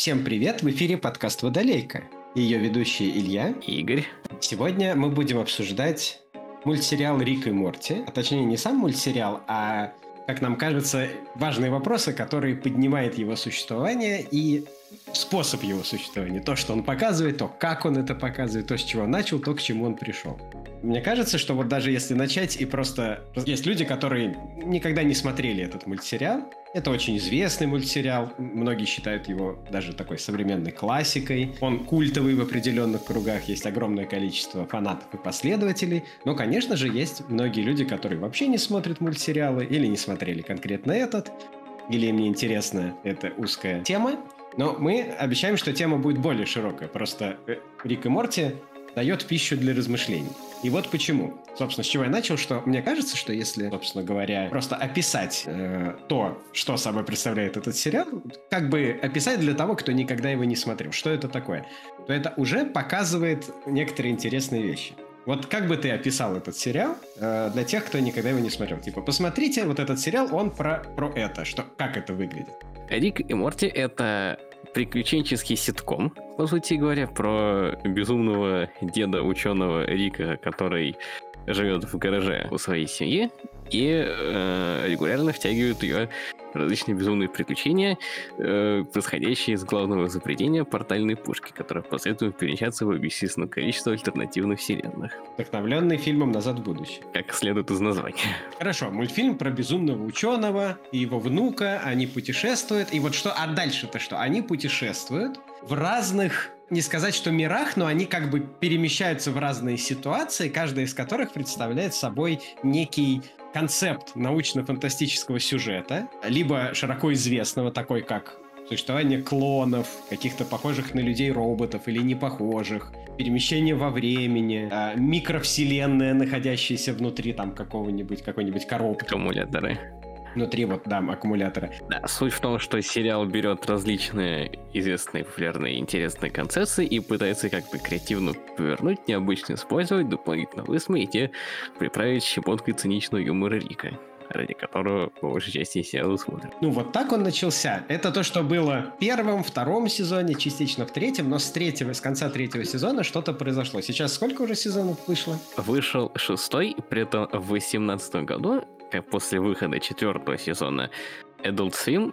Всем привет, в эфире подкаст «Водолейка». Ее ведущие Илья Игорь. Сегодня мы будем обсуждать мультсериал «Рик и Морти». А точнее, не сам мультсериал, а, как нам кажется, важные вопросы, которые поднимают его существование и способ его существования. То, что он показывает, то, как он это показывает, то, с чего он начал, то, к чему он пришел. Мне кажется, что вот даже если начать и просто... Есть люди, которые никогда не смотрели этот мультсериал. Это очень известный мультсериал. Многие считают его даже такой современной классикой. Он культовый в определенных кругах. Есть огромное количество фанатов и последователей. Но, конечно же, есть многие люди, которые вообще не смотрят мультсериалы или не смотрели конкретно этот. Или им не интересна эта узкая тема. Но мы обещаем, что тема будет более широкая. Просто э, Рик и Морти дает пищу для размышлений. И вот почему. Собственно, с чего я начал, что мне кажется, что если, собственно говоря, просто описать э, то, что собой представляет этот сериал, как бы описать для того, кто никогда его не смотрел, что это такое, то это уже показывает некоторые интересные вещи. Вот как бы ты описал этот сериал э, для тех, кто никогда его не смотрел? Типа, посмотрите, вот этот сериал, он про, про это, что, как это выглядит. Рик и Морти — это приключенческий ситком, по сути говоря, про безумного деда ученого Рика, который живет в гараже у своей семьи и э, регулярно втягивают ее различные безумные приключения, э, происходящие из главного изобретения портальной пушки, которая посредством перемещаться в бесчисленное количество альтернативных вселенных. Вдохновленный фильмом «Назад в будущее». Как следует из названия. Хорошо, мультфильм про безумного ученого и его внука, они путешествуют, и вот что, а дальше-то что? Они путешествуют в разных не сказать, что мирах, но они как бы перемещаются в разные ситуации, каждая из которых представляет собой некий концепт научно-фантастического сюжета, либо широко известного, такой как существование клонов, каких-то похожих на людей роботов или не похожих, перемещение во времени, э, микровселенная, находящаяся внутри там какого-нибудь, какой-нибудь коробки. Аккумуляторы. Внутри вот, да, аккумулятора. Да, суть в том, что сериал берет различные известные, популярные, интересные концепции и пытается как-то креативно повернуть, необычно использовать, дополнительно высмеять и приправить щепоткой циничного юмора Рика ради которого по большей части сериалы смотрят. Ну вот так он начался. Это то, что было в первом, втором сезоне, частично в третьем, но с третьего, с конца третьего сезона что-то произошло. Сейчас сколько уже сезонов вышло? Вышел шестой, при этом в 2018 году после выхода четвертого сезона Adult Swim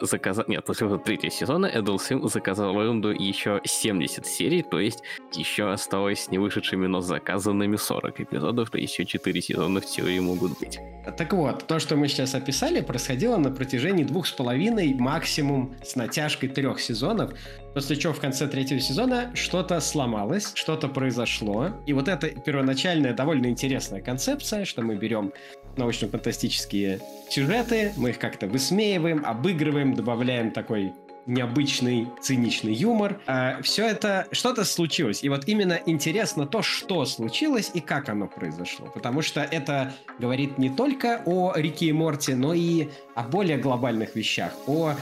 заказал... Нет, после выхода третьего сезона Adult Swim заказал аренду еще 70 серий, то есть еще осталось не вышедшими, но заказанными 40 эпизодов, есть еще 4 сезона в теории могут быть. Так вот, то, что мы сейчас описали, происходило на протяжении двух с половиной, максимум с натяжкой трех сезонов, после чего в конце третьего сезона что-то сломалось, что-то произошло, и вот эта первоначальная довольно интересная концепция, что мы берем научно-фантастические сюжеты, мы их как-то высмеиваем, обыгрываем, добавляем такой необычный, циничный юмор. А, все это что-то случилось. И вот именно интересно то, что случилось и как оно произошло. Потому что это говорит не только о Рике и Морте, но и о более глобальных вещах. О,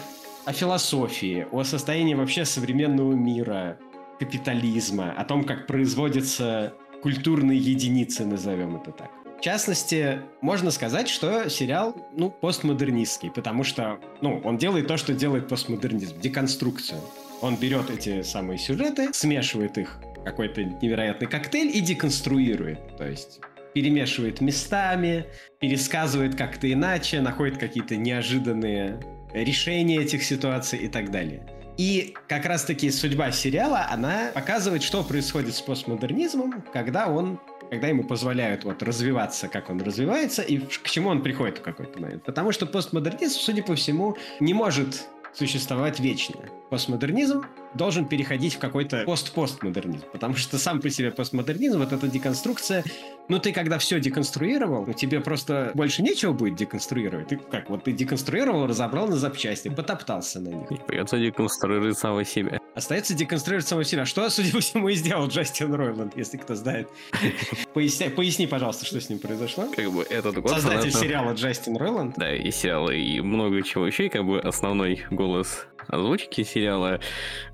о философии, о состоянии вообще современного мира, капитализма, о том, как производятся культурные единицы, назовем это так. В частности, можно сказать, что сериал, ну, постмодернистский, потому что, ну, он делает то, что делает постмодернизм, деконструкцию. Он берет эти самые сюжеты, смешивает их какой-то невероятный коктейль и деконструирует. То есть перемешивает местами, пересказывает как-то иначе, находит какие-то неожиданные решения этих ситуаций и так далее. И как раз-таки судьба сериала, она показывает, что происходит с постмодернизмом, когда он когда ему позволяют вот развиваться, как он развивается, и к чему он приходит в какой-то момент. Потому что постмодернизм, судя по всему, не может существовать вечно. Постмодернизм должен переходить в какой-то пост-постмодернизм, потому что сам по себе постмодернизм, вот эта деконструкция, ну ты когда все деконструировал, ну тебе просто больше нечего будет деконструировать. Ты как, вот ты деконструировал, разобрал на запчасти, потоптался на них. И придется деконструировать самого себя. Остается деконструировать самого себя. Что, судя по всему, и сделал Джастин Ройланд, если кто знает. Поясни, поясни, пожалуйста, что с ним произошло. Как бы этот год... Создатель сериала Джастин Ройланд. Да, и сериала, и много чего еще, и как бы основной голос озвучки сериала.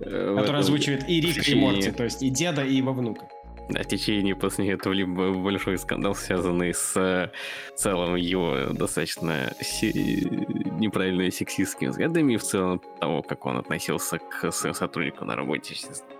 Э, Который этом... озвучивает и Рика, и Морти, то есть и деда, и его внука. Да, в течение после этого либо большой скандал, связанный с э, целым его достаточно си- неправильными сексистскими взглядами, и в целом того, как он относился к своим сотрудникам на работе,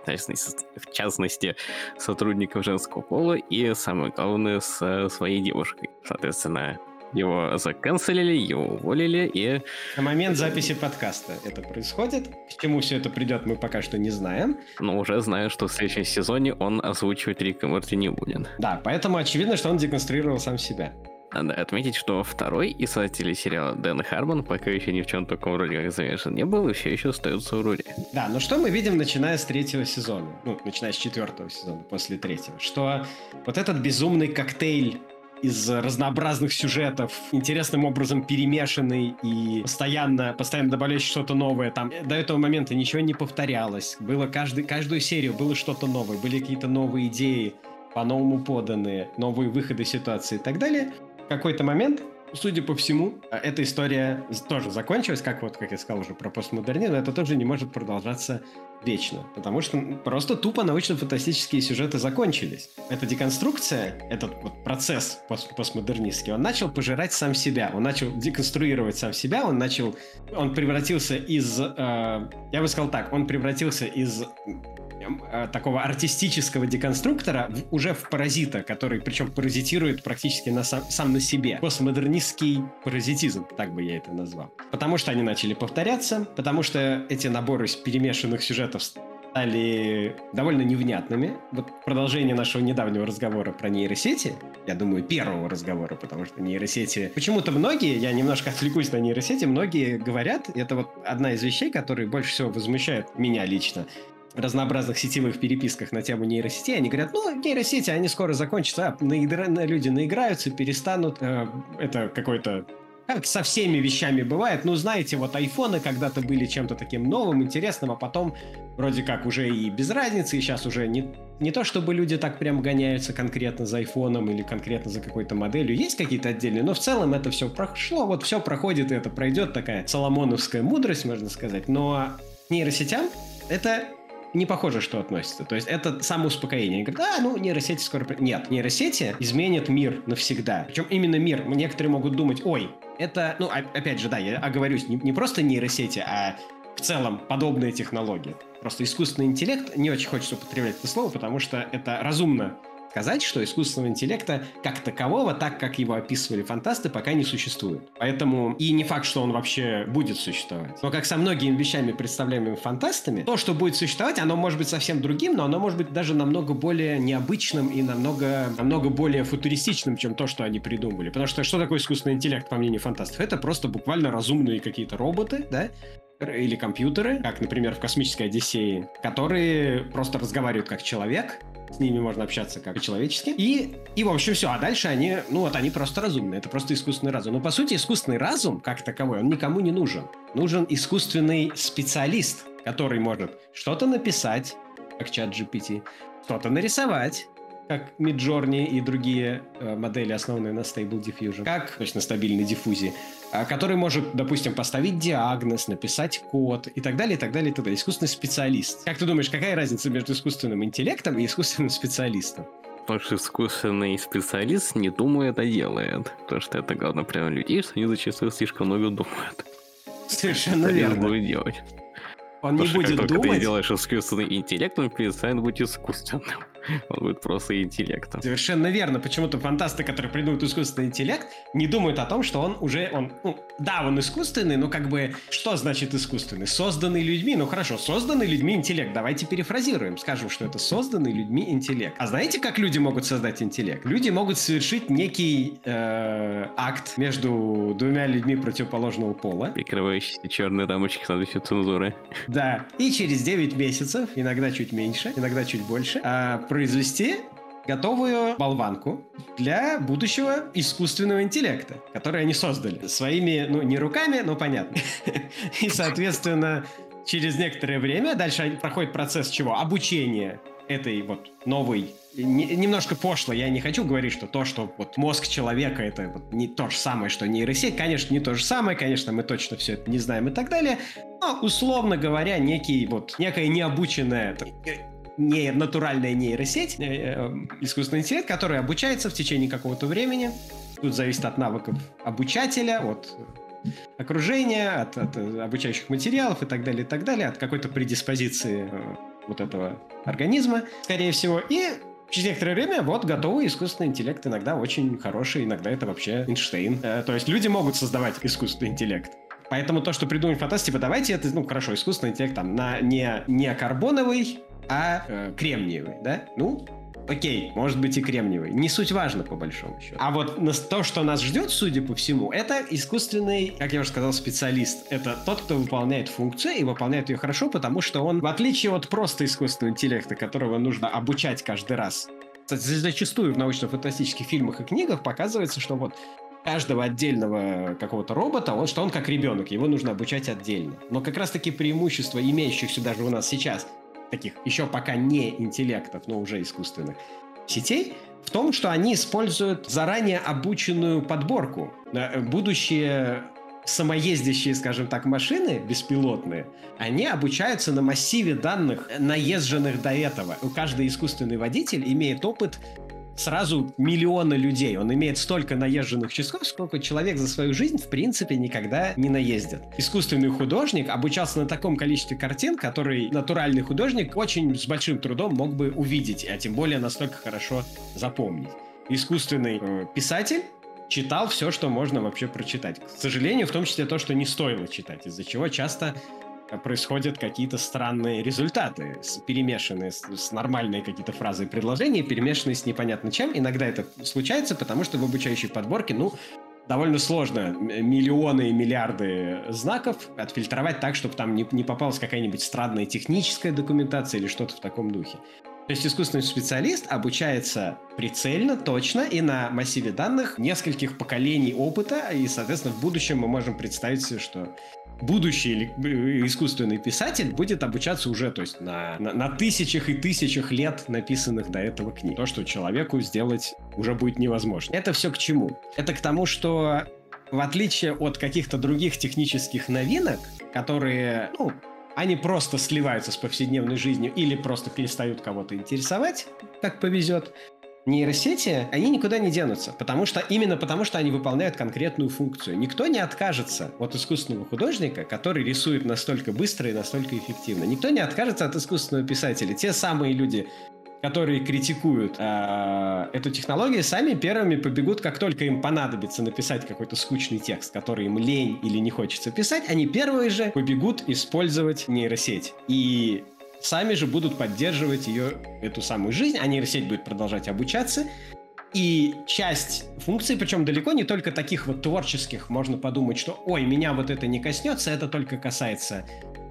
в частности, сотрудникам женского пола, и самое главное, с своей девушкой. Соответственно, его заканцелили, его уволили, и... На момент записи подкаста это происходит. К чему все это придет, мы пока что не знаем. Но уже знаю, что в следующем сезоне он озвучивать Рика Морти не будет. Да, поэтому очевидно, что он деконструировал сам себя. Надо отметить, что второй из создателей сериала Дэн Хармон пока еще ни в чем таком вроде как замешан не был и все еще остается в роли. Да, но что мы видим, начиная с третьего сезона, ну, начиная с четвертого сезона, после третьего, что вот этот безумный коктейль из разнообразных сюжетов, интересным образом перемешанный и постоянно, постоянно добавляющий что-то новое. Там до этого момента ничего не повторялось. Было каждый, каждую серию было что-то новое, были какие-то новые идеи, по-новому поданные, новые выходы ситуации и так далее. В какой-то момент судя по всему, эта история тоже закончилась, как вот, как я сказал уже про постмодернизм, это тоже не может продолжаться вечно, потому что просто тупо научно-фантастические сюжеты закончились. Эта деконструкция, этот вот процесс пост постмодернистский, он начал пожирать сам себя, он начал деконструировать сам себя, он начал, он превратился из, э, я бы сказал так, он превратился из э, такого артистического деконструктора уже в паразита, который причем паразитирует практически на сам, сам на себе. Постмодернистский паразитизм, так бы я это назвал. Потому что они начали повторяться, потому что эти наборы перемешанных сюжетов стали довольно невнятными. Вот продолжение нашего недавнего разговора про нейросети, я думаю, первого разговора, потому что нейросети... Почему-то многие, я немножко отвлекусь на нейросети, многие говорят, это вот одна из вещей, которые больше всего возмущают меня лично, разнообразных сетевых переписках на тему нейросетей, они говорят, ну, нейросети, они скоро закончатся, а наигра... люди наиграются, перестанут, э, это какой-то как со всеми вещами бывает, ну, знаете, вот айфоны когда-то были чем-то таким новым, интересным, а потом вроде как уже и без разницы, и сейчас уже не, не то, чтобы люди так прям гоняются конкретно за айфоном или конкретно за какой-то моделью. Есть какие-то отдельные, но в целом это все прошло, вот все проходит, и это пройдет такая соломоновская мудрость, можно сказать. Но нейросетям это не похоже, что относится. То есть это самоуспокоение. Они говорят, а, ну, нейросети скоро... Нет, нейросети изменят мир навсегда. Причем именно мир. Некоторые могут думать, ой, это, ну, опять же, да, я оговорюсь, не, не просто нейросети, а в целом подобные технологии. Просто искусственный интеллект, не очень хочется употреблять это слово, потому что это разумно сказать, что искусственного интеллекта как такового, так как его описывали фантасты, пока не существует. Поэтому и не факт, что он вообще будет существовать. Но как со многими вещами, представляемыми фантастами, то, что будет существовать, оно может быть совсем другим, но оно может быть даже намного более необычным и намного, намного более футуристичным, чем то, что они придумали. Потому что что такое искусственный интеллект, по мнению фантастов? Это просто буквально разумные какие-то роботы, да, или компьютеры, как, например, в «Космической Одиссее», которые просто разговаривают как человек, с ними можно общаться как по-человечески. И, и, в общем, все. А дальше они, ну вот, они просто разумные. Это просто искусственный разум. Но, по сути, искусственный разум, как таковой, он никому не нужен. Нужен искусственный специалист, который может что-то написать, как чат GPT, что-то нарисовать, как Midjourney и другие э, модели, основанные на Stable Diffusion, как точно стабильной диффузии, который может, допустим, поставить диагноз, написать код и так далее, и так далее, и так далее. Искусственный специалист. Как ты думаешь, какая разница между искусственным интеллектом и искусственным специалистом? Потому что искусственный специалист не думает, а делает. Потому что это главное прямо людей, что они зачастую слишком много думают. Совершенно верно. Будет делать. Он Потому не будет как думать. ты делаешь искусственный интеллект, он перестанет быть искусственным. Он будет просто интеллектом. Совершенно верно. Почему-то фантасты, которые придумывают искусственный интеллект, не думают о том, что он уже, он, ну, да, он искусственный, но как бы, что значит искусственный? Созданный людьми, ну хорошо, созданный людьми интеллект. Давайте перефразируем, скажем, что это созданный людьми интеллект. А знаете, как люди могут создать интеллект? Люди могут совершить некий э, акт между двумя людьми противоположного пола. Прикрывающийся черной рамочкой с цензуры. Да. И через 9 месяцев, иногда чуть меньше, иногда чуть больше, а, произвести готовую болванку для будущего искусственного интеллекта, который они создали своими, ну, не руками, но понятно. И, соответственно, через некоторое время дальше проходит процесс чего? Обучения этой вот новой немножко пошло, я не хочу говорить, что то, что вот мозг человека это вот не то же самое, что нейросеть, конечно, не то же самое, конечно, мы точно все это не знаем и так далее, но, условно говоря, некий вот, некая необученная не натуральная нейросеть, э, э, искусственный интеллект, который обучается в течение какого-то времени. Тут зависит от навыков обучателя, от окружения, от, от обучающих материалов и так далее, и так далее, от какой-то предиспозиции э, вот этого организма, скорее всего. И через некоторое время вот готовый искусственный интеллект, иногда очень хороший, иногда это вообще Эйнштейн. Э, то есть люди могут создавать искусственный интеллект. Поэтому то, что придумали фантасты, типа, давайте это, ну, хорошо, искусственный интеллект там на не, не карбоновый, а э, кремниевый, да? Ну, Окей, может быть и кремниевый. Не суть важно, по большому счету. А вот то, что нас ждет, судя по всему, это искусственный, как я уже сказал, специалист. Это тот, кто выполняет функцию и выполняет ее хорошо, потому что он, в отличие от просто искусственного интеллекта, которого нужно обучать каждый раз, зачастую в научно-фантастических фильмах и книгах показывается, что вот каждого отдельного какого-то робота, он, что он как ребенок, его нужно обучать отдельно. Но как раз-таки преимущество имеющихся даже у нас сейчас таких еще пока не интеллектов, но уже искусственных сетей, в том, что они используют заранее обученную подборку. Э, будущие самоездящие, скажем так, машины беспилотные, они обучаются на массиве данных, наезженных до этого. Каждый искусственный водитель имеет опыт сразу миллионы людей. Он имеет столько наезженных часов, сколько человек за свою жизнь в принципе никогда не наездит. Искусственный художник обучался на таком количестве картин, который натуральный художник очень с большим трудом мог бы увидеть, а тем более настолько хорошо запомнить. Искусственный э, писатель читал все, что можно вообще прочитать. К сожалению, в том числе то, что не стоило читать, из-за чего часто происходят какие-то странные результаты, перемешанные с, с нормальные какие-то фразы и предложения, перемешанные с непонятно чем. Иногда это случается, потому что в обучающей подборке, ну, довольно сложно миллионы и миллиарды знаков отфильтровать так, чтобы там не, не попалась какая-нибудь странная техническая документация или что-то в таком духе. То есть искусственный специалист обучается прицельно, точно и на массиве данных нескольких поколений опыта, и, соответственно, в будущем мы можем представить себе, что будущий э, искусственный писатель будет обучаться уже, то есть на, на, на тысячах и тысячах лет написанных до этого книг. То, что человеку сделать уже будет невозможно. Это все к чему? Это к тому, что в отличие от каких-то других технических новинок, которые, ну, они просто сливаются с повседневной жизнью или просто перестают кого-то интересовать, как повезет, нейросети, они никуда не денутся, потому что именно потому, что они выполняют конкретную функцию. Никто не откажется от искусственного художника, который рисует настолько быстро и настолько эффективно. Никто не откажется от искусственного писателя. Те самые люди, которые критикуют э, эту технологию, сами первыми побегут, как только им понадобится написать какой-то скучный текст, который им лень или не хочется писать, они первые же побегут использовать нейросеть. И сами же будут поддерживать ее, эту самую жизнь, а нейросеть будет продолжать обучаться. И часть функций, причем далеко не только таких вот творческих, можно подумать, что ой, меня вот это не коснется, это только касается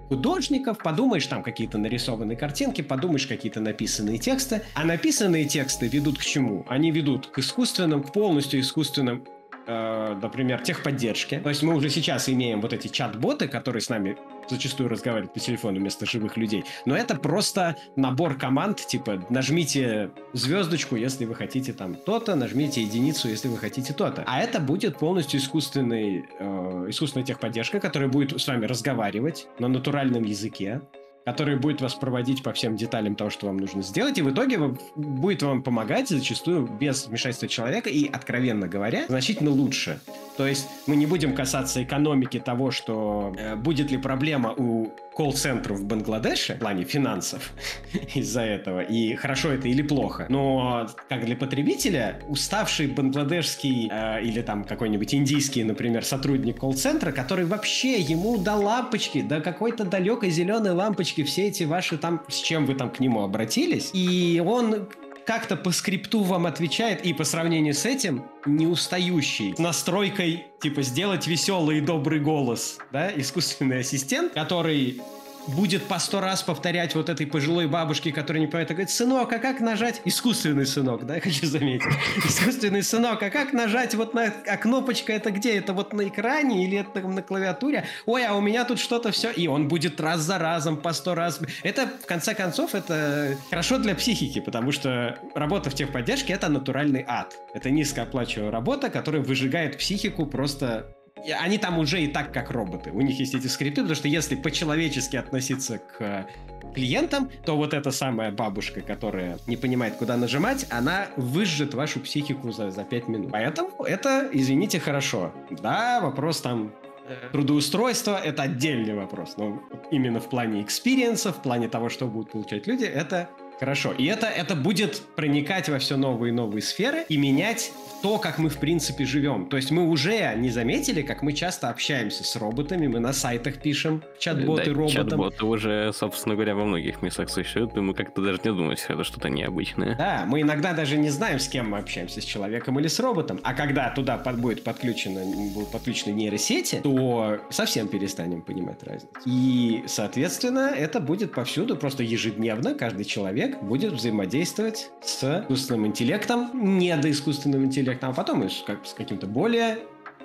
художников, подумаешь, там какие-то нарисованные картинки, подумаешь, какие-то написанные тексты. А написанные тексты ведут к чему? Они ведут к искусственным, к полностью искусственным э, например, техподдержки. То есть мы уже сейчас имеем вот эти чат-боты, которые с нами зачастую разговаривают по телефону вместо живых людей. Но это просто набор команд, типа нажмите звездочку, если вы хотите там то-то, нажмите единицу, если вы хотите то-то. А это будет полностью искусственный, э, искусственная техподдержка, которая будет с вами разговаривать на натуральном языке, который будет вас проводить по всем деталям того, что вам нужно сделать, и в итоге будет вам помогать зачастую без вмешательства человека и, откровенно говоря, значительно лучше. То есть мы не будем касаться экономики того, что э, будет ли проблема у колл-центров в Бангладеше в плане финансов из-за этого, и хорошо это или плохо. Но как для потребителя, уставший бангладешский э, или там какой-нибудь индийский, например, сотрудник колл-центра, который вообще ему до лампочки, до какой-то далекой зеленой лампочки все эти ваши там, с чем вы там к нему обратились, и он как-то по скрипту вам отвечает, и по сравнению с этим не устающий, с настройкой, типа, сделать веселый и добрый голос, да, искусственный ассистент, который будет по сто раз повторять вот этой пожилой бабушке, которая не понимает, говорит, сынок, а как нажать? Искусственный сынок, да, хочу заметить. Искусственный сынок, а как нажать вот на... А кнопочка это где? Это вот на экране или это на клавиатуре? Ой, а у меня тут что-то все. И он будет раз за разом, по сто раз. Это, в конце концов, это хорошо для психики, потому что работа в техподдержке — это натуральный ад. Это низкооплачиваемая работа, которая выжигает психику просто они там уже и так как роботы. У них есть эти скрипты, потому что если по-человечески относиться к клиентам, то вот эта самая бабушка, которая не понимает, куда нажимать, она выжжет вашу психику за, за 5 минут. Поэтому это, извините, хорошо. Да, вопрос там э, трудоустройство — это отдельный вопрос. Но именно в плане экспириенса, в плане того, что будут получать люди, это Хорошо. И это, это будет проникать во все новые и новые сферы и менять то, как мы в принципе живем. То есть мы уже не заметили, как мы часто общаемся с роботами, мы на сайтах пишем чат-боты да, роботам. Чат-боты уже, собственно говоря, во многих местах существуют, и мы как-то даже не думаем, что это что-то необычное. Да, мы иногда даже не знаем, с кем мы общаемся, с человеком или с роботом. А когда туда под, будет подключено, будут подключены нейросети, то совсем перестанем понимать разницу. И, соответственно, это будет повсюду, просто ежедневно каждый человек будет взаимодействовать с искусственным интеллектом, недоискусственным интеллектом, а потом и с, как, с каким-то более,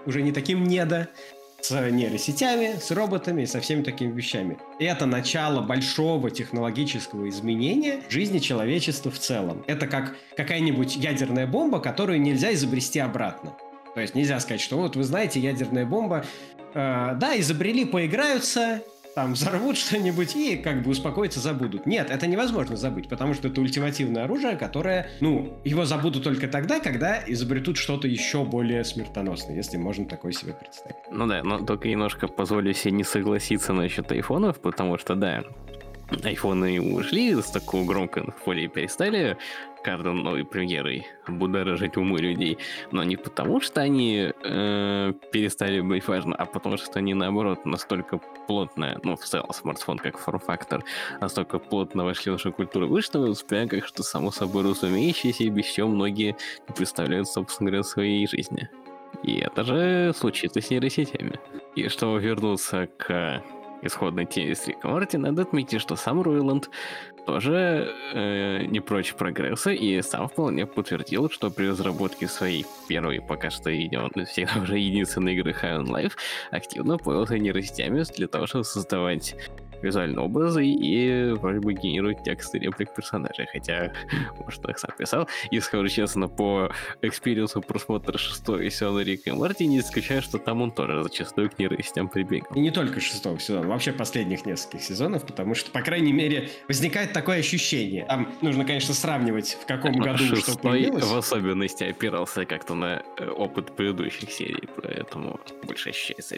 уже не таким недо, с нейросетями, с роботами и со всеми такими вещами. Это начало большого технологического изменения жизни человечества в целом. Это как какая-нибудь ядерная бомба, которую нельзя изобрести обратно. То есть нельзя сказать, что вот вы знаете, ядерная бомба, э, да, изобрели, поиграются, там взорвут что-нибудь и как бы успокоиться, забудут. Нет, это невозможно забыть, потому что это ультимативное оружие, которое, ну, его забудут только тогда, когда изобретут что-то еще более смертоносное, если можно такое себе представить. Ну да, но только немножко позволю себе не согласиться насчет айфонов, потому что, да, айфоны ушли с такого громкого фоли и перестали каждой новой премьерой будоражить умы людей. Но не потому, что они э, перестали быть важны, а потому что они, наоборот, настолько плотно, ну, в целом, смартфон как форм-фактор, настолько плотно вошли в нашу культуру вышного успеха, что, само собой разумеющееся, и без чего многие не представляют, собственно говоря, своей жизни. И это же случится с нейросетями. И чтобы вернуться к исходной теме с Риком Морти, надо отметить, что сам Руэланд тоже э, не прочь прогресса и сам вполне подтвердил, что при разработке своей первой, пока что един, всегда уже единственной игры High on Life активно пользовался нейросетями для того, чтобы создавать визуальные образы и вроде бы генерирует тексты реплик персонажей. Хотя, может, он их сам писал. И скажу честно, по экспириенсу просмотра шестого сезона Рика и Морти не исключаю, что там он тоже зачастую к нейросетям прибегал. И не только шестого сезона, вообще последних нескольких сезонов, потому что, по крайней мере, возникает такое ощущение. Там нужно, конечно, сравнивать, в каком Но году что появилось. в особенности опирался как-то на э, опыт предыдущих серий, поэтому больше ощущается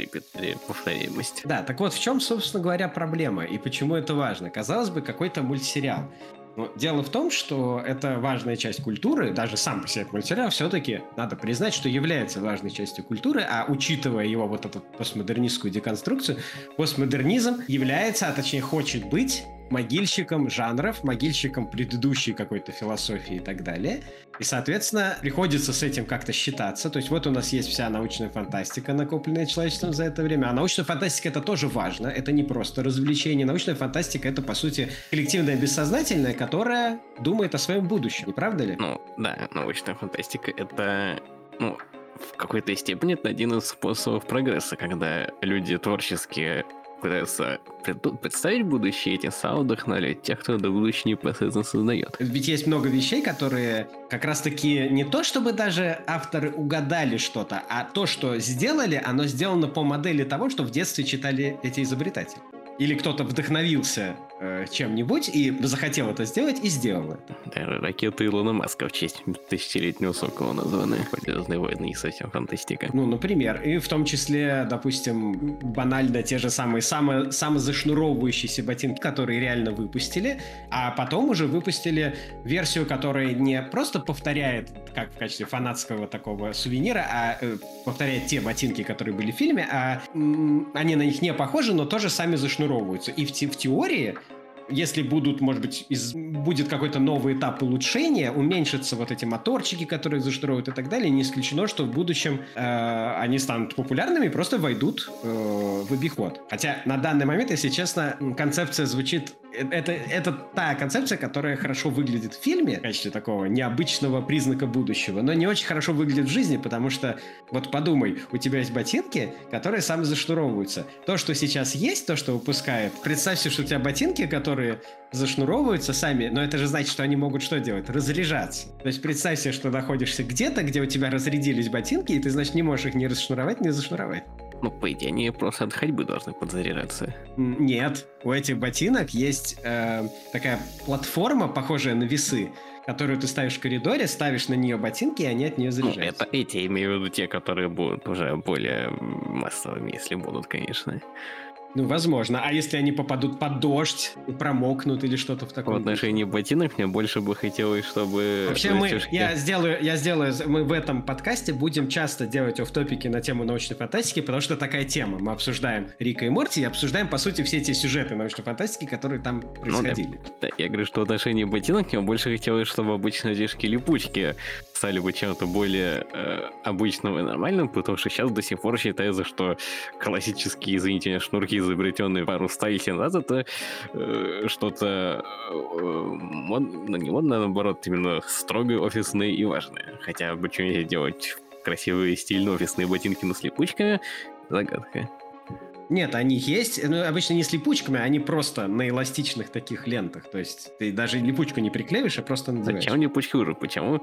повторяемость. Да, так вот, в чем, собственно говоря, проблема? Тема и почему это важно. Казалось бы, какой-то мультсериал. Но дело в том, что это важная часть культуры, даже сам по себе мультсериал все-таки, надо признать, что является важной частью культуры, а учитывая его вот эту постмодернистскую деконструкцию, постмодернизм является, а точнее хочет быть могильщиком жанров, могильщиком предыдущей какой-то философии и так далее. И, соответственно, приходится с этим как-то считаться. То есть вот у нас есть вся научная фантастика, накопленная человечеством за это время. А научная фантастика это тоже важно. Это не просто развлечение. Научная фантастика это, по сути, коллективное бессознательное, которое думает о своем будущем. Не правда ли? Ну, да, научная фантастика это, ну, в какой-то степени это один из способов прогресса, когда люди творческие пытаются представить будущее, этим самым вдохновлять тех, кто это будущее непосредственно создает. Ведь есть много вещей, которые как раз-таки не то, чтобы даже авторы угадали что-то, а то, что сделали, оно сделано по модели того, что в детстве читали эти изобретатели. Или кто-то вдохновился э, чем-нибудь и захотел это сделать и сделал это. Да, ракеты Илона Маска в честь тысячелетнего сокола названы. Звездные войны не совсем фантастика. Ну, например. И в том числе, допустим, банально те же самые само, самозашнуровывающиеся ботинки, которые реально выпустили, а потом уже выпустили версию, которая не просто повторяет, как в качестве фанатского такого сувенира, а э, повторяет те ботинки, которые были в фильме, а м- они на них не похожи, но тоже сами зашнуровываются. И в, те, в теории если будут, может быть, из, будет какой-то новый этап улучшения, уменьшатся вот эти моторчики, которые заштроят и так далее, не исключено, что в будущем э, они станут популярными и просто войдут э, в обиход. Хотя на данный момент, если честно, концепция звучит это, это та концепция, которая хорошо выглядит в фильме в качестве такого необычного признака будущего, но не очень хорошо выглядит в жизни, потому что, вот подумай, у тебя есть ботинки, которые сами зашнуровываются. То, что сейчас есть, то, что выпускает, представь себе, что у тебя ботинки, которые зашнуровываются сами, но это же значит, что они могут что делать? Разряжаться. То есть представь себе, что находишься где-то, где у тебя разрядились ботинки, и ты, значит, не можешь их не расшнуровать, не зашнуровать. Ну, по идее, они просто от ходьбы должны подзаряжаться. Нет, у этих ботинок есть э, такая платформа, похожая на весы, которую ты ставишь в коридоре, ставишь на нее ботинки, и они от нее заряжаются. Ну, это эти, имею в виду те, которые будут уже более массовыми, если будут, конечно. Ну, возможно. А если они попадут под дождь, промокнут или что-то в таком В отношении ботинок мне больше бы хотелось, чтобы... Вообще мы, я сделаю, я сделаю, мы в этом подкасте будем часто делать офф-топики на тему научной фантастики, потому что такая тема. Мы обсуждаем Рика и Морти и обсуждаем, по сути, все эти сюжеты научной фантастики, которые там происходили. Ну, да, да, я говорю, что в отношении ботинок мне больше хотелось, чтобы обычно одежки-липучки стали бы чем-то более э, обычным и нормальным, потому что сейчас до сих пор считается, что классические, извините, шнурки изобретенные пару столетий назад, это э, что-то э, мод, ну, не модное, а наоборот, именно строго офисное и важное. Хотя бы что делать красивые стильно офисные ботинки на слепучками, загадка. Нет, они есть, но обычно не с липучками, они просто на эластичных таких лентах. То есть ты даже липучку не приклеиваешь, а просто надеваешь. Зачем липучки уже? Почему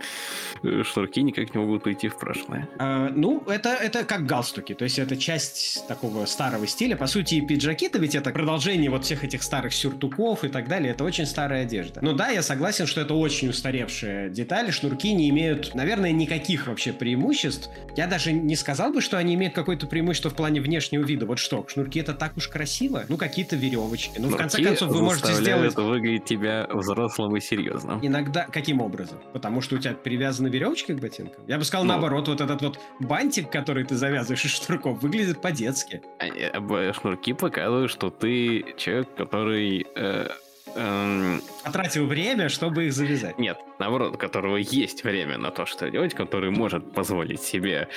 э, шнурки никак не могут уйти в прошлое? А, ну, это, это как галстуки. То есть это часть такого старого стиля. По сути, и пиджаки-то ведь это продолжение вот всех этих старых сюртуков и так далее. Это очень старая одежда. Ну да, я согласен, что это очень устаревшая деталь. Шнурки не имеют, наверное, никаких вообще преимуществ. Я даже не сказал бы, что они имеют какое-то преимущество в плане внешнего вида. Вот что, шнурки это так уж красиво. Ну, какие-то веревочки. Ну, в конце концов, вы можете сделать... это выглядит тебя взрослым и серьезным. Иногда... Каким образом? Потому что у тебя привязаны веревочки к ботинкам? Я бы сказал, ну... наоборот, вот этот вот бантик, который ты завязываешь из шнурков, выглядит по-детски. Э, шнурки показывают, что ты человек, который... Э эм... Потратил время, чтобы их завязать. Нет, наоборот, у которого есть время на то, что делать, который может позволить себе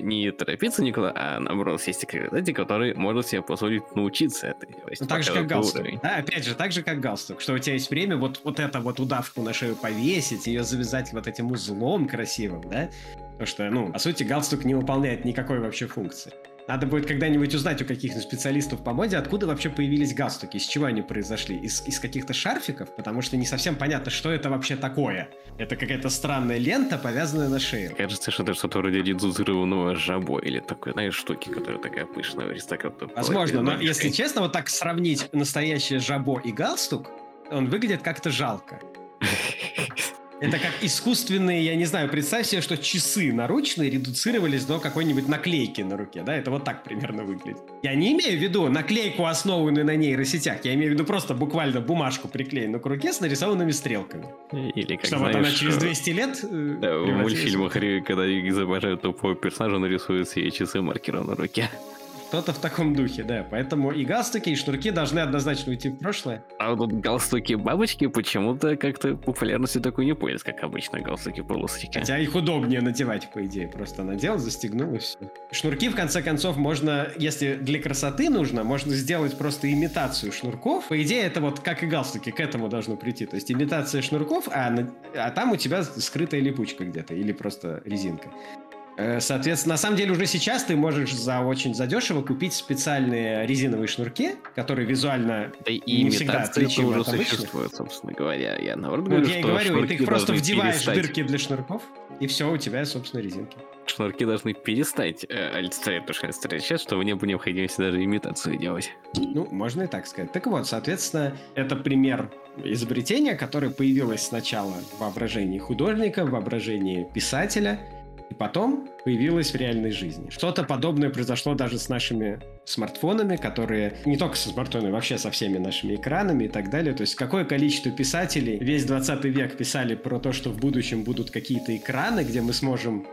не торопиться никуда, а наоборот к эти, которые может себе позволить научиться это делать. Ну, так же, как галстук. Да, опять же, так же, как галстук, что у тебя есть время вот, вот это вот удавку на шею повесить, ее завязать вот этим узлом красивым, да? Потому что, ну, по сути, галстук не выполняет никакой вообще функции. Надо будет когда-нибудь узнать у каких-то специалистов по моде, откуда вообще появились галстуки, из чего они произошли, из, из каких-то шарфиков, потому что не совсем понятно, что это вообще такое. Это какая-то странная лента, повязанная на шею. Кажется, что это что-то вроде дедузированного жабо или такой, знаешь, штуки, которая такая пышная в аристократа. Возможно, но если честно, вот так сравнить настоящее жабо и галстук, он выглядит как-то жалко. Это как искусственные, я не знаю, представь себе, что часы наручные редуцировались до какой-нибудь наклейки на руке, да, это вот так примерно выглядит. Я не имею в виду наклейку, основанную на нейросетях, я имею в виду просто буквально бумажку приклеенную к руке с нарисованными стрелками. Или как, Чтобы знаешь, она через 200 лет... Э, да, в мультфильмах, когда изображают тупого персонажа, нарисуют себе часы маркером на руке. Что-то в таком духе, да. Поэтому и галстуки, и шнурки должны однозначно уйти в прошлое. А вот галстуки бабочки почему-то как-то популярностью такой не пользуются, как обычно галстуки полосочки. Хотя их удобнее надевать, по идее. Просто надел, застегнул и все. Шнурки, в конце концов, можно, если для красоты нужно, можно сделать просто имитацию шнурков. По идее, это вот как и галстуки, к этому должно прийти. То есть имитация шнурков, а, а там у тебя скрытая липучка где-то или просто резинка. Э, соответственно, на самом деле уже сейчас ты можешь за очень задешево купить специальные резиновые шнурки, которые визуально да и не всегда отличимы уже от обычных. существует, собственно говоря. Я наоборот говорю, вот я и говорю, и ты их просто вдеваешь перестать. дырки для шнурков, и все, у тебя, собственно, резинки. Шнурки должны перестать э, олицетворять то, что олицетворяют чтобы не было необходимости даже имитацию делать. Ну, можно и так сказать. Так вот, соответственно, это пример изобретения, которое появилось сначала в воображении художника, в воображении писателя – и потом появилась в реальной жизни. Что-то подобное произошло даже с нашими смартфонами, которые не только со смартфонами, вообще со всеми нашими экранами и так далее. То есть какое количество писателей весь 20 век писали про то, что в будущем будут какие-то экраны, где мы сможем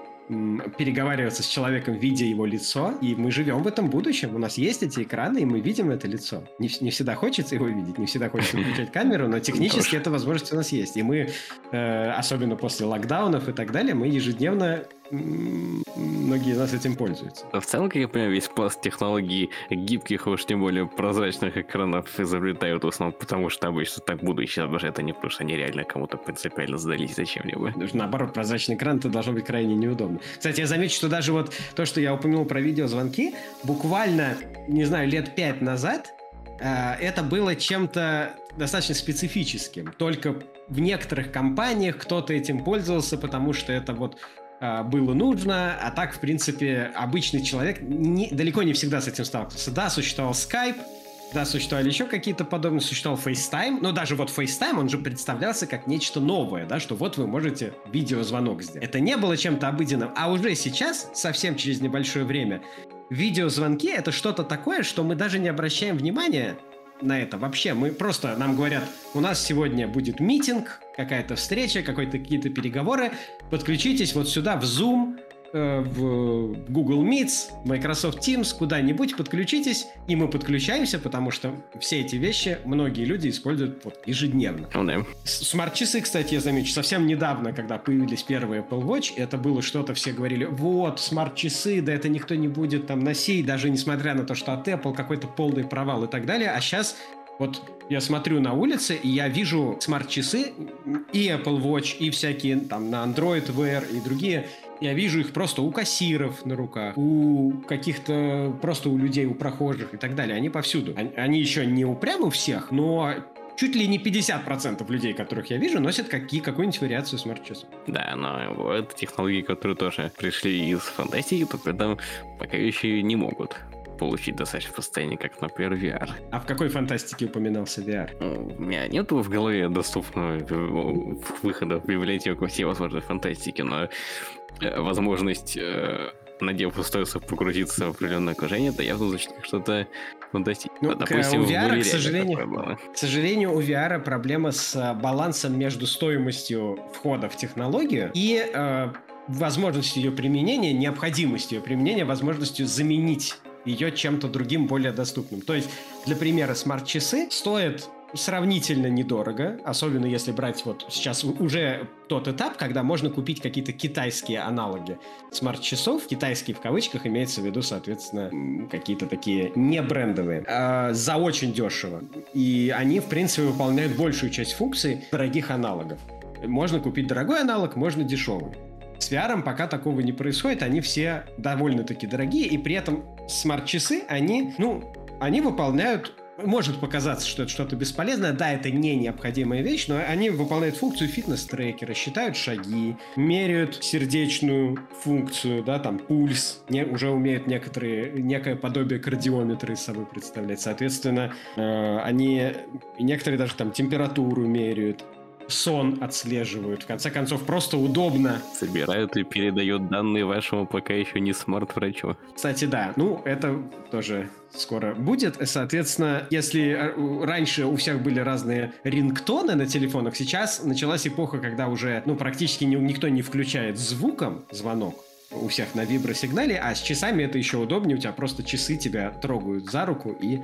переговариваться с человеком, видя его лицо, и мы живем в этом будущем. У нас есть эти экраны, и мы видим это лицо. Не, не всегда хочется его видеть, не всегда хочется включать камеру, но технически эта возможность у нас есть. И мы, э, особенно после локдаунов и так далее, мы ежедневно многие из нас этим пользуются. В целом, как я понимаю, весь пласт технологий гибких, уж тем более прозрачных экранов изобретают в основном потому, что обычно так будущее это не потому, что они реально кому-то принципиально сдались зачем-либо. Наоборот, прозрачный экран это должно быть крайне неудобно. Кстати, я замечу, что даже вот то, что я упомянул про видеозвонки, буквально, не знаю, лет пять назад э, это было чем-то достаточно специфическим. Только в некоторых компаниях кто-то этим пользовался, потому что это вот было нужно, а так, в принципе, обычный человек не, далеко не всегда с этим сталкивался. Да, существовал Skype, да, существовали еще какие-то подобные, существовал FaceTime, но даже вот FaceTime, он же представлялся как нечто новое, да, что вот вы можете видеозвонок сделать. Это не было чем-то обыденным, а уже сейчас, совсем через небольшое время, видеозвонки — это что-то такое, что мы даже не обращаем внимания на это вообще. Мы просто, нам говорят, у нас сегодня будет митинг, какая-то встреча, какие-то переговоры, подключитесь вот сюда в Zoom, Э, в Google Meets, Microsoft Teams, куда-нибудь подключитесь, и мы подключаемся, потому что все эти вещи многие люди используют вот ежедневно. Oh, да. Смарт-часы, кстати, я замечу, совсем недавно, когда появились первые Apple Watch, это было что-то, все говорили, вот, смарт-часы, да это никто не будет там носить, даже несмотря на то, что от Apple какой-то полный провал и так далее, а сейчас вот я смотрю на улице, и я вижу смарт-часы и Apple Watch, и всякие там на Android Wear и другие. Я вижу их просто у кассиров на руках, у каких-то просто у людей, у прохожих и так далее. Они повсюду. Они еще не у прямо у всех, но чуть ли не 50% людей, которых я вижу, носят какие, какую-нибудь вариацию смарт-часов. Да, но это технологии, которые тоже пришли из фантастики, только там пока еще не могут получить достаточно состояние, как, например, VR. А в какой фантастике упоминался VR? Ну, у меня нету в голове доступного выхода в библиотеку всевозможной фантастики, но э, возможность э, надев устройство погрузиться в определенное окружение, это явно звучит как что-то фантастическое. Ну, Допустим, у VR, к сожалению, к сожалению, у VR проблема с э, балансом между стоимостью входа в технологию и э, возможностью ее применения, необходимостью ее применения, возможностью заменить ее чем-то другим, более доступным. То есть, для примера, смарт-часы стоят сравнительно недорого, особенно если брать вот сейчас уже тот этап, когда можно купить какие-то китайские аналоги смарт-часов, китайские в кавычках, имеется в виду, соответственно, какие-то такие не брендовые, а за очень дешево. И они, в принципе, выполняют большую часть функций дорогих аналогов. Можно купить дорогой аналог, можно дешевый. С VR пока такого не происходит, они все довольно-таки дорогие, и при этом смарт-часы, они, ну, они выполняют может показаться, что это что-то бесполезное. Да, это не необходимая вещь, но они выполняют функцию фитнес-трекера, считают шаги, меряют сердечную функцию, да, там пульс, не, уже умеют некоторые, некое подобие кардиометра из собой представлять. Соответственно, э, они некоторые даже там температуру меряют, сон отслеживают. В конце концов, просто удобно. Собирают и передают данные вашему пока еще не смарт-врачу. Кстати, да. Ну, это тоже скоро будет. Соответственно, если э, раньше у всех были разные рингтоны на телефонах, сейчас началась эпоха, когда уже ну, практически никто не включает звуком звонок у всех на вибросигнале, а с часами это еще удобнее, у тебя просто часы тебя трогают за руку, и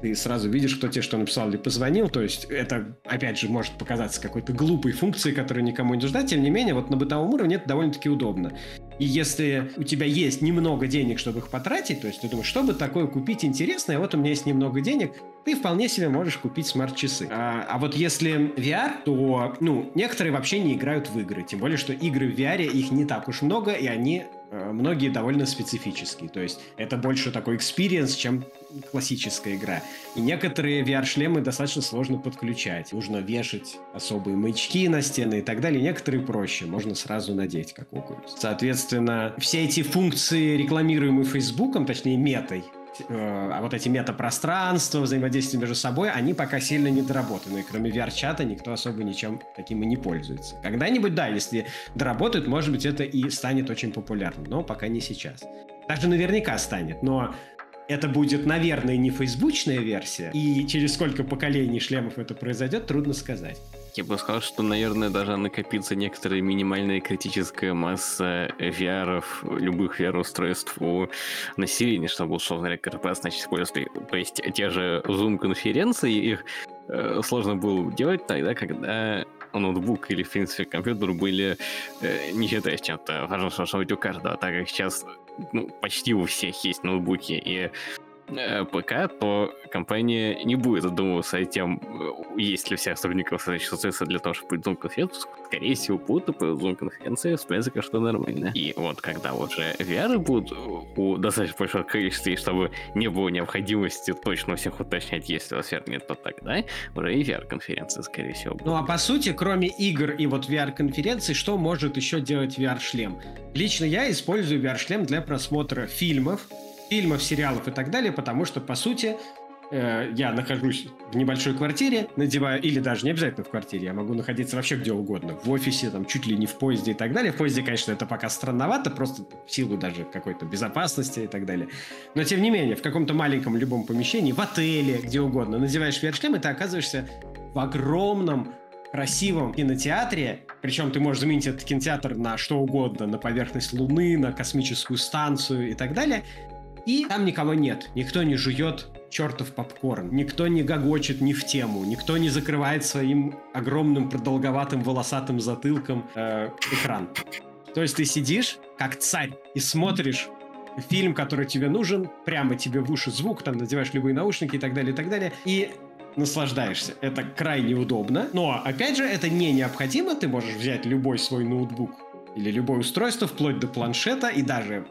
ты сразу видишь, кто тебе что написал или позвонил, то есть это, опять же, может показаться какой-то глупой функцией, которая никому не нужна, тем не менее, вот на бытовом уровне это довольно-таки удобно. И если у тебя есть немного денег, чтобы их потратить, то есть ты думаешь, что бы такое купить интересное, вот у меня есть немного денег, ты вполне себе можешь купить смарт-часы. А, а вот если VR, то, ну, некоторые вообще не играют в игры. Тем более, что игры в VR, их не так уж много, и они э, многие довольно специфические. То есть это больше такой experience, чем классическая игра. И некоторые VR-шлемы достаточно сложно подключать. Нужно вешать особые маячки на стены и так далее. Некоторые проще, можно сразу надеть как Oculus. Соответственно, все эти функции, рекламируемые Фейсбуком, точнее метой, э, а вот эти метапространства, взаимодействие между собой, они пока сильно не доработаны. Кроме VR-чата никто особо ничем таким и не пользуется. Когда-нибудь, да, если доработают, может быть, это и станет очень популярным, но пока не сейчас. Даже наверняка станет, но это будет, наверное, не фейсбучная версия, и через сколько поколений шлемов это произойдет, трудно сказать. Я бы сказал, что, наверное, даже накопится некоторая минимальная критическая масса VR, любых VR-устройств у населения, чтобы, условно говоря, корпорация начать использовать. То есть те же Zoom-конференции, их э, сложно было делать тогда, когда ноутбук или, в принципе, компьютер были, э, не считаясь чем-то важным, что у каждого, так как сейчас ну, почти у всех есть ноутбуки, и ПК, то компания не будет задумываться о тем, э, есть ли у всех сотрудников средства для того, чтобы Zoom-конференцию. Скорее всего, будут по Zoom-конференции восприниматься как что нормально. И вот когда уже VR будут у достаточно большого количества, чтобы не было необходимости точно всех уточнять, если у вас VR нет, то тогда уже и VR-конференция, скорее всего, будет. Ну а по сути, кроме игр и вот VR-конференций, что может еще делать VR-шлем? Лично я использую VR-шлем для просмотра фильмов, фильмов, сериалов и так далее, потому что, по сути, э, я нахожусь в небольшой квартире, надеваю, или даже не обязательно в квартире, я могу находиться вообще где угодно, в офисе, там, чуть ли не в поезде и так далее. В поезде, конечно, это пока странновато, просто в силу даже какой-то безопасности и так далее. Но, тем не менее, в каком-то маленьком любом помещении, в отеле, где угодно, надеваешь VR-шлем, и ты оказываешься в огромном красивом кинотеатре, причем ты можешь заменить этот кинотеатр на что угодно, на поверхность Луны, на космическую станцию и так далее, и там никого нет, никто не жует чертов попкорн, никто не гогочет ни в тему, никто не закрывает своим огромным продолговатым волосатым затылком э, экран. То есть ты сидишь как царь и смотришь фильм, который тебе нужен, прямо тебе в уши звук, там надеваешь любые наушники и так далее, и так далее, и наслаждаешься. Это крайне удобно, но, опять же, это не необходимо, ты можешь взять любой свой ноутбук или любое устройство, вплоть до планшета, и даже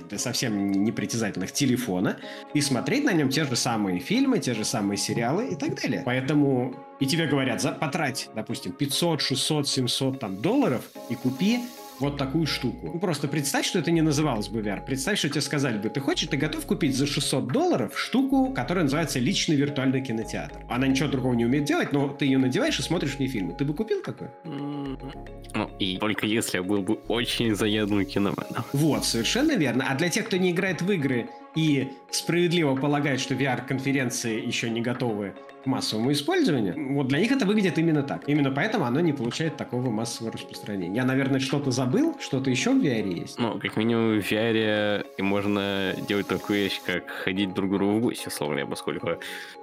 для совсем непритязательных телефона и смотреть на нем те же самые фильмы, те же самые сериалы и так далее. Поэтому и тебе говорят, за, потрать, допустим, 500, 600, 700 там, долларов и купи вот такую штуку. Ну, просто представь, что это не называлось бы VR. Представь, что тебе сказали бы, ты хочешь, ты готов купить за 600 долларов штуку, которая называется личный виртуальный кинотеатр. Она ничего другого не умеет делать, но ты ее надеваешь и смотришь в ней фильмы. Ты бы купил такой? Ну, и только если я был бы очень заядлым киноменом. Вот, совершенно верно. А для тех, кто не играет в игры и справедливо полагает, что VR-конференции еще не готовы к массовому использованию, вот для них это выглядит именно так. Именно поэтому оно не получает такого массового распространения. Я, наверное, что-то забыл, что-то еще в VR есть. Ну, как минимум в VR можно делать такую вещь, как ходить друг к другу в гости, словно поскольку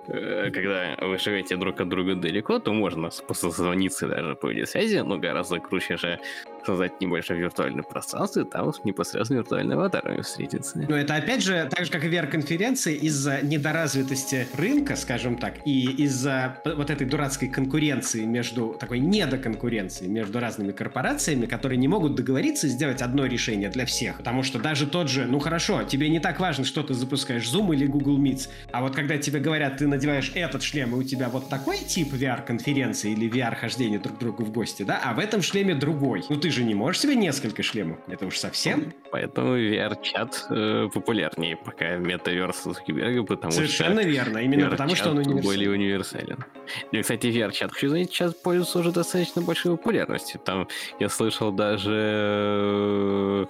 э, когда вы живете друг от друга далеко, то можно просто созвониться даже по видеосвязи, но гораздо круче же создать небольшое виртуальное пространство, и там непосредственно виртуальный аватарами встретиться. Но это опять же, так же как и VR-конференции, из-за недоразвитости рынка, скажем так, и из-за вот этой дурацкой конкуренции между, такой недоконкуренции между разными корпорациями, которые не могут договориться и сделать одно решение для всех. Потому что даже тот же, ну хорошо, тебе не так важно, что ты запускаешь, Zoom или Google Meets, а вот когда тебе говорят, ты надеваешь этот шлем, и у тебя вот такой тип VR-конференции или VR-хождения друг к другу в гости, да, а в этом шлеме другой. Ну ты же не можешь себе несколько шлемов, это уж совсем. Поэтому VR-чат э, популярнее пока метаверс Цукерберга, потому Совершенно что... верно, именно потому что он универсален. Универсален. И, кстати, VR-чат, хочу заметить, сейчас пользуется уже достаточно большой популярностью. Там я слышал даже, э,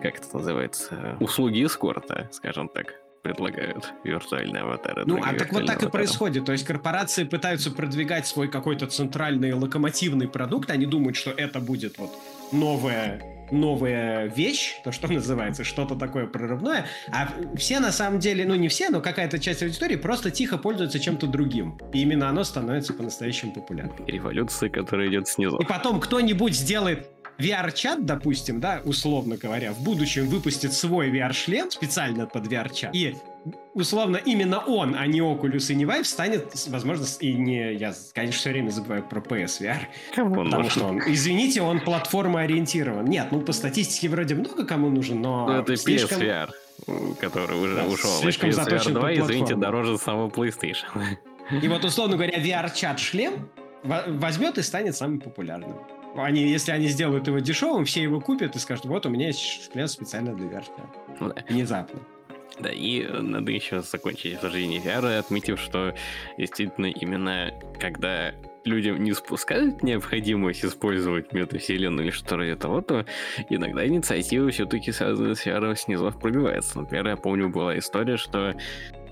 как это называется, услуги эскорта, скажем так предлагают виртуальные аватары. Ну, а так вот так аватарам. и происходит. То есть корпорации пытаются продвигать свой какой-то центральный локомотивный продукт, они думают, что это будет вот новая новая вещь, то, что называется, что-то такое прорывное, а все на самом деле, ну не все, но какая-то часть аудитории просто тихо пользуется чем-то другим. И именно оно становится по-настоящему популярным. Революция, которая идет снизу. И потом кто-нибудь сделает VR-чат, допустим, да, условно говоря, в будущем выпустит свой VR-шлем специально под VR-чат, и условно именно он, а не Oculus и не Vive, станет, возможно, и не... Я, конечно, все время забываю про PSVR. Кому потому что он, извините, он платформа ориентирован. Нет, ну по статистике вроде много кому нужен, но... Ну, это слишком... PSVR, который уже да, ушел. Слишком PSVR заточен 2, извините, дороже самого PlayStation. И вот, условно говоря, VR-чат шлем возьмет и станет самым популярным. Они, если они сделают его дешевым, все его купят и скажут, вот у меня есть шлем специально для VR. Ну, да. Внезапно. Да, и надо еще закончить обсуждение VR, отметив, что действительно именно когда людям не спускают необходимость использовать метавселенную или что-то вроде того, то иногда инициатива все-таки связанная с VR снизу пробивается. Например, я помню, была история, что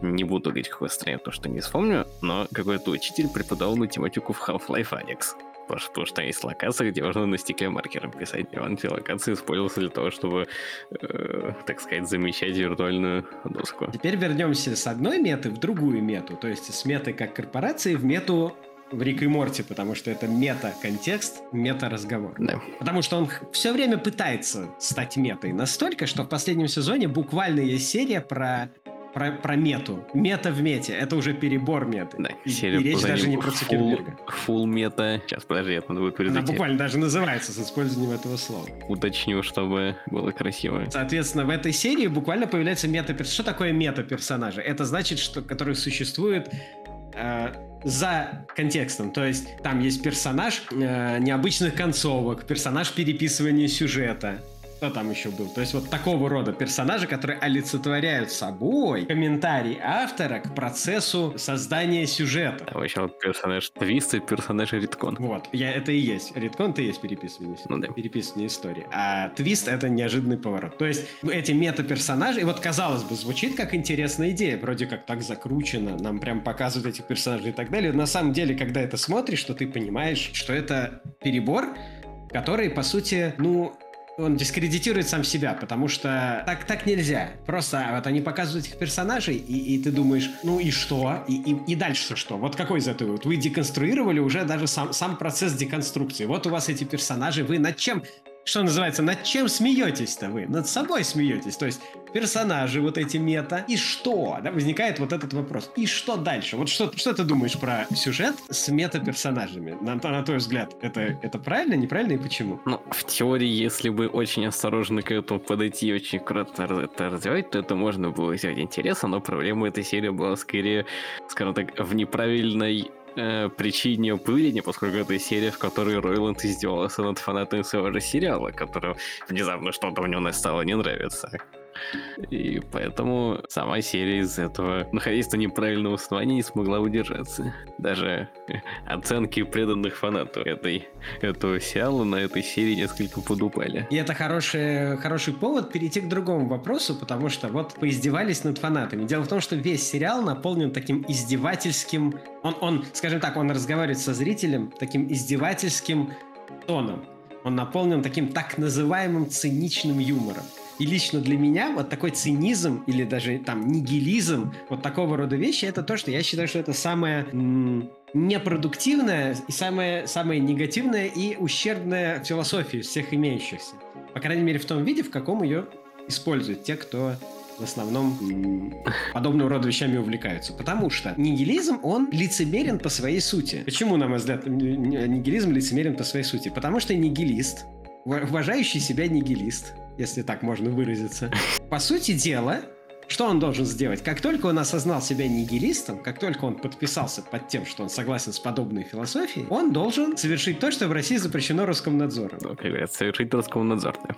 не буду говорить, какой стране, потому что не вспомню, но какой-то учитель преподавал математику в Half-Life Alex потому что есть локации, где можно на стекле маркером писать. И он эти локации использовался для того, чтобы, э, так сказать, замещать виртуальную доску. Теперь вернемся с одной меты в другую мету, то есть с меты как корпорации в мету в Рик и Морти, потому что это мета-контекст, мета-разговор. Да. Потому что он все время пытается стать метой настолько, что в последнем сезоне буквально есть серия про про, про мету. Мета в мете. Это уже перебор меты. Да, и, серия и речь даже не про Цукерберга. full мета. Сейчас, подожди, это надо будет Она перейти. буквально даже называется с использованием этого слова. Уточню, чтобы было красиво. Соответственно, в этой серии буквально появляется мета-персонаж. Что такое мета-персонажи? Это значит, что который существует э, за контекстом. То есть там есть персонаж э, необычных концовок, персонаж переписывания сюжета. Кто там еще был? То есть вот такого рода персонажи, которые олицетворяют собой комментарий автора к процессу создания сюжета. Там еще вот персонаж Твист и персонаж Риткон. Вот, я, это и есть. Редкон это и есть переписывание, Ну да. переписывание истории. А твист это неожиданный поворот. То есть эти мета-персонажи, и вот казалось бы, звучит как интересная идея, вроде как так закручено, нам прям показывают этих персонажей и так далее. На самом деле, когда это смотришь, то ты понимаешь, что это перебор, который, по сути, ну, он дискредитирует сам себя, потому что так, так нельзя. Просто вот они показывают этих персонажей, и, и ты думаешь, ну и что? И, и, и дальше что? Вот какой из этого? Вот вы деконструировали уже даже сам, сам процесс деконструкции. Вот у вас эти персонажи, вы над чем что называется, над чем смеетесь-то вы? Над собой смеетесь. То есть персонажи вот эти мета. И что? Да, возникает вот этот вопрос. И что дальше? Вот что, что ты думаешь про сюжет с мета-персонажами? На, на твой взгляд, это, это правильно, неправильно и почему? Ну, в теории, если бы очень осторожно к этому подойти и очень кратко это развивать, то это можно было сделать интересно, но проблема этой серии была скорее, скажем так, в неправильной э, причине появления, поскольку это серия, в которой Ройланд издевался над фанатами своего же сериала, которого внезапно что-то в нем стало не нравиться. И поэтому сама серия из этого, находясь на неправильном основании, не смогла удержаться. Даже э, оценки преданных фанатов этой, этого сериала на этой серии несколько подупали. И это хороший, хороший повод перейти к другому вопросу, потому что вот поиздевались над фанатами. Дело в том, что весь сериал наполнен таким издевательским... Он, он скажем так, он разговаривает со зрителем таким издевательским тоном. Он наполнен таким так называемым циничным юмором. И лично для меня вот такой цинизм или даже там нигилизм, вот такого рода вещи, это то, что я считаю, что это самое м, непродуктивное и самое, самое негативное и ущербное философии из всех имеющихся. По крайней мере, в том виде, в каком ее используют те, кто в основном подобного рода вещами увлекаются. Потому что нигилизм, он лицемерен по своей сути. Почему, на мой взгляд, нигилизм лицемерен по своей сути? Потому что нигилист, ува- уважающий себя нигилист, если так можно выразиться, по сути дела, что он должен сделать? Как только он осознал себя нигилистом, как только он подписался под тем, что он согласен с подобной философией, он должен совершить то, что в России запрещено Роскомнадзором. Ну, как говорят, совершить Роскомнадзор. да.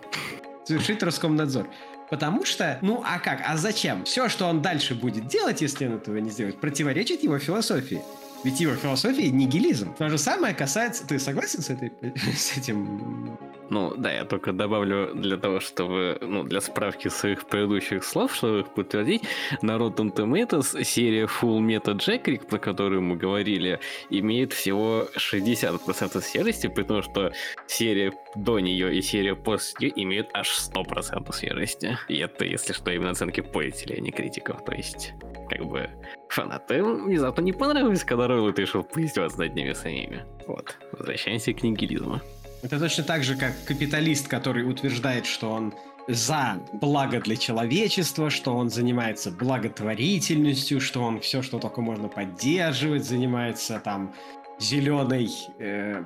совершить Роскомнадзор. Потому что, ну а как, а зачем? Все, что он дальше будет делать, если он этого не сделает, противоречит его философии. Ведь его философия нигилизм. То же самое касается... Ты согласен с, этой, с этим? Ну, да, я только добавлю для того, чтобы, ну, для справки своих предыдущих слов, чтобы их подтвердить, на Rotten Tomatoes серия Full Metal Jackrick, про которую мы говорили, имеет всего 60% серости, при том, что серия до нее и серия после нее имеют аж 100% серости. И это, если что, именно оценки пользователей, а не критиков. То есть, как бы, фанатам внезапно не понравилось, когда Ройлот решил поиздеваться над ними самими. Вот, возвращаемся к нигилизму. Это точно так же, как капиталист, который утверждает, что он за благо для человечества, что он занимается благотворительностью, что он все, что только можно поддерживать, занимается там зеленой, э,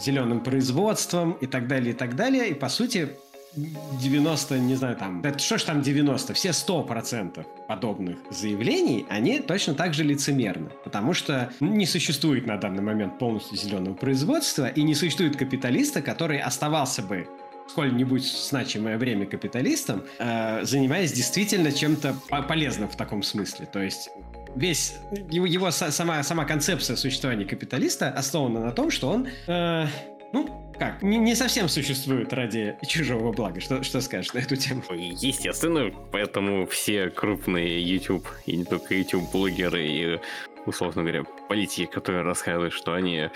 зеленым производством и так далее, и так далее. И по сути 90, не знаю, там, да что ж там 90, все 100% подобных заявлений, они точно так же лицемерны. Потому что не существует на данный момент полностью зеленого производства, и не существует капиталиста, который оставался бы сколь-нибудь значимое время капиталистом, э, занимаясь действительно чем-то по- полезным в таком смысле. То есть весь его, его са- сама, сама концепция существования капиталиста основана на том, что он, э, ну, как, не, не совсем существует ради чужого блага. Что, что скажешь на эту тему? Естественно, поэтому все крупные YouTube, и не только YouTube-блогеры, и, условно говоря, политики, которые рассказывают, что они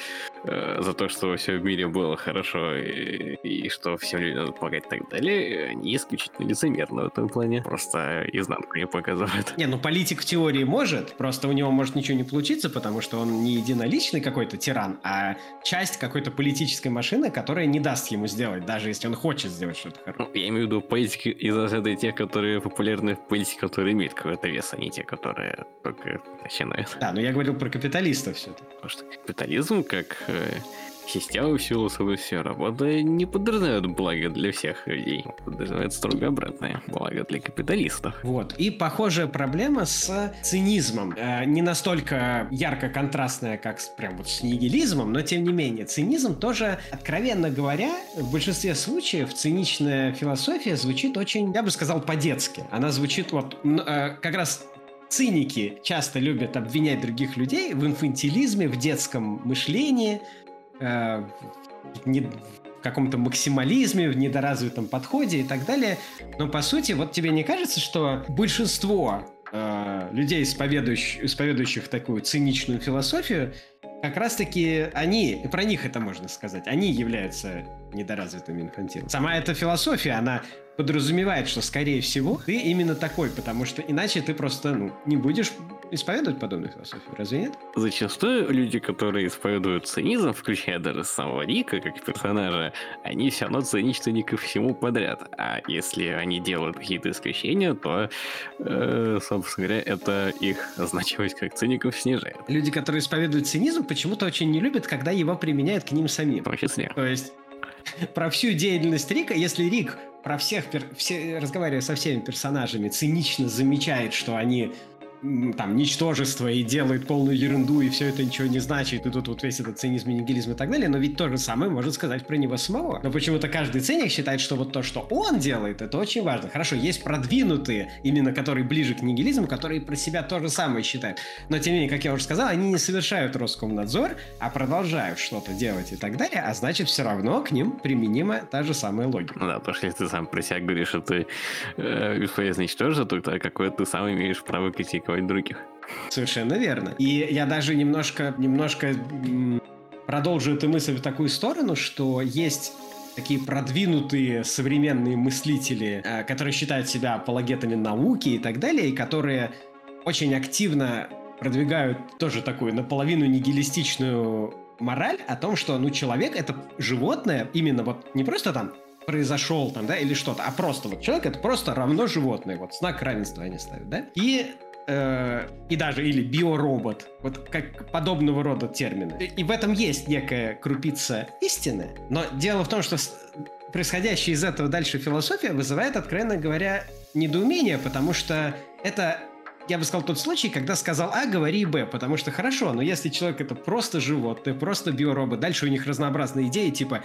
за то, что все в мире было хорошо и, и что всем людям надо помогать и так далее, они исключительно лицемерны в этом плане. Просто изнанку не показывают. Не, ну политик в теории может, просто у него может ничего не получиться, потому что он не единоличный какой-то тиран, а часть какой-то политической машины, которая не даст ему сделать, даже если он хочет сделать что-то хорошее. Ну, я имею в виду политики из разряда тех, которые популярны в политике, которые имеют какой-то вес, а не те, которые только начинают. Да, но я говорил про капиталистов все-таки. Потому что капитализм, как э, система в силу своего все работы не подразумевает благо для всех людей. Подразумевает строго обратное. Благо для капиталистов. Вот. И похожая проблема с цинизмом. Э, не настолько ярко контрастная, как с, прям вот с нигилизмом, но тем не менее. Цинизм тоже, откровенно говоря, в большинстве случаев циничная философия звучит очень, я бы сказал, по-детски. Она звучит вот э, как раз циники часто любят обвинять других людей в инфантилизме, в детском мышлении, э, в каком-то максимализме, в недоразвитом подходе и так далее. Но по сути, вот тебе не кажется, что большинство э, людей, исповедующих, исповедующих такую циничную философию, как раз-таки они, про них это можно сказать, они являются недоразвитыми инфантилами. Сама эта философия, она подразумевает, что, скорее всего, ты именно такой, потому что иначе ты просто ну, не будешь исповедовать подобную философию, разве нет? Зачастую люди, которые исповедуют цинизм, включая даже самого Рика как персонажа, они все равно циничны не ко всему подряд. А если они делают какие-то исключения, то, э, собственно говоря, это их значимость как циников снижает. Люди, которые исповедуют цинизм, почему-то очень не любят, когда его применяют к ним самим. В том числе. То есть про всю деятельность Рика, если Рик про всех, все, разговаривая со всеми персонажами, цинично замечает, что они там ничтожество и делает полную ерунду, и все это ничего не значит, и тут вот весь этот цинизм, нигилизм и так далее, но ведь то же самое можно сказать про него самого. Но почему-то каждый циник считает, что вот то, что он делает, это очень важно. Хорошо, есть продвинутые, именно которые ближе к нигилизму, которые про себя то же самое считают. Но тем не менее, как я уже сказал, они не совершают Роскомнадзор, а продолжают что-то делать и так далее, а значит все равно к ним применима та же самая логика. Ну да, потому что если ты сам про себя говоришь, что ты э, бесполезно ничтожество, то какое ты сам имеешь право критиковать критиковать других. Совершенно верно. И я даже немножко, немножко продолжу эту мысль в такую сторону, что есть такие продвинутые современные мыслители, э, которые считают себя апологетами науки и так далее, и которые очень активно продвигают тоже такую наполовину нигилистичную мораль о том, что ну человек это животное, именно вот не просто там произошел там, да, или что-то, а просто вот человек это просто равно животное, вот знак равенства они ставят, да, и э, и даже или биоробот, вот как подобного рода термины. И в этом есть некая крупица истины, но дело в том, что происходящая из этого дальше философия вызывает, откровенно говоря, недоумение, потому что это я бы сказал, тот случай, когда сказал А, говори Б, потому что хорошо, но если человек это просто животное, просто биоробот, дальше у них разнообразные идеи, типа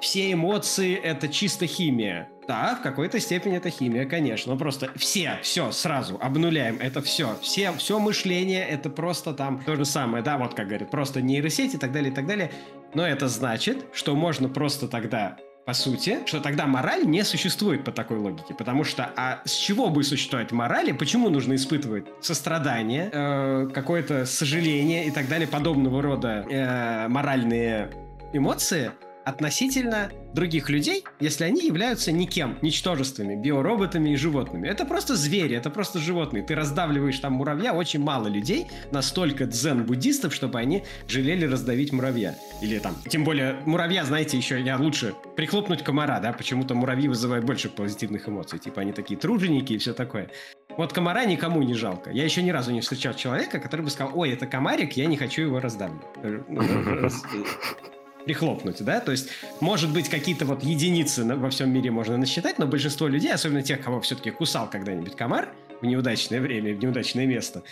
все эмоции — это чисто химия. Да, в какой-то степени это химия, конечно. Но просто все, все, сразу обнуляем. Это все. Все, все мышление — это просто там то же самое. Да, вот как говорят, просто нейросеть и так далее, и так далее. Но это значит, что можно просто тогда по сути, что тогда мораль не существует по такой логике. Потому что, а с чего бы существовать морали? Почему нужно испытывать сострадание, э, какое-то сожаление и так далее, подобного рода э, моральные эмоции? Относительно других людей, если они являются никем, ничтожествами, биороботами и животными. Это просто звери, это просто животные. Ты раздавливаешь там муравья, очень мало людей, настолько дзен-буддистов, чтобы они жалели раздавить муравья. Или там, тем более, муравья, знаете, еще я лучше прихлопнуть комара, да, почему-то муравьи вызывают больше позитивных эмоций, типа они такие труженики и все такое. Вот комара никому не жалко. Я еще ни разу не встречал человека, который бы сказал, ой, это комарик, я не хочу его раздавливать. прихлопнуть, да, то есть, может быть, какие-то вот единицы во всем мире можно насчитать, но большинство людей, особенно тех, кого все-таки кусал когда-нибудь комар в неудачное время, в неудачное место,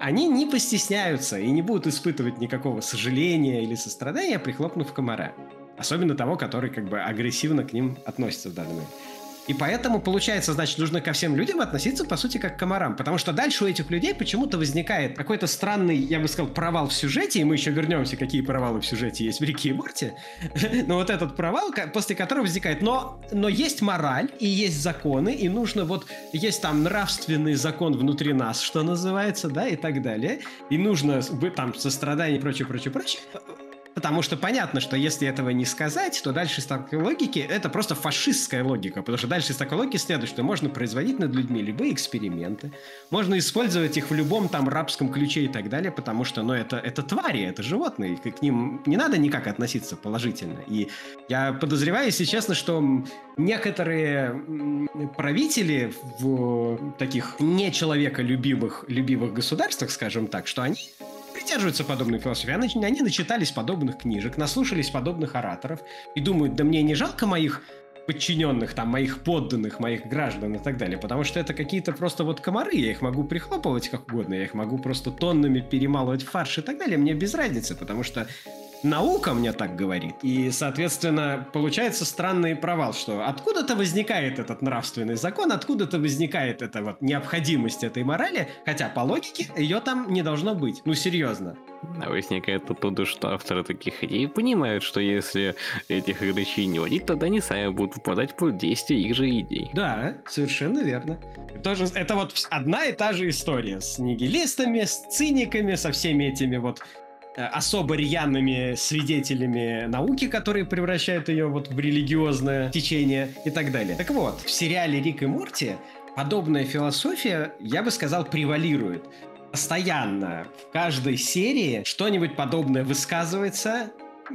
они не постесняются и не будут испытывать никакого сожаления или сострадания, прихлопнув комара. Особенно того, который как бы агрессивно к ним относится в данный момент. И поэтому, получается, значит, нужно ко всем людям относиться, по сути, как к комарам. Потому что дальше у этих людей почему-то возникает какой-то странный, я бы сказал, провал в сюжете, и мы еще вернемся, какие провалы в сюжете есть в Рике и Морте. Но вот этот провал, после которого возникает, но, но есть мораль, и есть законы, и нужно вот, есть там нравственный закон внутри нас, что называется, да, и так далее. И нужно там сострадание и прочее, прочее, прочее потому что понятно, что если этого не сказать, то дальше из такой логики это просто фашистская логика, потому что дальше из такой логики следует, что можно производить над людьми любые эксперименты, можно использовать их в любом там рабском ключе и так далее, потому что, ну, это, это твари, это животные, к ним не надо никак относиться положительно. И я подозреваю, если честно, что некоторые правители в таких нечеловеколюбивых любимых государствах, скажем так, что они придерживаются подобной философии. Они, они начитались подобных книжек, наслушались подобных ораторов и думают, да мне не жалко моих подчиненных, там, моих подданных, моих граждан и так далее, потому что это какие-то просто вот комары, я их могу прихлопывать как угодно, я их могу просто тоннами перемалывать в фарш и так далее, мне без разницы, потому что Наука мне так говорит. И, соответственно, получается странный провал, что откуда-то возникает этот нравственный закон, откуда-то возникает эта вот необходимость этой морали, хотя по логике ее там не должно быть. Ну, серьезно. А возникает оттуда, что авторы таких идей понимают, что если этих игрочей не вводить, тогда они сами будут попадать под действие их же идей. Да, совершенно верно. Тоже, это вот одна и та же история с нигилистами, с циниками, со всеми этими вот особо рьяными свидетелями науки, которые превращают ее вот в религиозное течение и так далее. Так вот, в сериале «Рик и Морти» подобная философия, я бы сказал, превалирует. Постоянно в каждой серии что-нибудь подобное высказывается.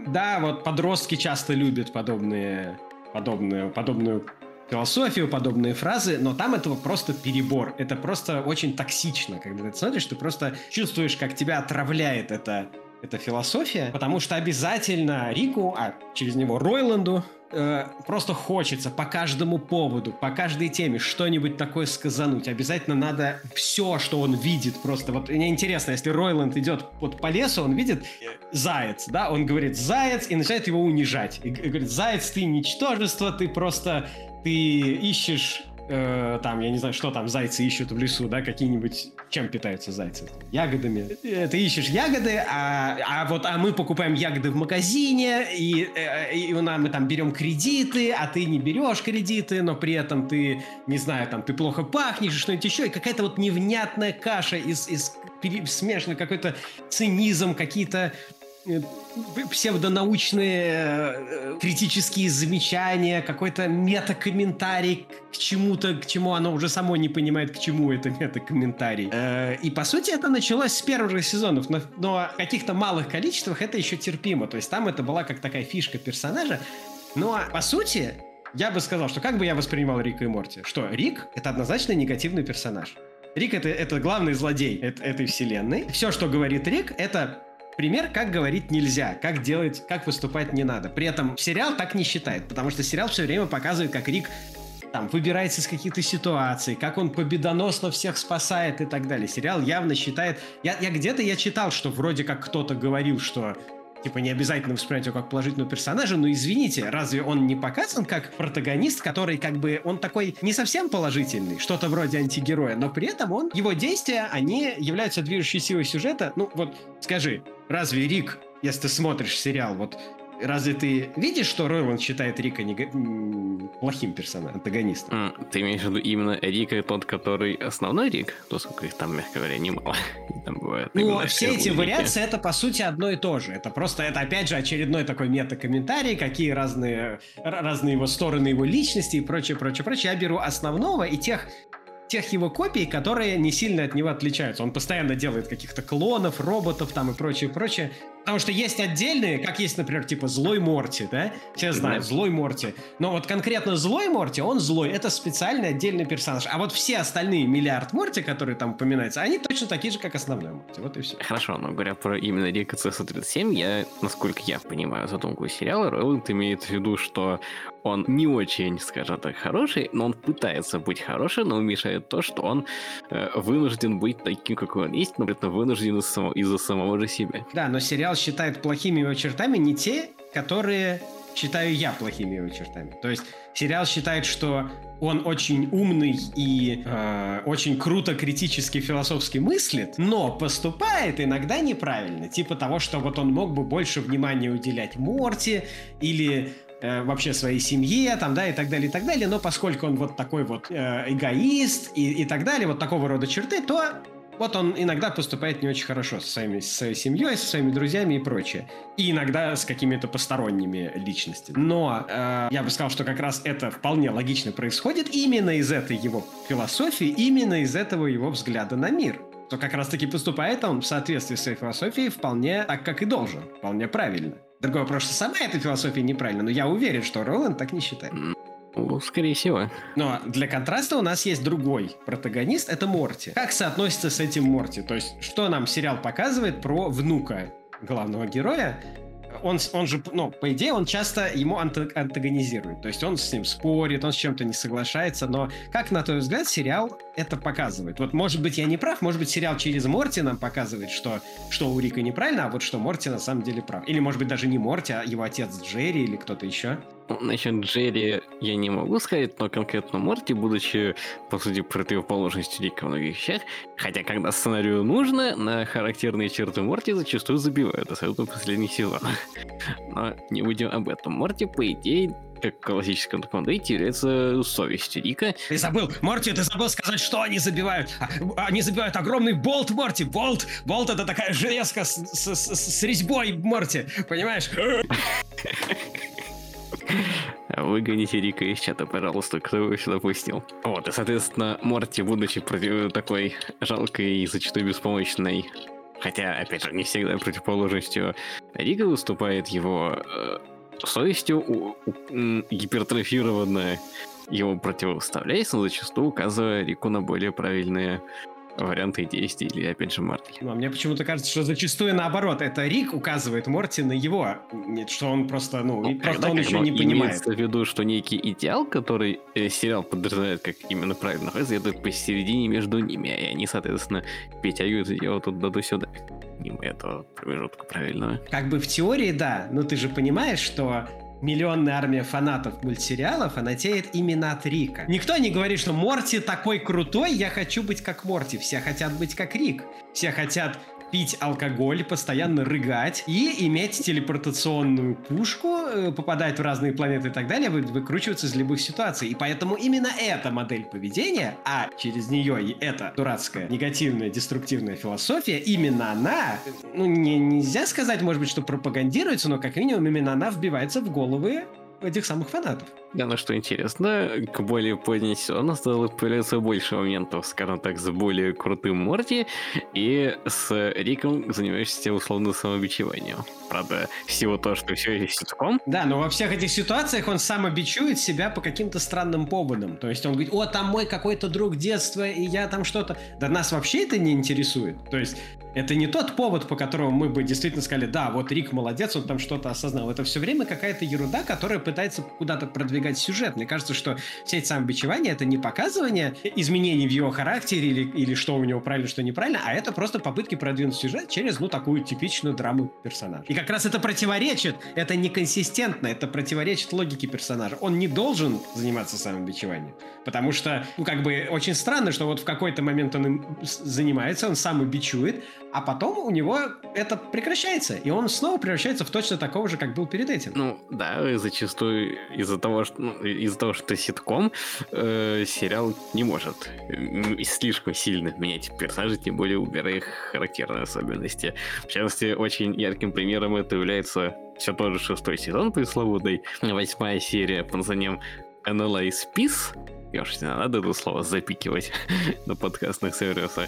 Да, вот подростки часто любят подобные, подобную, подобную философию, подобные фразы, но там этого просто перебор. Это просто очень токсично, когда ты смотришь, ты просто чувствуешь, как тебя отравляет это философия, потому что обязательно Рику, а через него Ройланду, э, просто хочется по каждому поводу, по каждой теме что-нибудь такое сказануть. Обязательно надо все, что он видит, просто вот мне интересно, если Ройланд идет вот по лесу, он видит заяц, да, он говорит заяц и начинает его унижать. И говорит, заяц, ты ничтожество, ты просто, ты ищешь э, там, я не знаю, что там зайцы ищут в лесу, да, какие-нибудь... Чем питаются зайцы? Ягодами. Э, ты ищешь ягоды, а, а вот а мы покупаем ягоды в магазине, и, э, и мы там берем кредиты, а ты не берешь кредиты, но при этом ты, не знаю, там, ты плохо пахнешь, что-нибудь еще, и какая-то вот невнятная каша из, из смешанный какой-то цинизм, какие-то Э, псевдонаучные э, критические замечания, какой-то метакомментарий к чему-то, к чему оно уже само не понимает, к чему это метакомментарий. Э, и, по сути, это началось с первых сезонов, но, но в каких-то малых количествах это еще терпимо. То есть там это была как такая фишка персонажа. Но, по сути, я бы сказал, что как бы я воспринимал Рика и Морти? Что Рик — это однозначно негативный персонаж. Рик это, это главный злодей этой вселенной. Все, что говорит Рик, это Пример, как говорить нельзя, как делать, как выступать не надо. При этом сериал так не считает, потому что сериал все время показывает, как Рик там выбирается из каких-то ситуаций, как он победоносно всех спасает и так далее. Сериал явно считает... Я, я где-то я читал, что вроде как кто-то говорил, что типа не обязательно воспринимать его как положительного персонажа, но извините, разве он не показан как протагонист, который как бы, он такой не совсем положительный, что-то вроде антигероя, но при этом он, его действия, они являются движущей силой сюжета. Ну вот скажи, разве Рик, если ты смотришь сериал, вот Разве ты видишь, что Ройланд считает Рика нега... плохим персонажем, антагонистом? Mm, ты имеешь в виду именно Рика, тот, который основной Рик? То, сколько их там, мягко говоря, немало. там бывает. Ну, все эти Рики. вариации, это, по сути, одно и то же. Это просто, это, опять же, очередной такой мета-комментарий, какие разные, разные его стороны его личности и прочее, прочее, прочее. Я беру основного и тех тех его копий, которые не сильно от него отличаются. Он постоянно делает каких-то клонов, роботов там и прочее, прочее. Потому что есть отдельные, как есть, например, типа злой Морти, да? Все знают, злой Морти. Но вот конкретно злой Морти, он злой, это специальный отдельный персонаж. А вот все остальные миллиард Морти, которые там упоминаются, они точно такие же, как основной Морти. Вот и все. Хорошо, но говоря про именно Рика CS-37, я, насколько я понимаю задумку сериала, Роланд имеет в виду, что он не очень, скажем так, хороший, но он пытается быть хорошим, но мешает то, что он э, вынужден быть таким, какой он есть, но при этом вынужден из-за самого, из самого же себя. Да, но сериал считает плохими его чертами не те, которые считаю я плохими его чертами. То есть сериал считает, что он очень умный и э, очень круто критически философски мыслит, но поступает иногда неправильно. Типа того, что вот он мог бы больше внимания уделять Морти или э, вообще своей семье, там, да, и так далее, и так далее, но поскольку он вот такой вот э, эгоист и, и так далее, вот такого рода черты, то Вот он иногда поступает не очень хорошо со, своими, со семьей, со своими друзьями и прочее. И иногда с какими-то посторонними личностями. Но э, я бы сказал, что как раз это вполне логично происходит именно из этой его философии, именно из этого его взгляда на мир то как раз-таки поступает он в соответствии с своей философией вполне так, как и должен, вполне правильно. Другой вопрос, что сама эта философия неправильна, но я уверен, что Роланд так не считает. Ну, скорее всего. Но для контраста у нас есть другой протагонист, это Морти. Как соотносится с этим Морти? То есть, что нам сериал показывает про внука главного героя, он, он же, ну, по идее, он часто ему антагонизирует. То есть он с ним спорит, он с чем-то не соглашается, но как, на твой взгляд, сериал это показывает? Вот, может быть, я не прав, может быть, сериал через Морти нам показывает, что, что у Рика неправильно, а вот что Морти на самом деле прав. Или, может быть, даже не Морти, а его отец Джерри или кто-то еще. Ну, насчет Джерри я не могу сказать, но конкретно Морти, будучи, по сути, противоположностью Рика в многих вещах, хотя когда сценарию нужно, на характерные черты Морти зачастую забивают, особенно в последних сезонах. Но не будем об этом. Морти, по идее, как классическом таком дейте, является совестью Рика. Ты забыл, Морти, ты забыл сказать, что они забивают. А, они забивают огромный болт, Морти. Болт, болт это такая железка с, с, с, с резьбой, Морти. Понимаешь? Выгоните Рика из чата, пожалуйста, кто его сюда пустил. Вот, и, соответственно, Морти, будучи против такой жалкой и зачастую беспомощной хотя, опять же, не всегда противоположностью Рика выступает его э, совестью, у, у, гипертрофированная его противоставляется, но зачастую указывая Рику на более правильные варианты действий или, опять же, Марти. Ну, а мне почему-то кажется, что зачастую наоборот. Это Рик указывает Морти на его. Нет, что он просто, ну, ну просто он еще не понимает. Имеется в виду, что некий идеал, который э, сериал подразумевает как именно правильно, следует посередине между ними, и они, соответственно, перетягивают его туда-сюда мимо этого промежутка правильного. Как бы в теории, да, но ты же понимаешь, что миллионная армия фанатов мультсериалов фанатеет именно от Рика. Никто не говорит, что Морти такой крутой, я хочу быть как Морти. Все хотят быть как Рик. Все хотят пить алкоголь, постоянно рыгать и иметь телепортационную пушку, э, попадать в разные планеты и так далее, вы, выкручиваться из любых ситуаций. И поэтому именно эта модель поведения, а через нее и эта дурацкая негативная деструктивная философия, именно она, ну не, нельзя сказать, может быть, что пропагандируется, но как минимум именно она вбивается в головы этих самых фанатов. Да, ну что интересно, к более поздней сезону стало появляться больше моментов, скажем так, с более крутым Морти и с Риком, занимающимся условно самобичеванием. Правда, всего то, что все есть ситком. Да, но во всех этих ситуациях он самобичует себя по каким-то странным поводам. То есть он говорит, о, там мой какой-то друг детства, и я там что-то... Да нас вообще это не интересует. То есть это не тот повод, по которому мы бы действительно сказали, да, вот Рик молодец, он там что-то осознал. Это все время какая-то ерунда, которая пытается куда-то продвигать сюжет. Мне кажется, что все эти самобичевания — это не показывание изменений в его характере или, или что у него правильно, что неправильно, а это просто попытки продвинуть сюжет через, ну, такую типичную драму персонажа. И как раз это противоречит, это неконсистентно, это противоречит логике персонажа. Он не должен заниматься самобичеванием. Потому что, ну, как бы, очень странно, что вот в какой-то момент он им занимается, он самобичует, а потом у него это прекращается, и он снова превращается в точно такого же, как был перед этим. Ну, да, зачастую из-за того, что, ну, из-за того, что ситком, э, сериал не может слишком сильно менять персонажей, тем более убирая их характерные особенности. В частности, очень ярким примером это является все тот же шестой сезон пресловутый, восьмая серия под названием Analyze Peace, я уж не надо это слово запикивать на подкастных сервисах.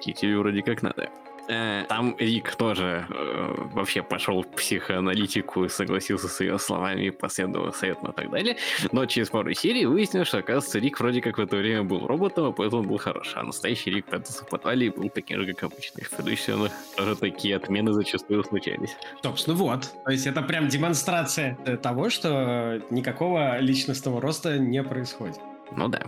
Китю вроде как надо. Э, там Рик тоже э, вообще пошел в психоаналитику и согласился с ее словами, последовал советом и так далее. Но через пару серий выяснилось, что, оказывается, Рик вроде как в это время был роботом, а поэтому был хорош. А настоящий Рик прятался в подвале и был таким же, как обычно. В предыдущих тоже такие отмены зачастую случались. Собственно, вот. То есть это прям демонстрация того, что никакого личностного роста не происходит. Ну да.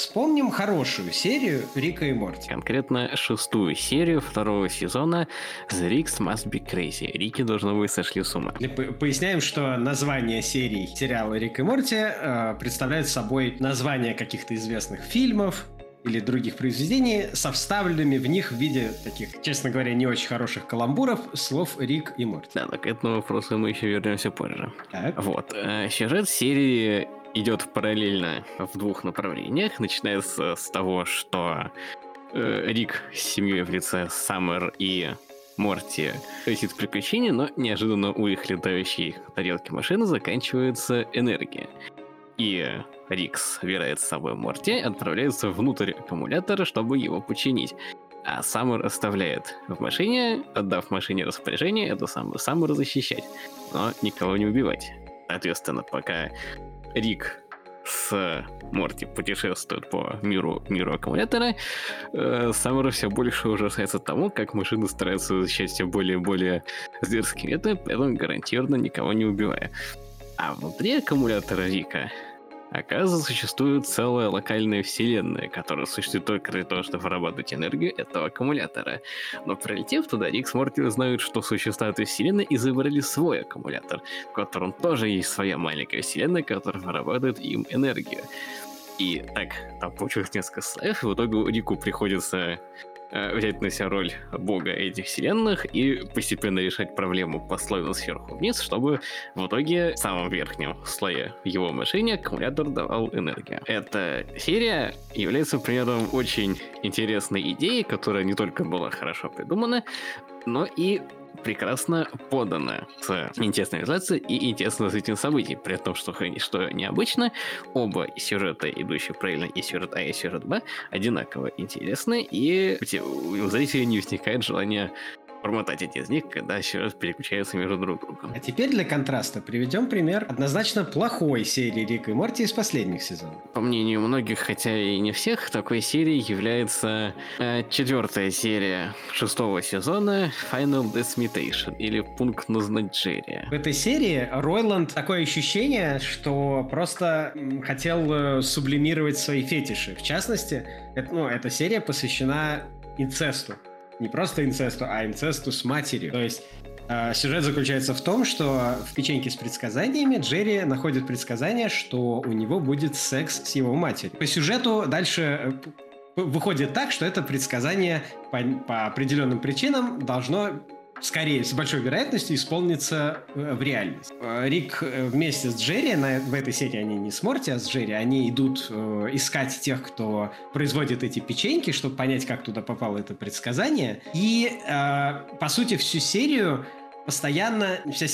Вспомним хорошую серию Рика и Морти. Конкретно шестую серию второго сезона The Ricks Must Be Crazy. Рики должно быть сошли с ума. Поясняем, что название серий сериала Рик и Морти э, представляют собой название каких-то известных фильмов, или других произведений со вставленными в них в виде таких, честно говоря, не очень хороших каламбуров слов Рик и Морти. Да, так к этому вопросу мы еще вернемся позже. Так. Вот. Э, сюжет серии идет параллельно в двух направлениях. Начинается с того, что э, Рик с семьей в лице Саммер и Морти летит приключения, но неожиданно у их летающей тарелки машины заканчивается энергия. И Рикс собирает с собой Морти отправляется внутрь аккумулятора, чтобы его починить. А Саммер оставляет в машине, отдав машине распоряжение эту самую Саммер защищать, но никого не убивать. Соответственно, пока Рик с Морти путешествуют по миру, миру аккумулятора, э, Саммер все больше ужасается тому, как машины стараются защищать все более и более зверские методы, при гарантированно никого не убивая. А внутри аккумулятора Рика Оказывается, существует целая локальная вселенная, которая существует только для того, чтобы вырабатывать энергию этого аккумулятора. Но пролетев туда, Рик с Морти узнают, что существует этой вселенной и выбрали свой аккумулятор, в котором тоже есть своя маленькая вселенная, которая вырабатывает им энергию. И так, там получилось несколько слоев, и в итоге Рику приходится взять на себя роль бога этих вселенных и постепенно решать проблему послойно сверху вниз, чтобы в итоге в самом верхнем слое его машине аккумулятор давал энергию. Эта серия является примером очень интересной идеи, которая не только была хорошо придумана, но и прекрасно подано. С интересной реализацией и интересным развитием событий, при том, что, что необычно, оба сюжета, идущие правильно и сюжет А, и сюжет Б, одинаково интересны, и у зрителей не возникает желания промотать эти из них, когда еще раз переключаются между друг другом. А теперь для контраста приведем пример однозначно плохой серии Рик и Морти из последних сезонов. По мнению многих, хотя и не всех, такой серией является э, четвертая серия шестого сезона Final Desmutation или Пункт назначения. В этой серии Ройланд такое ощущение, что просто хотел э, сублимировать свои фетиши. В частности, это, ну, эта серия посвящена инцесту не просто инцесту, а инцесту с матерью. То есть э, сюжет заключается в том, что в печеньке с предсказаниями Джерри находит предсказание, что у него будет секс с его матерью. По сюжету дальше э, выходит так, что это предсказание по, по определенным причинам должно скорее, с большой вероятностью, исполнится э, в реальность. Э, Рик э, вместе с Джерри, на, в этой серии они не с Морти, а с Джерри, они идут э, искать тех, кто производит эти печеньки, чтобы понять, как туда попало это предсказание. И, э, по сути, всю серию постоянно вся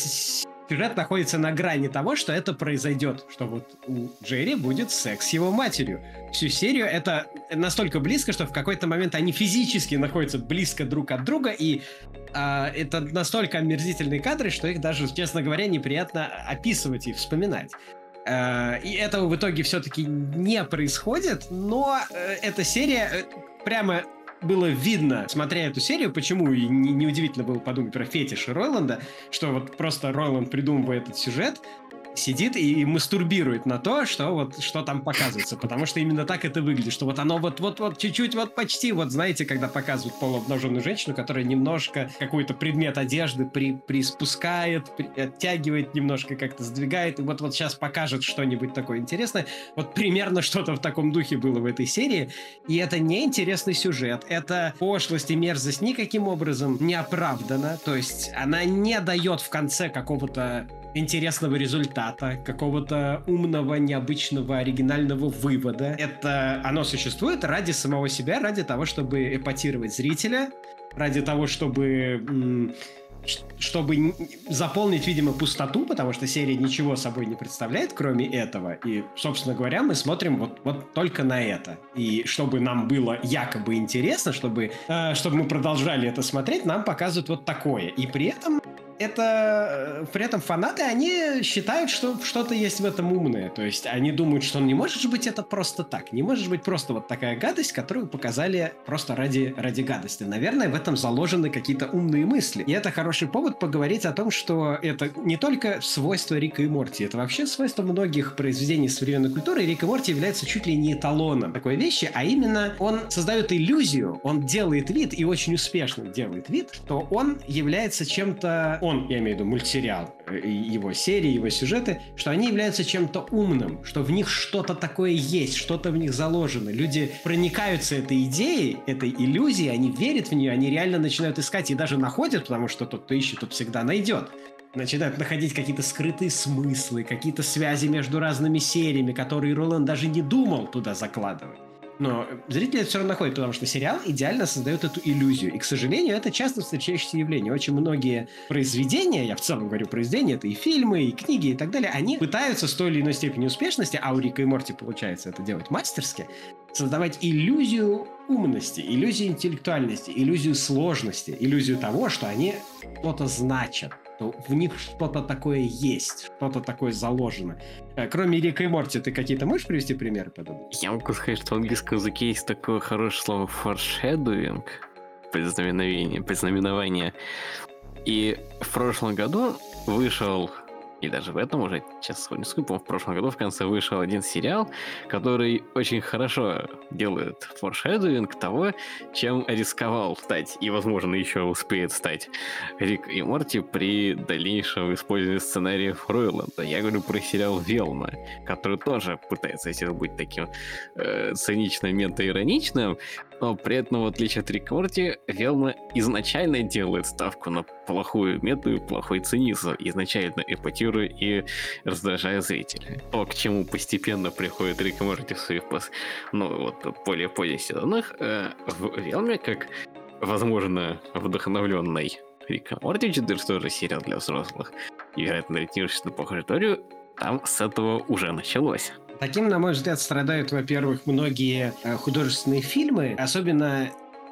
сюжет находится на грани того, что это произойдет, что вот у Джерри будет секс с его матерью. Всю серию это настолько близко, что в какой-то момент они физически находятся близко друг от друга, и а, это настолько омерзительные кадры, что их даже, честно говоря, неприятно описывать и вспоминать. Uh, и этого в итоге все-таки не происходит, но uh, эта серия uh, прямо было видно, смотря эту серию, почему и неудивительно не было подумать про фетиш Ройланда, что вот просто Ройланд придумывает этот сюжет, сидит и мастурбирует на то, что вот что там показывается, потому что именно так это выглядит, что вот оно вот вот вот чуть-чуть вот почти вот знаете, когда показывают полуобнаженную женщину, которая немножко какой-то предмет одежды при, приспускает, при, оттягивает немножко, как-то сдвигает, и вот вот сейчас покажет что-нибудь такое интересное. Вот примерно что-то в таком духе было в этой серии, и это не интересный сюжет, это пошлость и мерзость никаким образом не оправдана, то есть она не дает в конце какого-то интересного результата, какого-то умного, необычного, оригинального вывода. Это оно существует ради самого себя, ради того, чтобы эпатировать зрителя, ради того, чтобы чтобы заполнить, видимо, пустоту, потому что серия ничего собой не представляет, кроме этого. И, собственно говоря, мы смотрим вот, вот только на это. И чтобы нам было якобы интересно, чтобы, э, чтобы мы продолжали это смотреть, нам показывают вот такое. И при этом это э, при этом фанаты, они считают, что что-то есть в этом умное. То есть они думают, что не может быть это просто так. Не может быть просто вот такая гадость, которую показали просто ради, ради гадости. Наверное, в этом заложены какие-то умные мысли. И это хороший повод поговорить о том, что это не только свойство Рика и Морти, это вообще свойство многих произведений современной культуры. И Рик и Морти является чуть ли не эталоном такой вещи, а именно он создает иллюзию, он делает вид и очень успешно делает вид, что он является чем-то он, я имею в виду мультсериал, э, его серии, его сюжеты, что они являются чем-то умным, что в них что-то такое есть, что-то в них заложено. Люди проникаются этой идеей, этой иллюзией, они верят в нее, они реально начинают искать и даже находят, потому что тот, кто ищет, тот всегда найдет. начинают находить какие-то скрытые смыслы, какие-то связи между разными сериями, которые Роланд даже не думал туда закладывать. Но зрители это все равно находят, потому что сериал идеально создает эту иллюзию. И, к сожалению, это часто встречающееся явление. Очень многие произведения, я в целом говорю произведения, это и фильмы, и книги, и так далее, они пытаются с той или иной степени успешности, а у Рика и Морти получается это делать мастерски, создавать иллюзию умности, иллюзию интеллектуальности, иллюзию сложности, иллюзию того, что они что-то значат то в них что-то такое есть, что-то такое заложено. Э, кроме Рика и Морти, ты какие-то можешь привести примеры подобные? Я могу сказать, что в английском языке есть такое хорошее слово foreshadowing, предзнаменование, предзнаменование. И в прошлом году вышел и даже в этом уже, сейчас сегодня скупом, в прошлом году в конце вышел один сериал, который очень хорошо делает форшедуинг того, чем рисковал стать, и, возможно, еще успеет стать Рик и Морти при дальнейшем использовании сценариев Ройланда. Я говорю про сериал Велма, который тоже пытается быть таким э, циничным, ментоироничным, но при этом, в отличие от Рика Морти, Велма изначально делает ставку на плохую мету плохой цинизм, изначально эпатируя и раздражая зрителя. То, к чему постепенно приходит Рик и Морти в своих пос... ну, вот, более поздних сезонах, э, в Велме, как, возможно, вдохновленный Рика Морти, что же сериал для взрослых, и, вероятно, ориентирующийся на похожую историю, там с этого уже началось. Таким, на мой взгляд, страдают, во-первых, многие э, художественные фильмы, особенно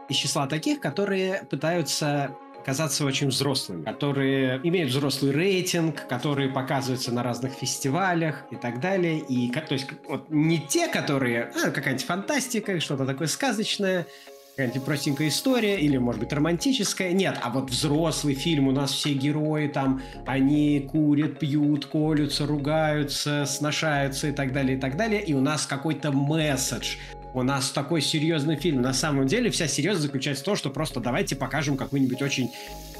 из числа таких, которые пытаются казаться очень взрослыми, которые имеют взрослый рейтинг, которые показываются на разных фестивалях и так далее. И, то есть, вот не те, которые, а, какая-нибудь фантастика, что-то такое сказочное, какая-нибудь простенькая история, или, может быть, романтическая. Нет, а вот взрослый фильм, у нас все герои там, они курят, пьют, колются, ругаются, сношаются и так далее, и так далее. И у нас какой-то месседж, у нас такой серьезный фильм. На самом деле вся серьезность заключается в том, что просто давайте покажем какую-нибудь очень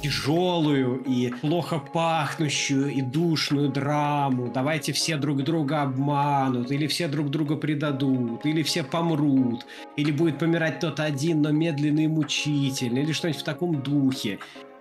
тяжелую и плохо пахнущую и душную драму. Давайте все друг друга обманут, или все друг друга предадут, или все помрут, или будет помирать кто-то один, но медленно и мучительно, или что-нибудь в таком духе.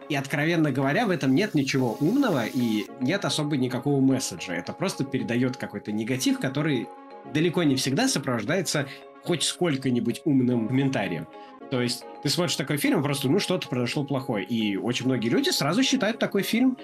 И, откровенно говоря, в этом нет ничего умного и нет особо никакого месседжа. Это просто передает какой-то негатив, который далеко не всегда сопровождается хоть сколько-нибудь умным комментарием. То есть ты смотришь такой фильм, просто, ну, что-то произошло плохое. И очень многие люди сразу считают такой фильм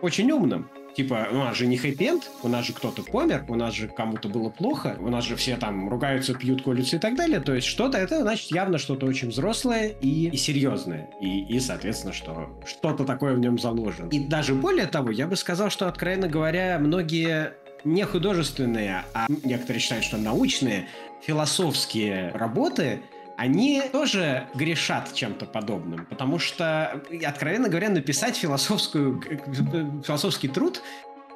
очень умным. Типа, у нас же не хэппи у нас же кто-то помер, у нас же кому-то было плохо, у нас же все там ругаются, пьют, колются и так далее. То есть что-то, это значит явно что-то очень взрослое и, и серьезное. И, и, соответственно, что что-то такое в нем заложено. И даже более того, я бы сказал, что, откровенно говоря, многие не художественные, а некоторые считают, что научные, философские работы, они тоже грешат чем-то подобным, потому что, откровенно говоря, написать философскую, философский труд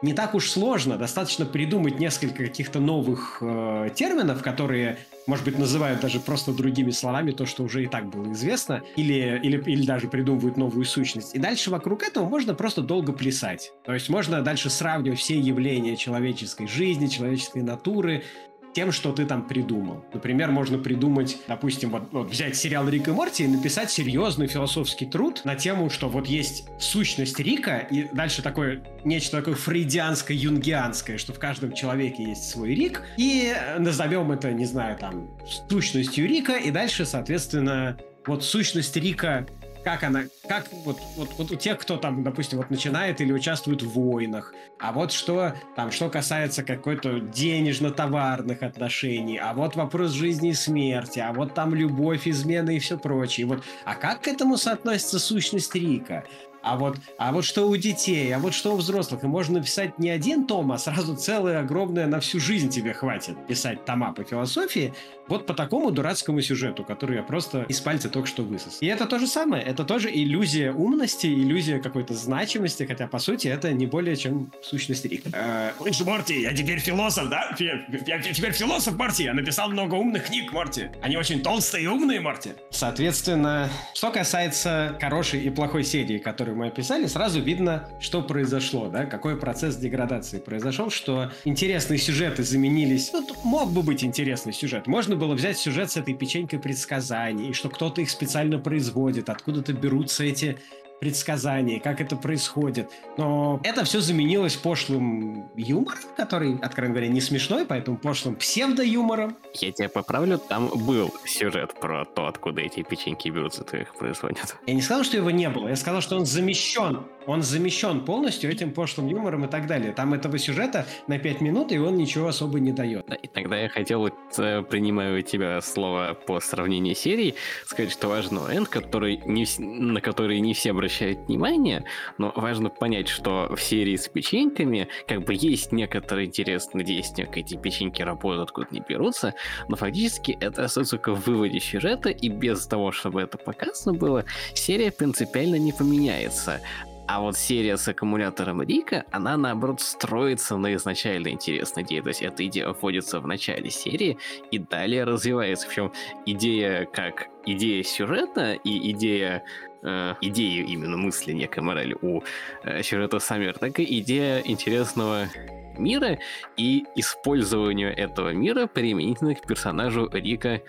не так уж сложно. Достаточно придумать несколько каких-то новых э, терминов, которые, может быть, называют даже просто другими словами то, что уже и так было известно, или, или, или даже придумывают новую сущность. И дальше вокруг этого можно просто долго плясать. То есть можно дальше сравнивать все явления человеческой жизни, человеческой натуры, тем, что ты там придумал. Например, можно придумать, допустим, вот, вот взять сериал Рик и Морти и написать серьезный философский труд на тему, что вот есть сущность Рика, и дальше такое нечто такое фрейдианское, юнгианское, что в каждом человеке есть свой Рик, и назовем это, не знаю, там, сущностью Рика, и дальше, соответственно, вот сущность Рика как она, как вот, вот, вот у тех, кто там, допустим, вот начинает или участвует в войнах, а вот что там, что касается какой-то денежно-товарных отношений, а вот вопрос жизни и смерти, а вот там любовь, измена и все прочее. Вот, а как к этому соотносится сущность Рика? А вот, а вот что у детей, а вот что у взрослых. И можно написать не один том, а сразу целое огромное на всю жизнь тебе хватит писать тома по философии, вот по такому дурацкому сюжету, который я просто из пальца только что высос. И это то же самое, это тоже иллюзия умности, иллюзия какой-то значимости, хотя, по сути, это не более чем сущность Рика. Э, Морти, я теперь философ, да? Я теперь философ, Морти, я написал много умных книг, Морти. Они очень толстые и умные, Морти. Соответственно, что касается хорошей и плохой серии, которую мы описали, сразу видно, что произошло, да, какой процесс деградации произошел, что интересные сюжеты заменились. Ну, мог бы быть интересный сюжет. Можно было взять сюжет с этой печенькой предсказаний, что кто-то их специально производит, откуда-то берутся эти предсказания, как это происходит. Но это все заменилось пошлым юмором, который, откровенно говоря, не смешной, поэтому пошлым псевдо-юмором. Я тебя поправлю, там был сюжет про то, откуда эти печеньки берутся, кто их производит. Я не сказал, что его не было, я сказал, что он замещен. Он замещен полностью этим пошлым юмором и так далее. Там этого сюжета на 5 минут, и он ничего особо не дает. Да, и тогда я хотел, вот, э, принимая у тебя слово по сравнению серий, сказать, что важный момент, который не, на который не все обращают внимание, но важно понять, что в серии с печеньками как бы есть некоторые интересные действия, как эти печеньки работают, откуда они берутся, но фактически это только в выводе сюжета, и без того, чтобы это показано было, серия принципиально не поменяется. А вот серия с аккумулятором Рика, она наоборот строится на изначально интересной идее. То есть эта идея вводится в начале серии и далее развивается. Причем идея как идея сюжета и идея э, идею именно мысли некой морали у э, сюжета Саммер, так и идея интересного мира и использование этого мира применительно к персонажу Рика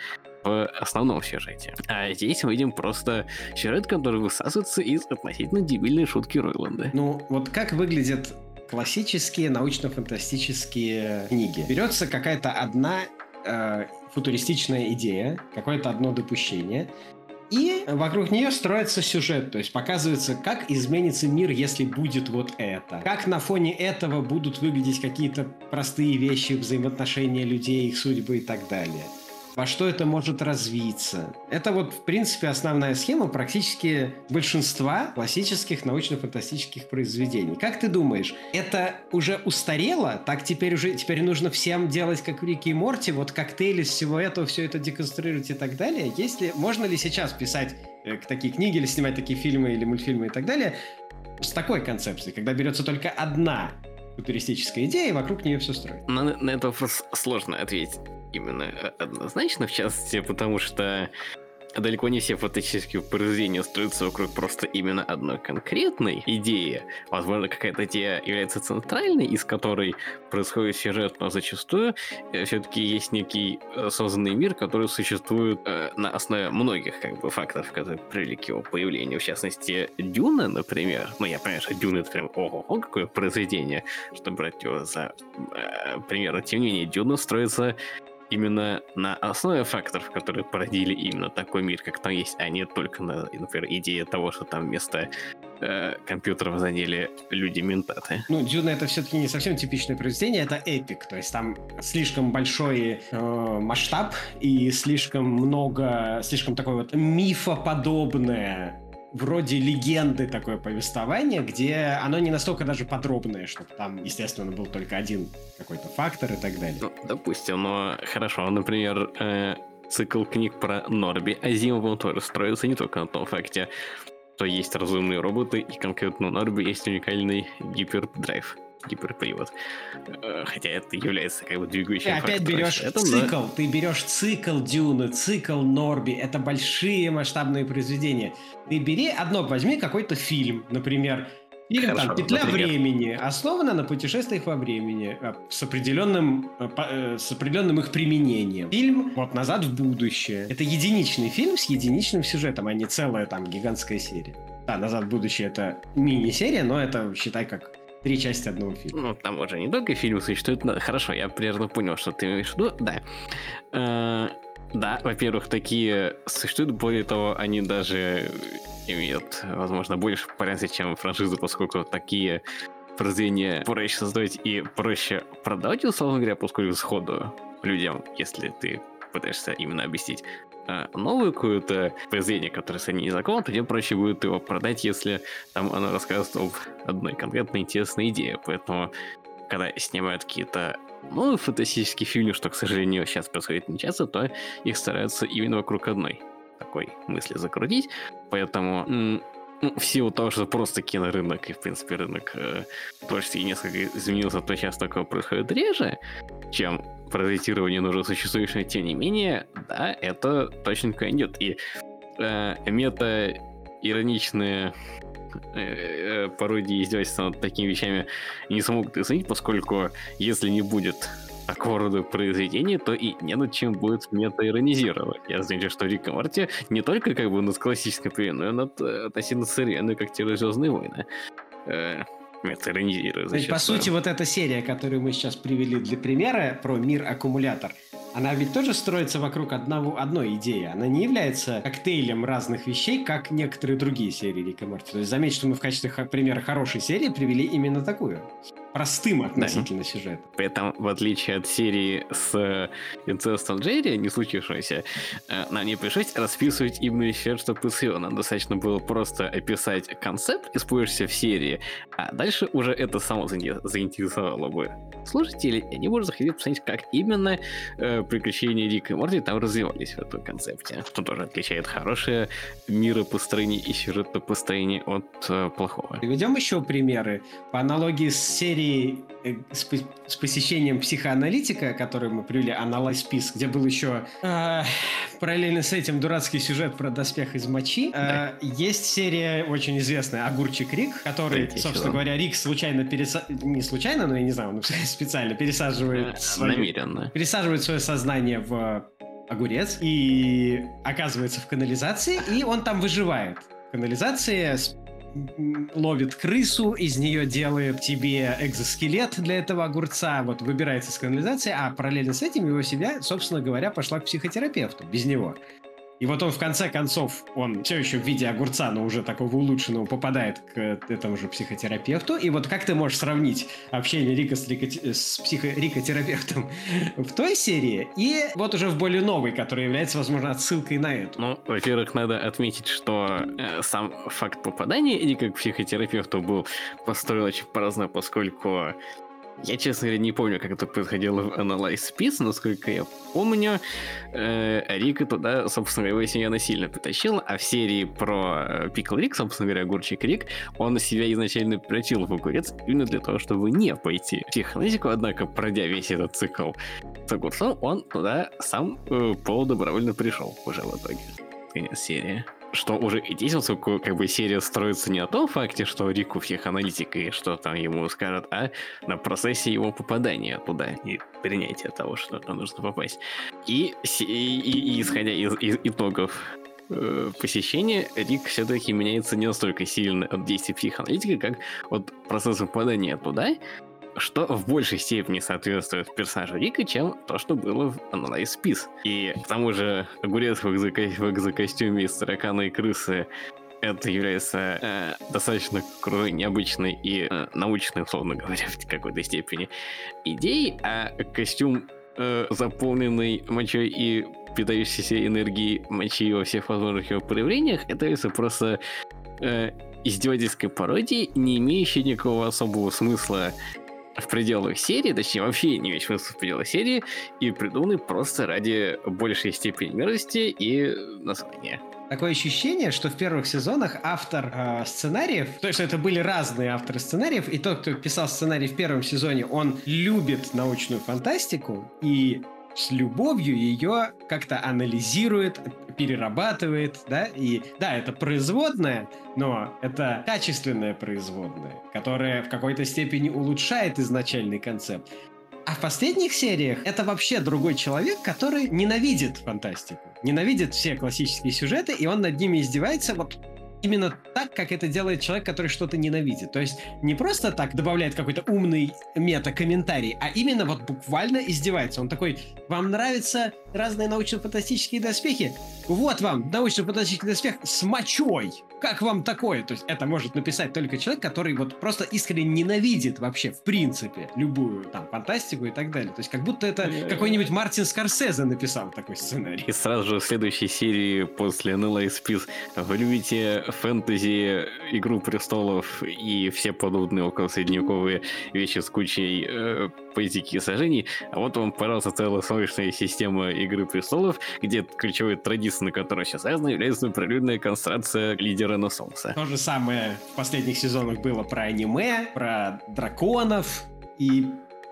в основном сюжете. А здесь мы видим просто сюжет, который высасывается из относительно дебильной шутки Ройланда. Ну, вот как выглядят классические научно-фантастические книги? Берется какая-то одна э, футуристичная идея, какое-то одно допущение, и вокруг нее строится сюжет, то есть показывается, как изменится мир, если будет вот это. Как на фоне этого будут выглядеть какие-то простые вещи, взаимоотношения людей, их судьбы и так далее во что это может развиться. Это вот, в принципе, основная схема практически большинства классических научно-фантастических произведений. Как ты думаешь, это уже устарело? Так теперь уже теперь нужно всем делать, как в Рике и Морти, вот коктейль из всего этого, все это деконструировать и так далее? Если, можно ли сейчас писать э, такие книги или снимать такие фильмы или мультфильмы и так далее с такой концепцией, когда берется только одна футуристическая идея, и вокруг нее все строить? На, на этот сложно ответить именно однозначно, в частности, потому что далеко не все фантастические произведения строятся вокруг просто именно одной конкретной идеи. Возможно, какая-то идея является центральной, из которой происходит сюжет, но зачастую э, все-таки есть некий э, созданный мир, который существует э, на основе многих как бы фактов, которые привели к его появлению. В частности, Дюна, например. Ну, я понимаю, что Дюна это прям ого-го, какое произведение, чтобы брать его за э, пример. Тем не менее, Дюна строится именно на основе факторов, которые породили именно такой мир, как там есть, а не только на, например, идее того, что там вместо э, компьютеров заняли люди-ментаты. Ну, Дюна это все-таки не совсем типичное произведение, это эпик, то есть там слишком большой э, масштаб и слишком много, слишком такое вот мифоподобное вроде легенды такое повествование, где оно не настолько даже подробное, чтобы там, естественно, был только один какой-то фактор и так далее. Ну, допустим, но хорошо, например, э, цикл книг про Норби Азимовым тоже строится не только на том факте, что есть разумные роботы, и конкретно у Норби есть уникальный гипердрайв гиперпривод. Э, хотя это является как бы двигающим Ты опять берешь этом, цикл, но... ты берешь цикл Дюны, цикл Норби, это большие масштабные произведения. Ты бери одно, возьми какой-то фильм, например, Фильм Хорошо, там «Петля например. времени» основана на путешествиях во времени э, с определенным, э, с определенным их применением. Фильм вот «Назад в будущее». Это единичный фильм с единичным сюжетом, а не целая там гигантская серия. Да, «Назад в будущее» — это мини-серия, но это, считай, как три части одного фильма. Ну, там уже не только фильмы существуют. Но... Хорошо, я примерно понял, что ты имеешь в виду. Да. Э, да, во-первых, такие существуют. Более того, они даже имеют, возможно, больше популярности, чем франшизы, поскольку такие произведения проще создавать и проще продавать, условно говоря, поскольку сходу людям, если ты пытаешься именно объяснить, а, новую какое-то произведение, которое с не знакомо, то тебе проще будет его продать, если там оно рассказывает об одной конкретной интересной идее. Поэтому, когда снимают какие-то новые фантастические фильмы, что, к сожалению, сейчас происходит не часто, то их стараются именно вокруг одной такой мысли закрутить. Поэтому ну, в силу того, что просто кинорынок и, в принципе, рынок э, творчества несколько изменился, то сейчас такое происходит реже, чем паразитирование на уже существующее, тем не менее, да, это точненько идет. И э, мета-ироничные э, э, пародии издевательства над такими вещами не смогут оценить, поскольку если не будет такого рода произведения, то и не над чем будет мета-иронизировать. Я знаю, что Рик и Морти не только как бы над классической периодом, но и над э, относительно современной, как те Звездные войны. Э, мета-иронизирует. То есть, по сути, вот эта серия, которую мы сейчас привели для примера про мир-аккумулятор, она ведь тоже строится вокруг одного, одной идеи. Она не является коктейлем разных вещей, как некоторые другие серии Рика Морти. То есть заметь, что мы в качестве примера хорошей серии привели именно такую простым относительно да. сюжета. При этом, в отличие от серии с инцестом Джерри, не случившейся, э, нам не пришлось расписывать именно сюжет, что. Нам достаточно было просто описать концепт, использующийся в серии, а дальше уже это само заинтересовало бы слушателей, и они будут заходить посмотреть, как именно э, приключения Рика и Морти там развивались в этом концепте. Что тоже отличает хорошее миропостроение и сюжетопостроение от э, плохого. Приведем еще примеры. По аналогии с серией серии э, с, с посещением психоаналитика, который мы привели, анализ спис, где был еще э, параллельно с этим дурацкий сюжет про доспех из мочи. Э, есть серия очень известная «Огурчик Рик», который, Третий собственно сезон. говоря, Рик случайно пересаживает, не случайно, но я не знаю, он специально пересаживает, свое... Намеренно. пересаживает свое сознание в огурец и оказывается в канализации, и он там выживает. Канализация ловит крысу, из нее делает тебе экзоскелет для этого огурца, вот выбирается из канализации, а параллельно с этим его семья, собственно говоря, пошла к психотерапевту без него. И вот он в конце концов, он все еще в виде огурца, но уже такого улучшенного, попадает к этому же психотерапевту. И вот как ты можешь сравнить общение Рика с, Рика, с психорикотерапевтом в той серии и вот уже в более новой, которая является, возможно, отсылкой на эту? Ну, во-первых, надо отметить, что э, сам факт попадания Рика к психотерапевту был построен очень по-разному, поскольку я, честно говоря, не помню, как это происходило в Analyze Peace, насколько я помню. Э, Рика туда, собственно говоря, его семья насильно притащила, а в серии про Пикл Рик, собственно говоря, Огурчик Рик, он себя изначально превратил в огурец именно для того, чтобы не пойти в психоаналитику, однако, пройдя весь этот цикл с огурцом, он туда сам э, полудобровольно пришел уже в итоге. Конец серии что уже и здесь как бы серия строится не о том факте, что Рику психоаналитик и что там ему скажут, а на процессе его попадания туда и принятия того, что там нужно попасть. И, и, и, и исходя из, из итогов э, посещения, Рик все-таки меняется не настолько сильно от действий психоаналитика, как от процесса попадания туда, что в большей степени соответствует персонажу Рика, чем то, что было в Analyze Peace. И к тому же огурец в, в экзокостюме из таракана и крысы это является э, достаточно крутой, необычной и э, научной, условно говоря, в какой-то степени идеей, а костюм, э, заполненный мочой и питающийся энергией мочи во всех возможных его проявлениях, это является просто э, издевательской пародией, не имеющей никакого особого смысла в пределах серии, точнее вообще не весь смысл в пределах серии, и придуманы просто ради большей степени мерзости и названия. Такое ощущение, что в первых сезонах автор э, сценариев, то есть это были разные авторы сценариев, и тот, кто писал сценарий в первом сезоне, он любит научную фантастику и с любовью ее как-то анализирует, перерабатывает, да, и да, это производная, но это качественная производная, которая в какой-то степени улучшает изначальный концепт. А в последних сериях это вообще другой человек, который ненавидит фантастику, ненавидит все классические сюжеты, и он над ними издевается вот именно так, как это делает человек, который что-то ненавидит. То есть не просто так добавляет какой-то умный мета-комментарий, а именно вот буквально издевается. Он такой, вам нравятся разные научно-фантастические доспехи? Вот вам научно-фантастический доспех с мочой. Как вам такое? То есть это может написать только человек, который вот просто искренне ненавидит вообще в принципе любую там фантастику и так далее. То есть как будто это какой-нибудь Мартин Скорсезе написал такой сценарий. И сразу же в следующей серии после NLA Спис вы любите фэнтези, Игру престолов и все подобные около средневековые вещи с кучей э, политики и сажений. А вот вам, пожалуйста, целая солнечная система Игры престолов, где ключевой традицией, на которой сейчас связана, является пролюдная конструкция лидера на солнце. То же самое в последних сезонах было про аниме, про драконов и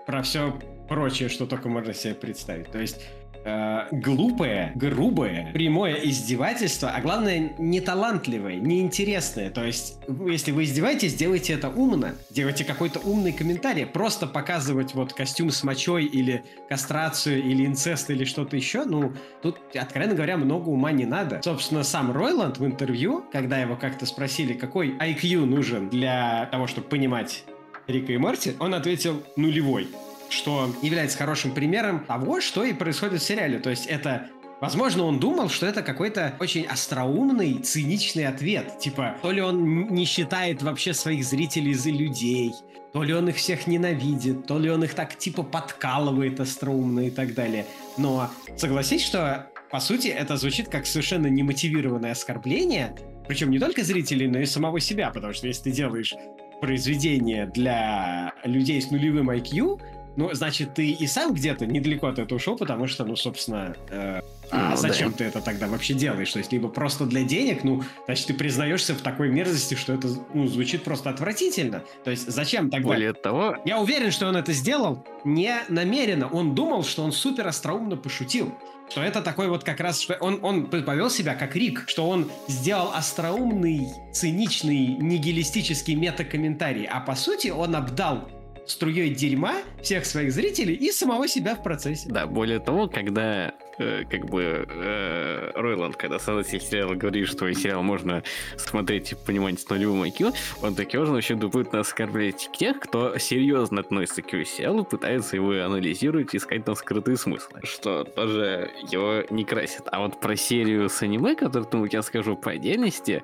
про все прочее, что только можно себе представить. То есть э, глупое, грубое, прямое издевательство, а главное, неталантливое, неинтересное. То есть, если вы издеваетесь, делайте это умно. Делайте какой-то умный комментарий. Просто показывать вот костюм с мочой или кастрацию, или инцест, или что-то еще, ну, тут, откровенно говоря, много ума не надо. Собственно, сам Ройланд в интервью, когда его как-то спросили, какой IQ нужен для того, чтобы понимать Рика и Морти, он ответил нулевой что является хорошим примером того, что и происходит в сериале. То есть это Возможно, он думал, что это какой-то очень остроумный, циничный ответ. Типа, то ли он не считает вообще своих зрителей за людей, то ли он их всех ненавидит, то ли он их так типа подкалывает остроумно и так далее. Но согласись, что по сути это звучит как совершенно немотивированное оскорбление, причем не только зрителей, но и самого себя, потому что если ты делаешь произведение для людей с нулевым IQ, ну, значит, ты и сам где-то недалеко от этого ушел, потому что, ну, собственно, э, а ну, зачем да. ты это тогда вообще делаешь? То есть, либо просто для денег, ну, значит, ты признаешься в такой мерзости, что это, ну, звучит просто отвратительно. То есть, зачем тогда? Более того... Я уверен, что он это сделал не намеренно. Он думал, что он супер остроумно пошутил. Что это такой вот как раз, что он, он повел себя как Рик, что он сделал остроумный, циничный, нигилистический метакомментарий, а по сути он обдал струей дерьма всех своих зрителей и самого себя в процессе. Да, более того, когда э, как бы э, Ройланд, когда создатель сериала говорит, что сериал можно смотреть и понимать с нулевым IQ, он таким вообще будет нас оскорблять тех, кто серьезно относится к сериалу, пытается его анализировать, искать там скрытые смыслы, что тоже его не красит. А вот про серию с аниме, которую я скажу по отдельности,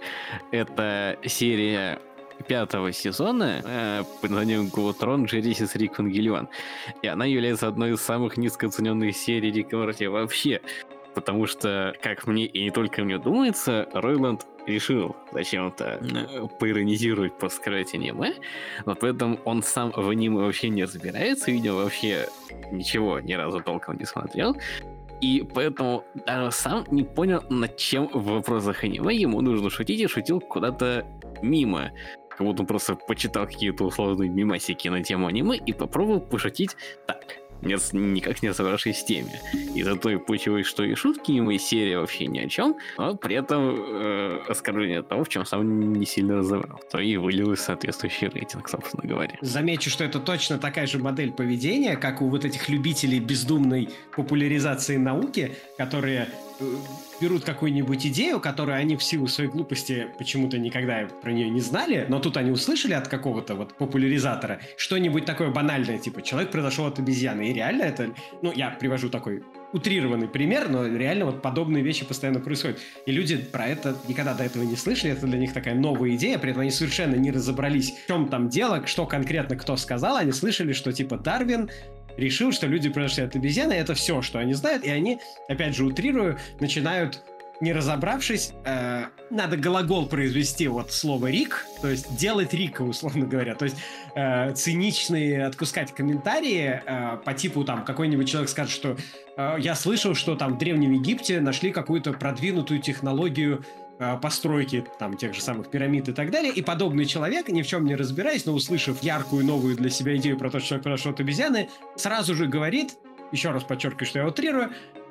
это серия пятого сезона э, под названием Голотрон Джерисис Рик Вангелион. И она является одной из самых низкооцененных серий Рика Морти вообще. Потому что, как мне и не только мне думается, Ройланд решил зачем-то э, поиронизировать поскрывать аниме, но при этом он сам в аниме вообще не разбирается, видимо, вообще ничего ни разу толком не смотрел, и поэтому даже сам не понял, над чем в вопросах аниме ему нужно шутить, и шутил куда-то мимо как будто просто почитал какие-то условные мимасики на тему аниме и попробовал пошутить так, нет, никак не разобравшись с теме. Из-за той почвы, что и шутки ему и серия вообще ни о чем, но при этом э, оскорбление того, в чем сам не сильно разобрал. То и вылилось соответствующий рейтинг, собственно говоря. Замечу, что это точно такая же модель поведения, как у вот этих любителей бездумной популяризации науки, которые берут какую-нибудь идею, которую они в силу своей глупости почему-то никогда про нее не знали, но тут они услышали от какого-то вот популяризатора что-нибудь такое банальное, типа «человек произошел от обезьяны». И реально это, ну, я привожу такой утрированный пример, но реально вот подобные вещи постоянно происходят. И люди про это никогда до этого не слышали, это для них такая новая идея, при этом они совершенно не разобрались, в чем там дело, что конкретно кто сказал, они слышали, что типа Дарвин решил, что люди произошли от обезьяны, это все, что они знают, и они, опять же, утрирую, начинают не разобравшись, э, надо глагол произвести вот слово «рик», то есть делать рика, условно говоря. То есть э, циничные отпускать комментарии э, по типу там какой-нибудь человек скажет, что э, я слышал, что там в Древнем Египте нашли какую-то продвинутую технологию постройки там тех же самых пирамид и так далее. И подобный человек, ни в чем не разбираясь, но услышав яркую новую для себя идею про то, что человек произошел от обезьяны, сразу же говорит, еще раз подчеркиваю, что я утрирую,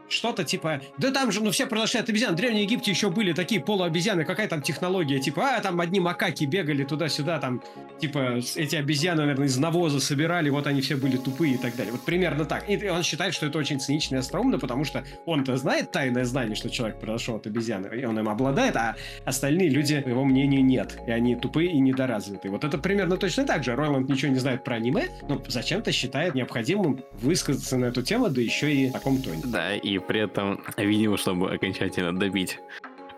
что-то типа, да там же, ну все от обезьян, в Древнем Египте еще были такие полуобезьяны, какая там технология, типа, а там одни макаки бегали туда-сюда, там, типа, эти обезьяны, наверное, из навоза собирали, вот они все были тупые и так далее. Вот примерно так. И он считает, что это очень цинично и остроумно, потому что он-то знает тайное знание, что человек произошел от обезьяны, и он им обладает, а остальные люди, его мнению, нет. И они тупые и недоразвитые. Вот это примерно точно так же. Ройланд ничего не знает про аниме, но зачем-то считает необходимым высказаться на эту тему, да еще и в таком тоне. Да, и при этом, видимо, чтобы окончательно добить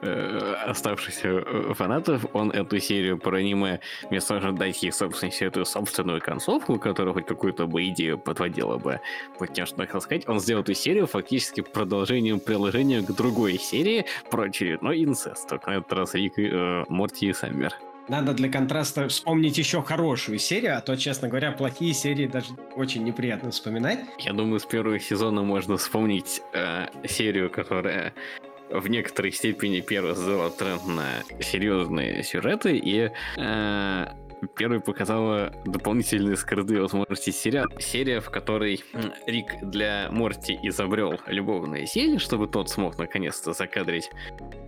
э, оставшихся э, фанатов, он эту серию про аниме, вместо того, чтобы дать ей, собственно, эту собственную концовку, которая хоть какую-то бы идею подводила бы под тем, что хотел сказать, он сделал эту серию фактически продолжением приложения к другой серии про очередной инцест, только на этот раз Рик, э, Морти и Саммер. Надо для контраста вспомнить еще хорошую серию, а то, честно говоря, плохие серии даже очень неприятно вспоминать. Я думаю, с первого сезона можно вспомнить э, серию, которая в некоторой степени первая создала тренд на серьезные сюжеты, и э, первой показала дополнительные скрытые возможности сериала. Серия, в которой Рик для Морти изобрел любовное зелье, чтобы тот смог наконец-то закадрить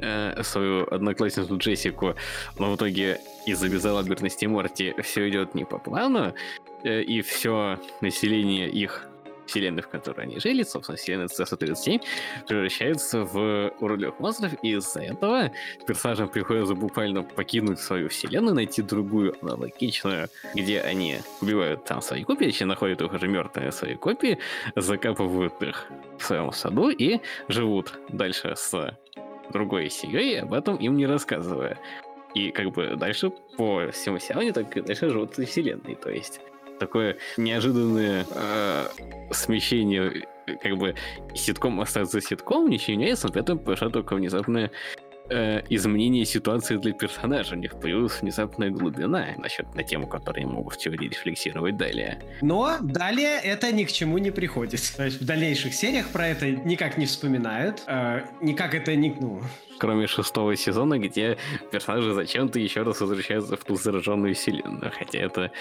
э, свою одноклассницу Джессику, но в итоге из-за безалаберности Морти все идет не по плану, э, и все население их вселенной, в которой они жили, собственно, вселенная C-137, превращается в уродливых монстров, и из-за этого персонажам приходится буквально покинуть свою вселенную, найти другую аналогичную, где они убивают там свои копии, точнее, находят их уже мертвые свои копии, закапывают их в своем саду и живут дальше с другой семьей, об этом им не рассказывая. И как бы дальше по всему сериалу так и дальше живут вселенной. То есть такое неожиданное э, смещение, как бы ситком остается ситком, ничего не меняется, но при этом произошло только внезапное э, изменение ситуации для персонажа. У них появилась внезапная глубина насчет на тему, которую я могу в теории рефлексировать далее. Но далее это ни к чему не приходит. То есть в дальнейших сериях про это никак не вспоминают, э, никак это не... Ну, кроме шестого сезона, где персонажи зачем-то еще раз возвращаются в ту зараженную вселенную. Хотя это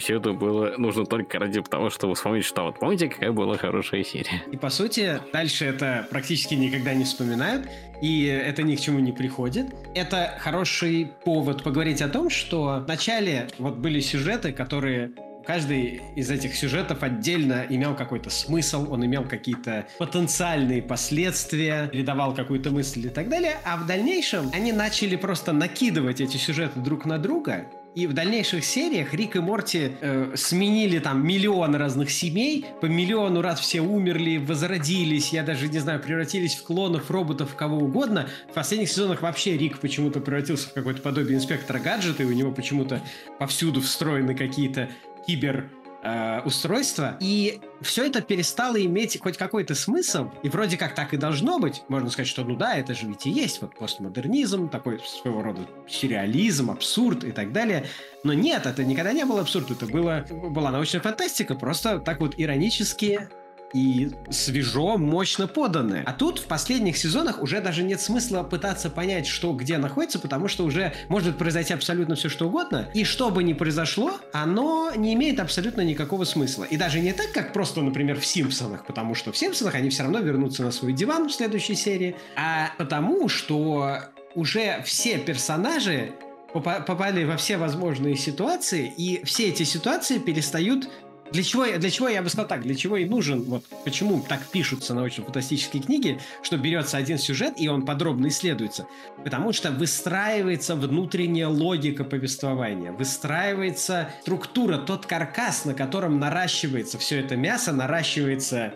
счету было нужно только ради того, чтобы вспомнить, что вот помните, какая была хорошая серия. И по сути, дальше это практически никогда не вспоминают, и это ни к чему не приходит. Это хороший повод поговорить о том, что вначале вот были сюжеты, которые каждый из этих сюжетов отдельно имел какой-то смысл, он имел какие-то потенциальные последствия, передавал какую-то мысль и так далее, а в дальнейшем они начали просто накидывать эти сюжеты друг на друга, и в дальнейших сериях Рик и Морти э, сменили там миллион разных семей, по миллиону раз все умерли, возродились, я даже не знаю, превратились в клонов, роботов, кого угодно. В последних сезонах вообще Рик почему-то превратился в какое-то подобие инспектора гаджета, и у него почему-то повсюду встроены какие-то кибер э, устройства, и все это перестало иметь хоть какой-то смысл, и вроде как так и должно быть. Можно сказать, что ну да, это же ведь и есть вот постмодернизм, такой своего рода сюрреализм, абсурд и так далее. Но нет, это никогда не был абсурд, это было, была научная фантастика, просто так вот иронически и свежо, мощно поданное. А тут в последних сезонах уже даже нет смысла пытаться понять, что где находится, потому что уже может произойти абсолютно все, что угодно. И что бы ни произошло, оно не имеет абсолютно никакого смысла. И даже не так, как просто, например, в «Симпсонах», потому что в «Симпсонах» они все равно вернутся на свой диван в следующей серии, а потому что уже все персонажи попали во все возможные ситуации, и все эти ситуации перестают для чего, для чего я бы сказал так, для чего и нужен, вот почему так пишутся научно-фантастические книги, что берется один сюжет и он подробно исследуется. Потому что выстраивается внутренняя логика повествования, выстраивается структура, тот каркас, на котором наращивается все это мясо, наращивается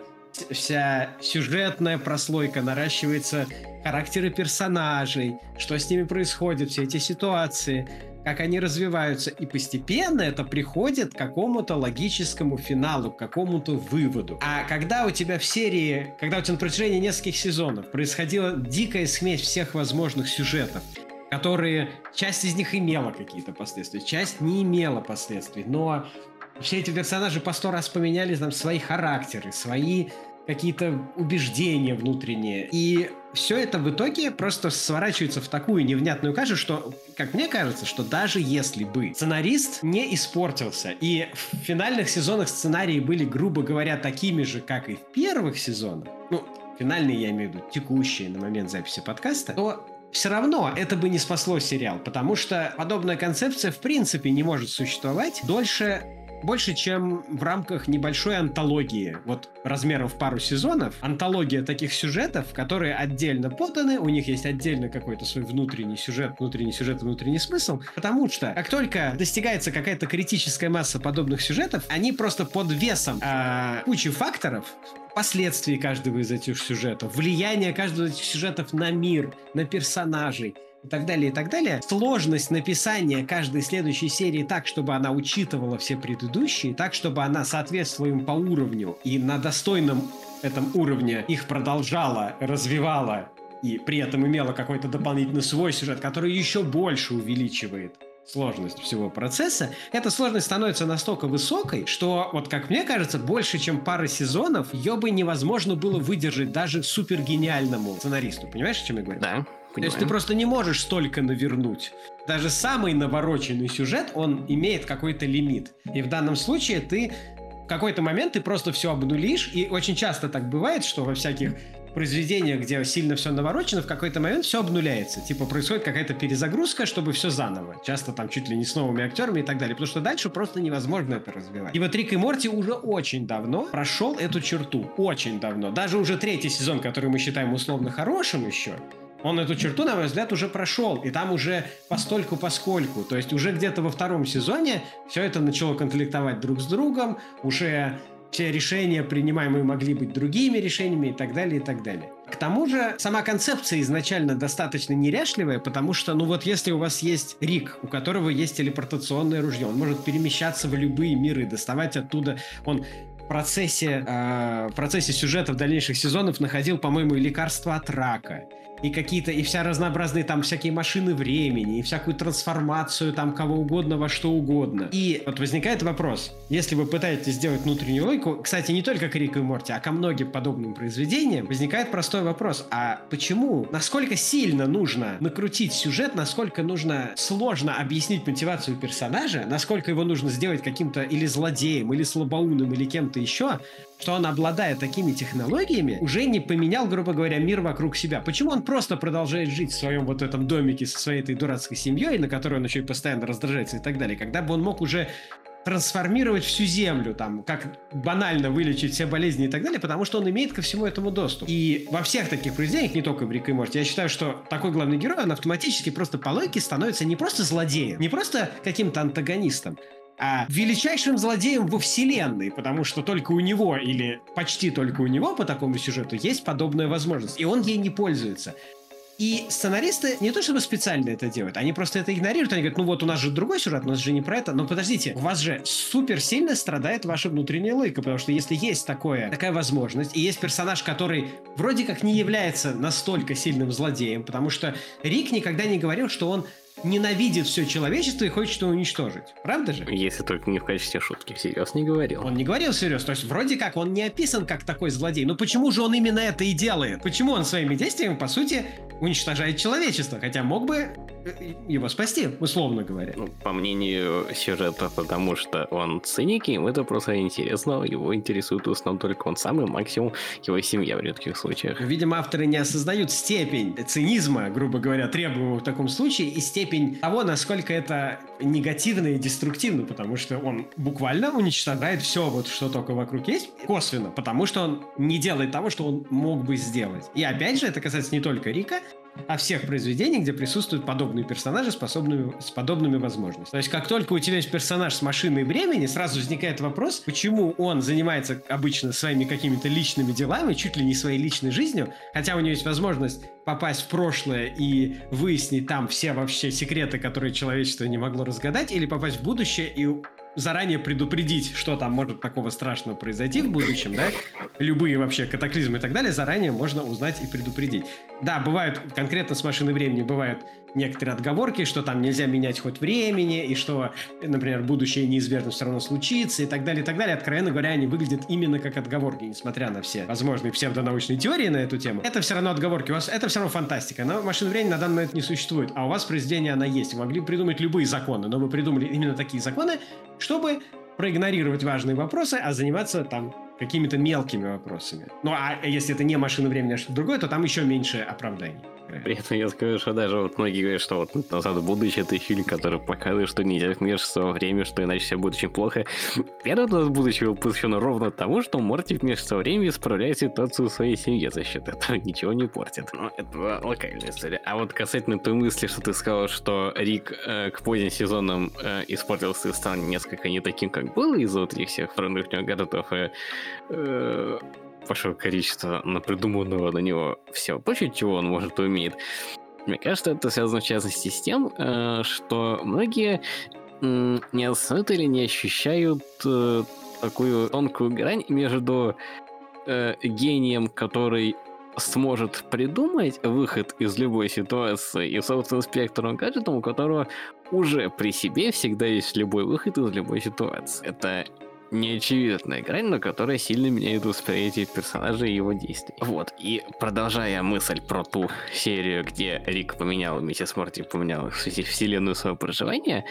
вся сюжетная прослойка, наращивается характеры персонажей, что с ними происходит, все эти ситуации – как они развиваются, и постепенно это приходит к какому-то логическому финалу, к какому-то выводу. А когда у тебя в серии, когда у тебя на протяжении нескольких сезонов происходила дикая смесь всех возможных сюжетов, которые часть из них имела какие-то последствия, часть не имела последствий, но все эти персонажи по сто раз поменяли там свои характеры, свои какие-то убеждения внутренние. И все это в итоге просто сворачивается в такую невнятную кашу, что, как мне кажется, что даже если бы сценарист не испортился, и в финальных сезонах сценарии были, грубо говоря, такими же, как и в первых сезонах, ну, финальные я имею в виду, текущие на момент записи подкаста, то все равно это бы не спасло сериал, потому что подобная концепция в принципе не может существовать дольше больше, чем в рамках небольшой антологии, вот размером в пару сезонов, антология таких сюжетов, которые отдельно поданы, у них есть отдельно какой-то свой внутренний сюжет, внутренний сюжет, внутренний смысл, потому что как только достигается какая-то критическая масса подобных сюжетов, они просто под весом э, кучи факторов последствий каждого из этих сюжетов, влияние каждого из этих сюжетов на мир, на персонажей, и так далее, и так далее. Сложность написания каждой следующей серии так, чтобы она учитывала все предыдущие, так, чтобы она соответствовала им по уровню и на достойном этом уровне их продолжала, развивала и при этом имела какой-то дополнительный свой сюжет, который еще больше увеличивает сложность всего процесса, эта сложность становится настолько высокой, что, вот как мне кажется, больше, чем пара сезонов, ее бы невозможно было выдержать даже супергениальному сценаристу. Понимаешь, о чем я говорю? Да. То есть ты просто не можешь столько навернуть. Даже самый навороченный сюжет, он имеет какой-то лимит. И в данном случае ты в какой-то момент ты просто все обнулишь, и очень часто так бывает, что во всяких произведениях, где сильно все наворочено, в какой-то момент все обнуляется. Типа происходит какая-то перезагрузка, чтобы все заново. Часто там чуть ли не с новыми актерами и так далее. Потому что дальше просто невозможно это развивать. И вот Рик и Морти уже очень давно прошел эту черту. Очень давно. Даже уже третий сезон, который мы считаем условно хорошим еще, он эту черту, на мой взгляд, уже прошел. И там уже постольку поскольку. То есть уже где-то во втором сезоне все это начало конфликтовать друг с другом. Уже все решения, принимаемые, могли быть другими решениями и так далее, и так далее. К тому же, сама концепция изначально достаточно неряшливая, потому что, ну вот если у вас есть Рик, у которого есть телепортационное ружье, он может перемещаться в любые миры, доставать оттуда, он процессе, э, процессе сюжета в дальнейших сезонов находил, по-моему, лекарство от рака и какие-то, и вся разнообразные там всякие машины времени, и всякую трансформацию там кого угодно во что угодно. И вот возникает вопрос, если вы пытаетесь сделать внутреннюю логику, кстати, не только к Рику и Морти, а ко многим подобным произведениям, возникает простой вопрос, а почему, насколько сильно нужно накрутить сюжет, насколько нужно сложно объяснить мотивацию персонажа, насколько его нужно сделать каким-то или злодеем, или слабоумным, или кем-то еще, что он, обладая такими технологиями, уже не поменял, грубо говоря, мир вокруг себя. Почему он просто продолжает жить в своем вот этом домике со своей этой дурацкой семьей, на которой он еще и постоянно раздражается и так далее, когда бы он мог уже трансформировать всю землю, там, как банально вылечить все болезни и так далее, потому что он имеет ко всему этому доступ. И во всех таких произведениях, не только в Рик и Морти, я считаю, что такой главный герой, он автоматически просто по логике становится не просто злодеем, не просто каким-то антагонистом, а величайшим злодеем во вселенной, потому что только у него или почти только у него по такому сюжету есть подобная возможность, и он ей не пользуется. И сценаристы не то чтобы специально это делают, они просто это игнорируют. Они говорят, ну вот у нас же другой сюжет, у нас же не про это. Но подождите, у вас же супер сильно страдает ваша внутренняя логика, потому что если есть такое, такая возможность, и есть персонаж, который вроде как не является настолько сильным злодеем, потому что Рик никогда не говорил, что он ненавидит все человечество и хочет его уничтожить. Правда же? Если только не в качестве шутки. Всерьез не говорил. Он не говорил всерьез. То есть вроде как он не описан как такой злодей. Но почему же он именно это и делает? Почему он своими действиями, по сути, уничтожает человечество? Хотя мог бы его спасти, условно говоря. Ну, по мнению сюжета, потому что он циник, и ему это просто интересно. Его интересует в основном только он сам и максимум его семья в редких случаях. Видимо, авторы не осознают степень цинизма, грубо говоря, требуемого в таком случае, и степень того, насколько это негативно и деструктивно, потому что он буквально уничтожает все, вот что только вокруг есть, косвенно, потому что он не делает того, что он мог бы сделать. И опять же, это касается не только Рика, о всех произведениях, где присутствуют подобные персонажи, способными, с подобными возможностями. То есть, как только у тебя есть персонаж с машиной времени, сразу возникает вопрос, почему он занимается обычно своими какими-то личными делами, чуть ли не своей личной жизнью, хотя у него есть возможность попасть в прошлое и выяснить там все вообще секреты, которые человечество не могло разгадать, или попасть в будущее и заранее предупредить, что там может такого страшного произойти в будущем, да, любые вообще катаклизмы и так далее, заранее можно узнать и предупредить. Да, бывают, конкретно с машиной времени бывают некоторые отговорки, что там нельзя менять ход времени, и что, например, будущее неизбежно все равно случится, и так далее, и так далее. Откровенно говоря, они выглядят именно как отговорки, несмотря на все возможные псевдонаучные теории на эту тему. Это все равно отговорки, у вас это все равно фантастика. Но машина времени на данный момент не существует, а у вас произведение она есть. Вы могли придумать любые законы, но вы придумали именно такие законы, чтобы проигнорировать важные вопросы, а заниматься там какими-то мелкими вопросами. Ну а если это не машина времени, а что-то другое, то там еще меньше оправданий. При этом я скажу, что даже вот многие говорят, что вот «Назад в будущее» — это фильм, который показывает, что нельзя вмешиваться во время, что иначе все будет очень плохо. Первый «Назад в будущее» был посвящен ровно тому, что Морти вмешивается во время и исправляет ситуацию в своей семье за счет этого. Ничего не портит. Но это локальная история. А вот касательно той мысли, что ты сказал, что Рик э, к поздним сезонам э, испортился и стал несколько не таким, как был из-за вот этих всех вторых городов и э, большое количество напридуманного на него всего прочего, чего он может умеет. Мне кажется, это связано в частности с тем, э, что многие не осознают или не ощущают э, такую тонкую грань между э, гением, который сможет придумать выход из любой ситуации, и, собственно, спектром гаджетом, у которого уже при себе всегда есть любой выход из любой ситуации. Это неочевидная грань, но которая сильно меняет восприятие персонажа и его действий. Вот, и продолжая мысль про ту серию, где Рик поменял, миссис Морти поменял вселенную своего проживания,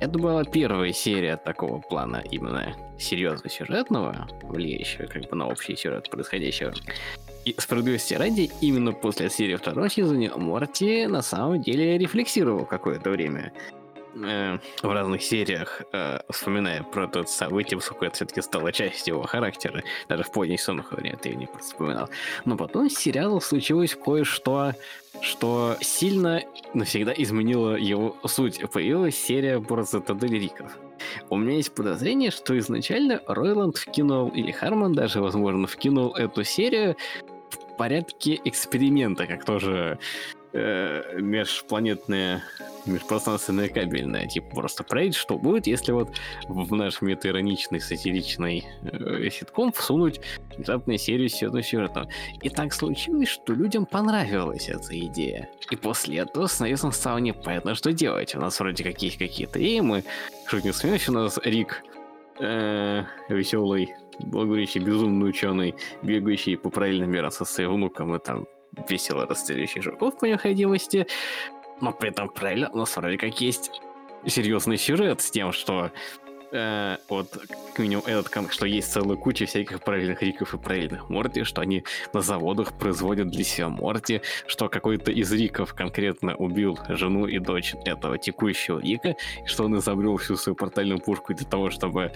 это была первая серия такого плана, именно серьезно сюжетного, влияющего как бы на общий сюжет происходящего. И справедливости ради, именно после серии второго сезона Морти на самом деле рефлексировал какое-то время э, в разных сериях, э, вспоминая про тот событие, поскольку это все-таки стало частью его характера, даже в поздних сонных вариантах я не вспоминал. Но потом с сериалом случилось кое-что, что сильно навсегда изменило его суть. Появилась серия про цитадель Риков. У меня есть подозрение, что изначально Ройланд вкинул, или Харман даже, возможно, вкинул эту серию в порядке эксперимента, как тоже э, межпланетная, межпространственная кабельная, типа просто проект, что будет, если вот в наш метаироничный, сатиричный э, ситком всунуть внезапную серию сюжета. И так случилось, что людям понравилась эта идея. И после этого становится стало непонятно, что делать. У нас вроде какие какие-то и мы шутим смеемся, у нас Рик э, веселый, благоречий, безумный ученый, бегающий по параллельным мирам со своим внуком и там весело расстреляющих жуков по необходимости, но при этом правильно у нас вроде как есть серьезный сюжет с тем, что э, вот как минимум этот, что есть целая куча всяких правильных риков и правильных Морти, что они на заводах производят для себя Морти, что какой-то из риков конкретно убил жену и дочь этого текущего рика, и что он изобрел всю свою портальную пушку для того, чтобы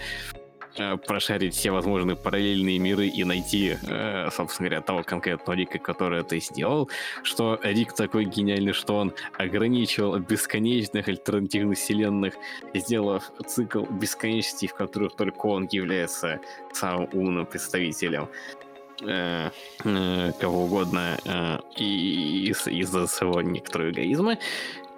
Э, прошарить все возможные параллельные миры и найти, э, собственно говоря, того конкретного Рика, который это сделал, что Рик такой гениальный, что он ограничивал бесконечных альтернативных вселенных, сделав цикл бесконечностей, в которых только он является самым умным представителем э, кого угодно из-за своего некоторого эгоизма.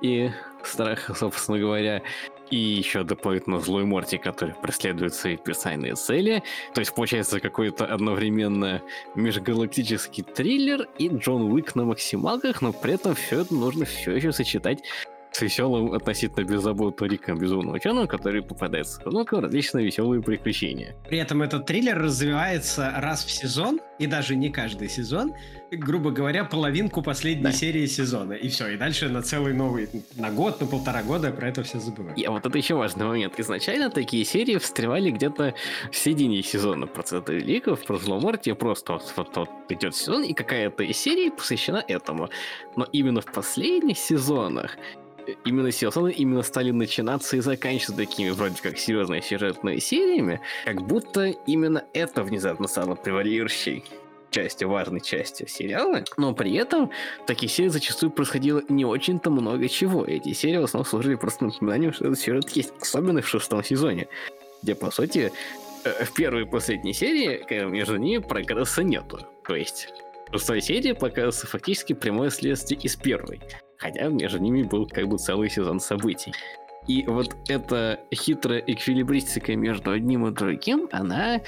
И страха, собственно говоря, и еще дополнительно злой Морти, который преследует свои персональные цели. То есть получается какой-то одновременно межгалактический триллер и Джон Уик на максималках, но при этом все это нужно все еще сочетать с веселым относительно беззаботным Риком Безумного ученого, который попадает внуком различные веселые приключения. При этом этот триллер развивается раз в сезон, и даже не каждый сезон, грубо говоря, половинку последней да. серии сезона. И все, и дальше на целый новый, на год, на полтора года про это все забывают. И вот это еще важный момент. Изначально такие серии встревали где-то в середине сезона про Цветы Великов, про Зломортие, просто вот, вот, вот идет сезон, и какая-то из серий посвящена этому. Но именно в последних сезонах именно сезоны именно стали начинаться и заканчиваться такими вроде как серьезными сюжетными сериями, как будто именно это внезапно стало превалирующей частью, важной частью сериала, но при этом в таких сериях зачастую происходило не очень-то много чего. Эти серии в основном служили просто напоминанием, что этот сюжет есть, особенно в шестом сезоне, где, по сути, э, в первой и последней серии между ними прогресса нету. То есть шестой серии показывается фактически прямое следствие из первой хотя между ними был как бы целый сезон событий. И вот эта хитрая эквилибристика между одним и другим, она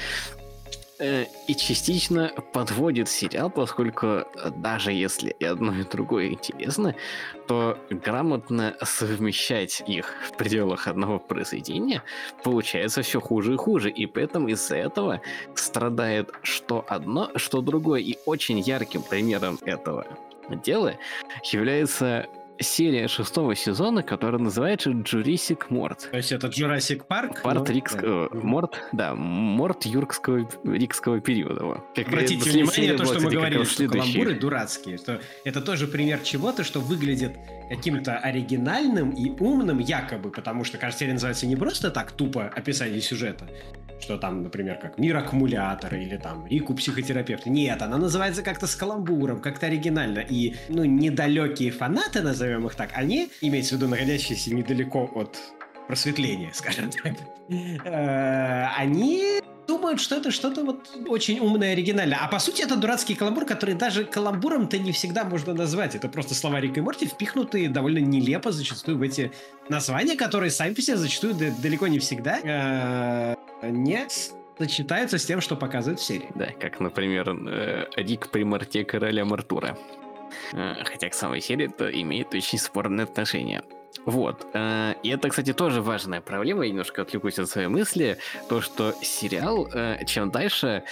э, и частично подводит сериал, поскольку даже если и одно, и другое интересно, то грамотно совмещать их в пределах одного произведения получается все хуже и хуже, и поэтому из-за этого страдает что одно, что другое. И очень ярким примером этого дела является серия шестого сезона, которая называется Jurassic Морт. То есть это Jurassic Парк? Парт Рикского... Да. Морт, да, Морт юркского рикского периода. Как Обратите внимание, то, что мы говорили, что каламбуры дурацкие, что это тоже пример чего-то, что выглядит каким-то оригинальным и умным якобы, потому что, серия называется не просто так тупо описание сюжета, что там, например, как «Мир аккумулятора» или там «Рику психотерапевт». Нет, она называется как-то с каламбуром, как-то оригинально. И, ну, недалекие фанаты, назовем их так, они, имеется в виду находящиеся недалеко от просветления, скажем так, э, они думают, что это что-то вот очень умное, оригинальное. А по сути это дурацкий каламбур, который даже каламбуром-то не всегда можно назвать. Это просто слова Рика и Морти, впихнутые довольно нелепо зачастую в эти названия, которые сами по себе зачастую далеко не всегда э, не сочетаются с тем, что показывают в серии. Да, как, например, э, Рик при Марте короля Мартура. Э, хотя к самой серии это имеет очень спорное отношение. Вот. Э, и это, кстати, тоже важная проблема, я немножко отвлекусь от своей мысли, то, что сериал, э, чем дальше,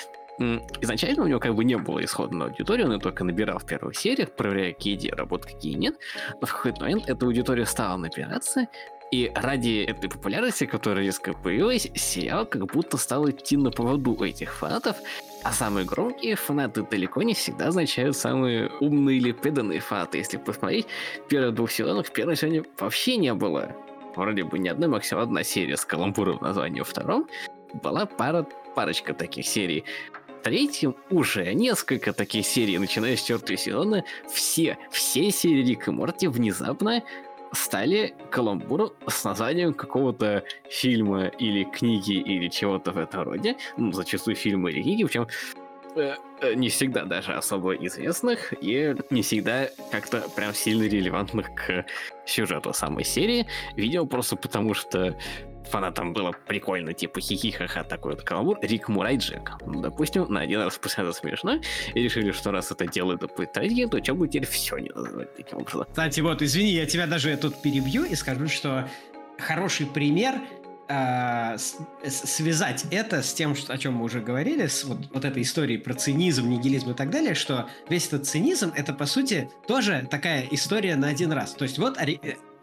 изначально у него как бы не было исходной аудитории, он ее только набирал в первых сериях, проверяя, какие идеи работают, какие нет. Но в какой-то момент эта аудитория стала набираться, и ради этой популярности, которая резко появилась, сериал как будто стал идти на поводу этих фанатов, а самые громкие фанаты далеко не всегда означают самые умные или преданные фанаты. Если посмотреть, первых двух сезонов в первом сезоне вообще не было. Вроде бы ни одной, максимум одна серия с каламбуром в названии, во втором была пара, парочка таких серий. В третьем уже несколько таких серий, начиная с четвертого сезона, все, все серии Рик и Морти внезапно стали каламбуром с названием какого-то фильма или книги или чего-то в этом роде. Ну, зачастую фильмы или книги, причем э, э, не всегда даже особо известных и не всегда как-то прям сильно релевантных к сюжету самой серии. Видел просто потому, что фанатам было прикольно, типа хихихаха такой вот каламбур, Рик Мурай Джек. Ну, допустим, на один раз посмотрел смешно, и решили, что раз это делают традиции, то что бы теперь все не называть таким образом. Кстати, вот, извини, я тебя даже тут перебью и скажу, что хороший пример э, связать это с тем, что, о чем мы уже говорили, с вот, вот этой историей про цинизм, нигилизм и так далее, что весь этот цинизм это по сути тоже такая история на один раз. То есть вот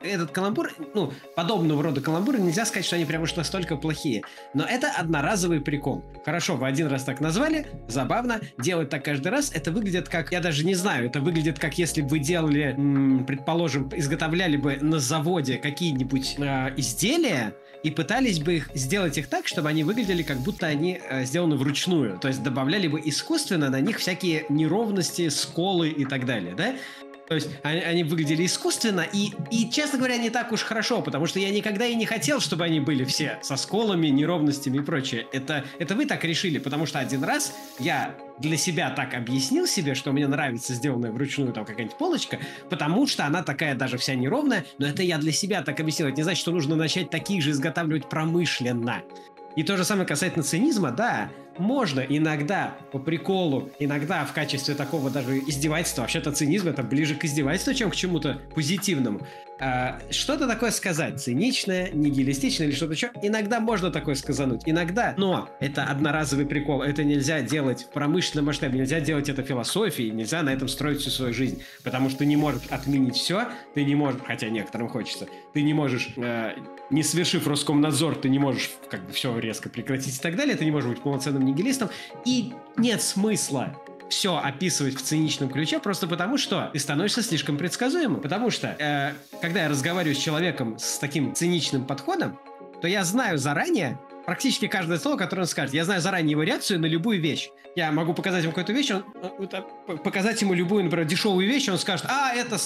этот каламбур, ну, подобного рода каламбуры, нельзя сказать, что они прям уж настолько плохие. Но это одноразовый прикол. Хорошо, вы один раз так назвали, забавно. Делать так каждый раз, это выглядит как, я даже не знаю, это выглядит как если бы вы делали, м, предположим, изготовляли бы на заводе какие-нибудь э, изделия, и пытались бы их сделать их так, чтобы они выглядели как будто они э, сделаны вручную. То есть добавляли бы искусственно на них всякие неровности, сколы и так далее, да? То есть они, они выглядели искусственно, и, и, честно говоря, не так уж хорошо, потому что я никогда и не хотел, чтобы они были все со сколами, неровностями и прочее. Это, это вы так решили, потому что один раз я для себя так объяснил себе, что мне нравится сделанная вручную там какая-нибудь полочка, потому что она такая даже вся неровная, но это я для себя так объяснил. Это не значит, что нужно начать такие же изготавливать промышленно. И то же самое касательно цинизма, да, можно иногда по приколу, иногда в качестве такого даже издевательства, вообще-то цинизм это ближе к издевательству, чем к чему-то позитивному. А, что-то такое сказать, циничное, нигилистичное или что-то еще, иногда можно такое сказануть, иногда, но это одноразовый прикол, это нельзя делать в промышленном масштабе, нельзя делать это философией, нельзя на этом строить всю свою жизнь, потому что не можешь отменить все, ты не можешь, хотя некоторым хочется, ты не можешь, э, не совершив Роскомнадзор, ты не можешь как бы все резко прекратить и так далее, ты не можешь быть полноценным нигилистом, и нет смысла все описывать в циничном ключе просто потому, что ты становишься слишком предсказуемым. Потому что, э, когда я разговариваю с человеком с таким циничным подходом, то я знаю заранее практически каждое слово, которое он скажет. Я знаю заранее его реакцию на любую вещь. Я могу показать ему какую-то вещь, он, показать ему любую, например, дешевую вещь, он скажет, а, это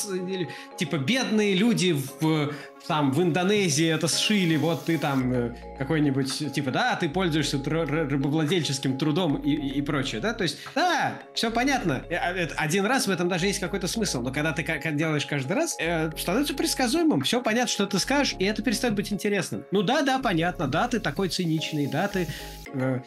типа бедные люди в там в Индонезии это сшили, вот ты там э, какой-нибудь, типа, да, ты пользуешься рабовладельческим трудом и, и, и прочее, да, то есть, да, все понятно, э, а, один раз в этом даже есть какой-то смысл, но когда ты как делаешь каждый раз, э, становится предсказуемым, все понятно, что ты скажешь, и это перестает быть интересным. Ну да, да, понятно, да, ты такой циничный, да, ты... Э,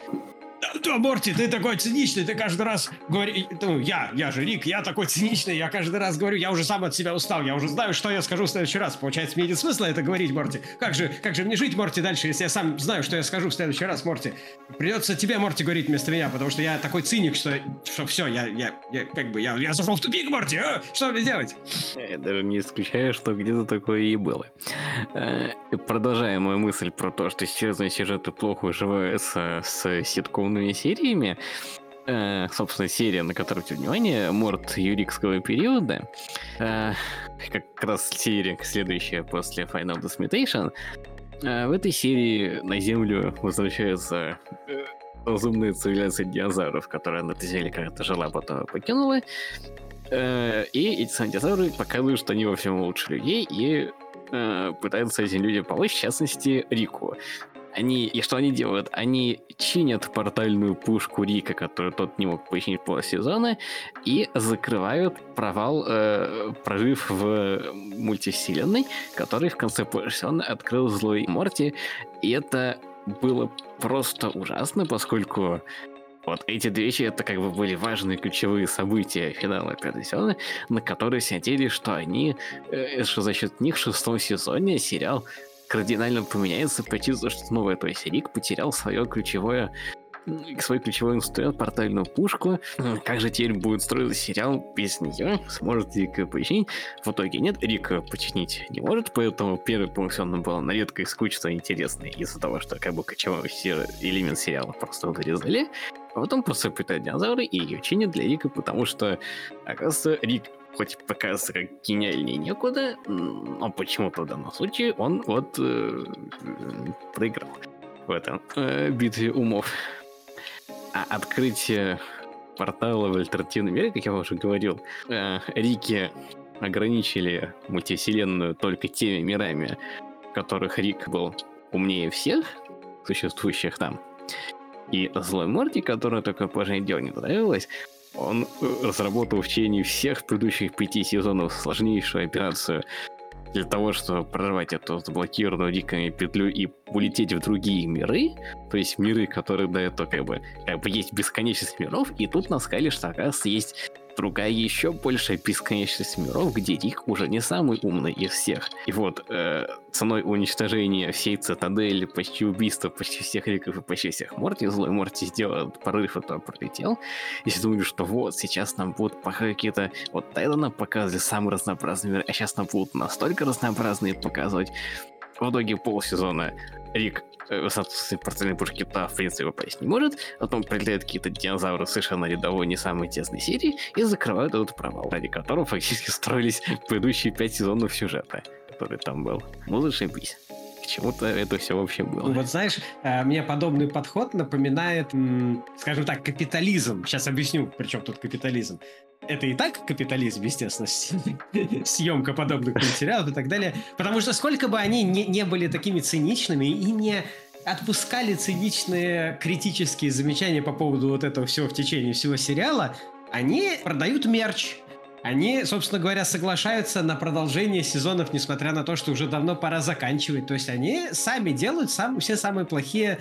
да, Морти, ты такой циничный, ты каждый раз говоришь... Ну, я, я же Рик, я такой циничный, я каждый раз говорю, я уже сам от себя устал, я уже знаю, что я скажу в следующий раз. Получается, мне нет смысла это говорить, Морти. Как же, как же мне жить, Морти, дальше, если я сам знаю, что я скажу в следующий раз, Морти? Придется тебе, Морти, говорить вместо меня, потому что я такой циник, что, что все, я, я, я, как бы, я, я зашел в тупик, Морти, а? что мне делать? Я даже не исключаю, что где-то такое и было. Э, продолжая мою мысль про то, что серьезные сюжеты плохо уживаются с ситкомными сериями, э, собственно, серия, на которую обратите внимание, Морд юрикского периода, э, как раз серия, следующая после Final Dismutation, э, в этой серии на Землю возвращается э, разумная цивилизация динозавров, которая на этой земле когда-то жила, а потом покинула. Э, и эти динозавры показывают, что они во всем лучше людей, и э, пытаются этим людям помочь, в частности, Рику. Они, и что они делают? Они чинят портальную пушку Рика, которую тот не мог починить полсезона, и закрывают провал, э, прорыв в мультивселенной, который в конце полсезона открыл злой Морти. И это было просто ужасно, поскольку Вот эти две вещи, это как бы были важные ключевые события финала пятого сезона, на которые надеялись, что они, э, что за счет них в шестом сезоне сериал кардинально поменяется, почти что новое, то есть Рик потерял свое ключевое свой ключевой инструмент, портальную пушку. Как же теперь будет строиться сериал без нее? Сможет Рик починить? В итоге нет, Рик починить не может, поэтому первый пункт он был на редкость скучно интересный из-за того, что как бы ключевой элемент сериала просто вырезали. А потом просто прилетают динозавры и ее чинят для Рика, потому что, оказывается, Рик хоть показывается как гениальнее некуда, но почему-то в данном случае он вот э, проиграл в этом э, битве умов. А открытие портала в альтернативный мир, как я уже говорил, э, Рики ограничили мультивселенную только теми мирами, в которых Рик был умнее всех существующих там. И злой Морти, которая только положение дела не нравилось, он разработал в течение всех предыдущих пяти сезонов сложнейшую операцию для того, чтобы прорвать эту заблокированную диками петлю и улететь в другие миры, то есть миры, которые до этого как бы, как бы есть бесконечность миров, и тут нас сказали, что оказывается есть другая еще большая бесконечность миров, где Рик уже не самый умный из всех. И вот э, ценой уничтожения всей цитадели, почти убийства почти всех Риков и почти всех Морти, злой Морти сделал порыв, и то пролетел. И думали, что вот, сейчас нам будут пока какие-то... Вот тогда нам показывали самые разнообразные миры, а сейчас нам будут настолько разнообразные показывать. В итоге полсезона Рик высоты портальной пушки то в принципе, попасть не может. Потом прилетают какие-то динозавры совершенно рядовой, не самой тесной серии и закрывают этот провал, ради которого фактически строились предыдущие пять сезонов сюжета, который там был. Ну, зашибись чему-то это все вообще было. Вот знаешь, э, мне подобный подход напоминает, скажем так, капитализм. Сейчас объясню, при чем тут капитализм это и так капитализм, естественно, съемка подобных материалов и так далее. Потому что сколько бы они не, не были такими циничными и не отпускали циничные критические замечания по поводу вот этого всего в течение всего сериала, они продают мерч. Они, собственно говоря, соглашаются на продолжение сезонов, несмотря на то, что уже давно пора заканчивать. То есть они сами делают сам, все самые плохие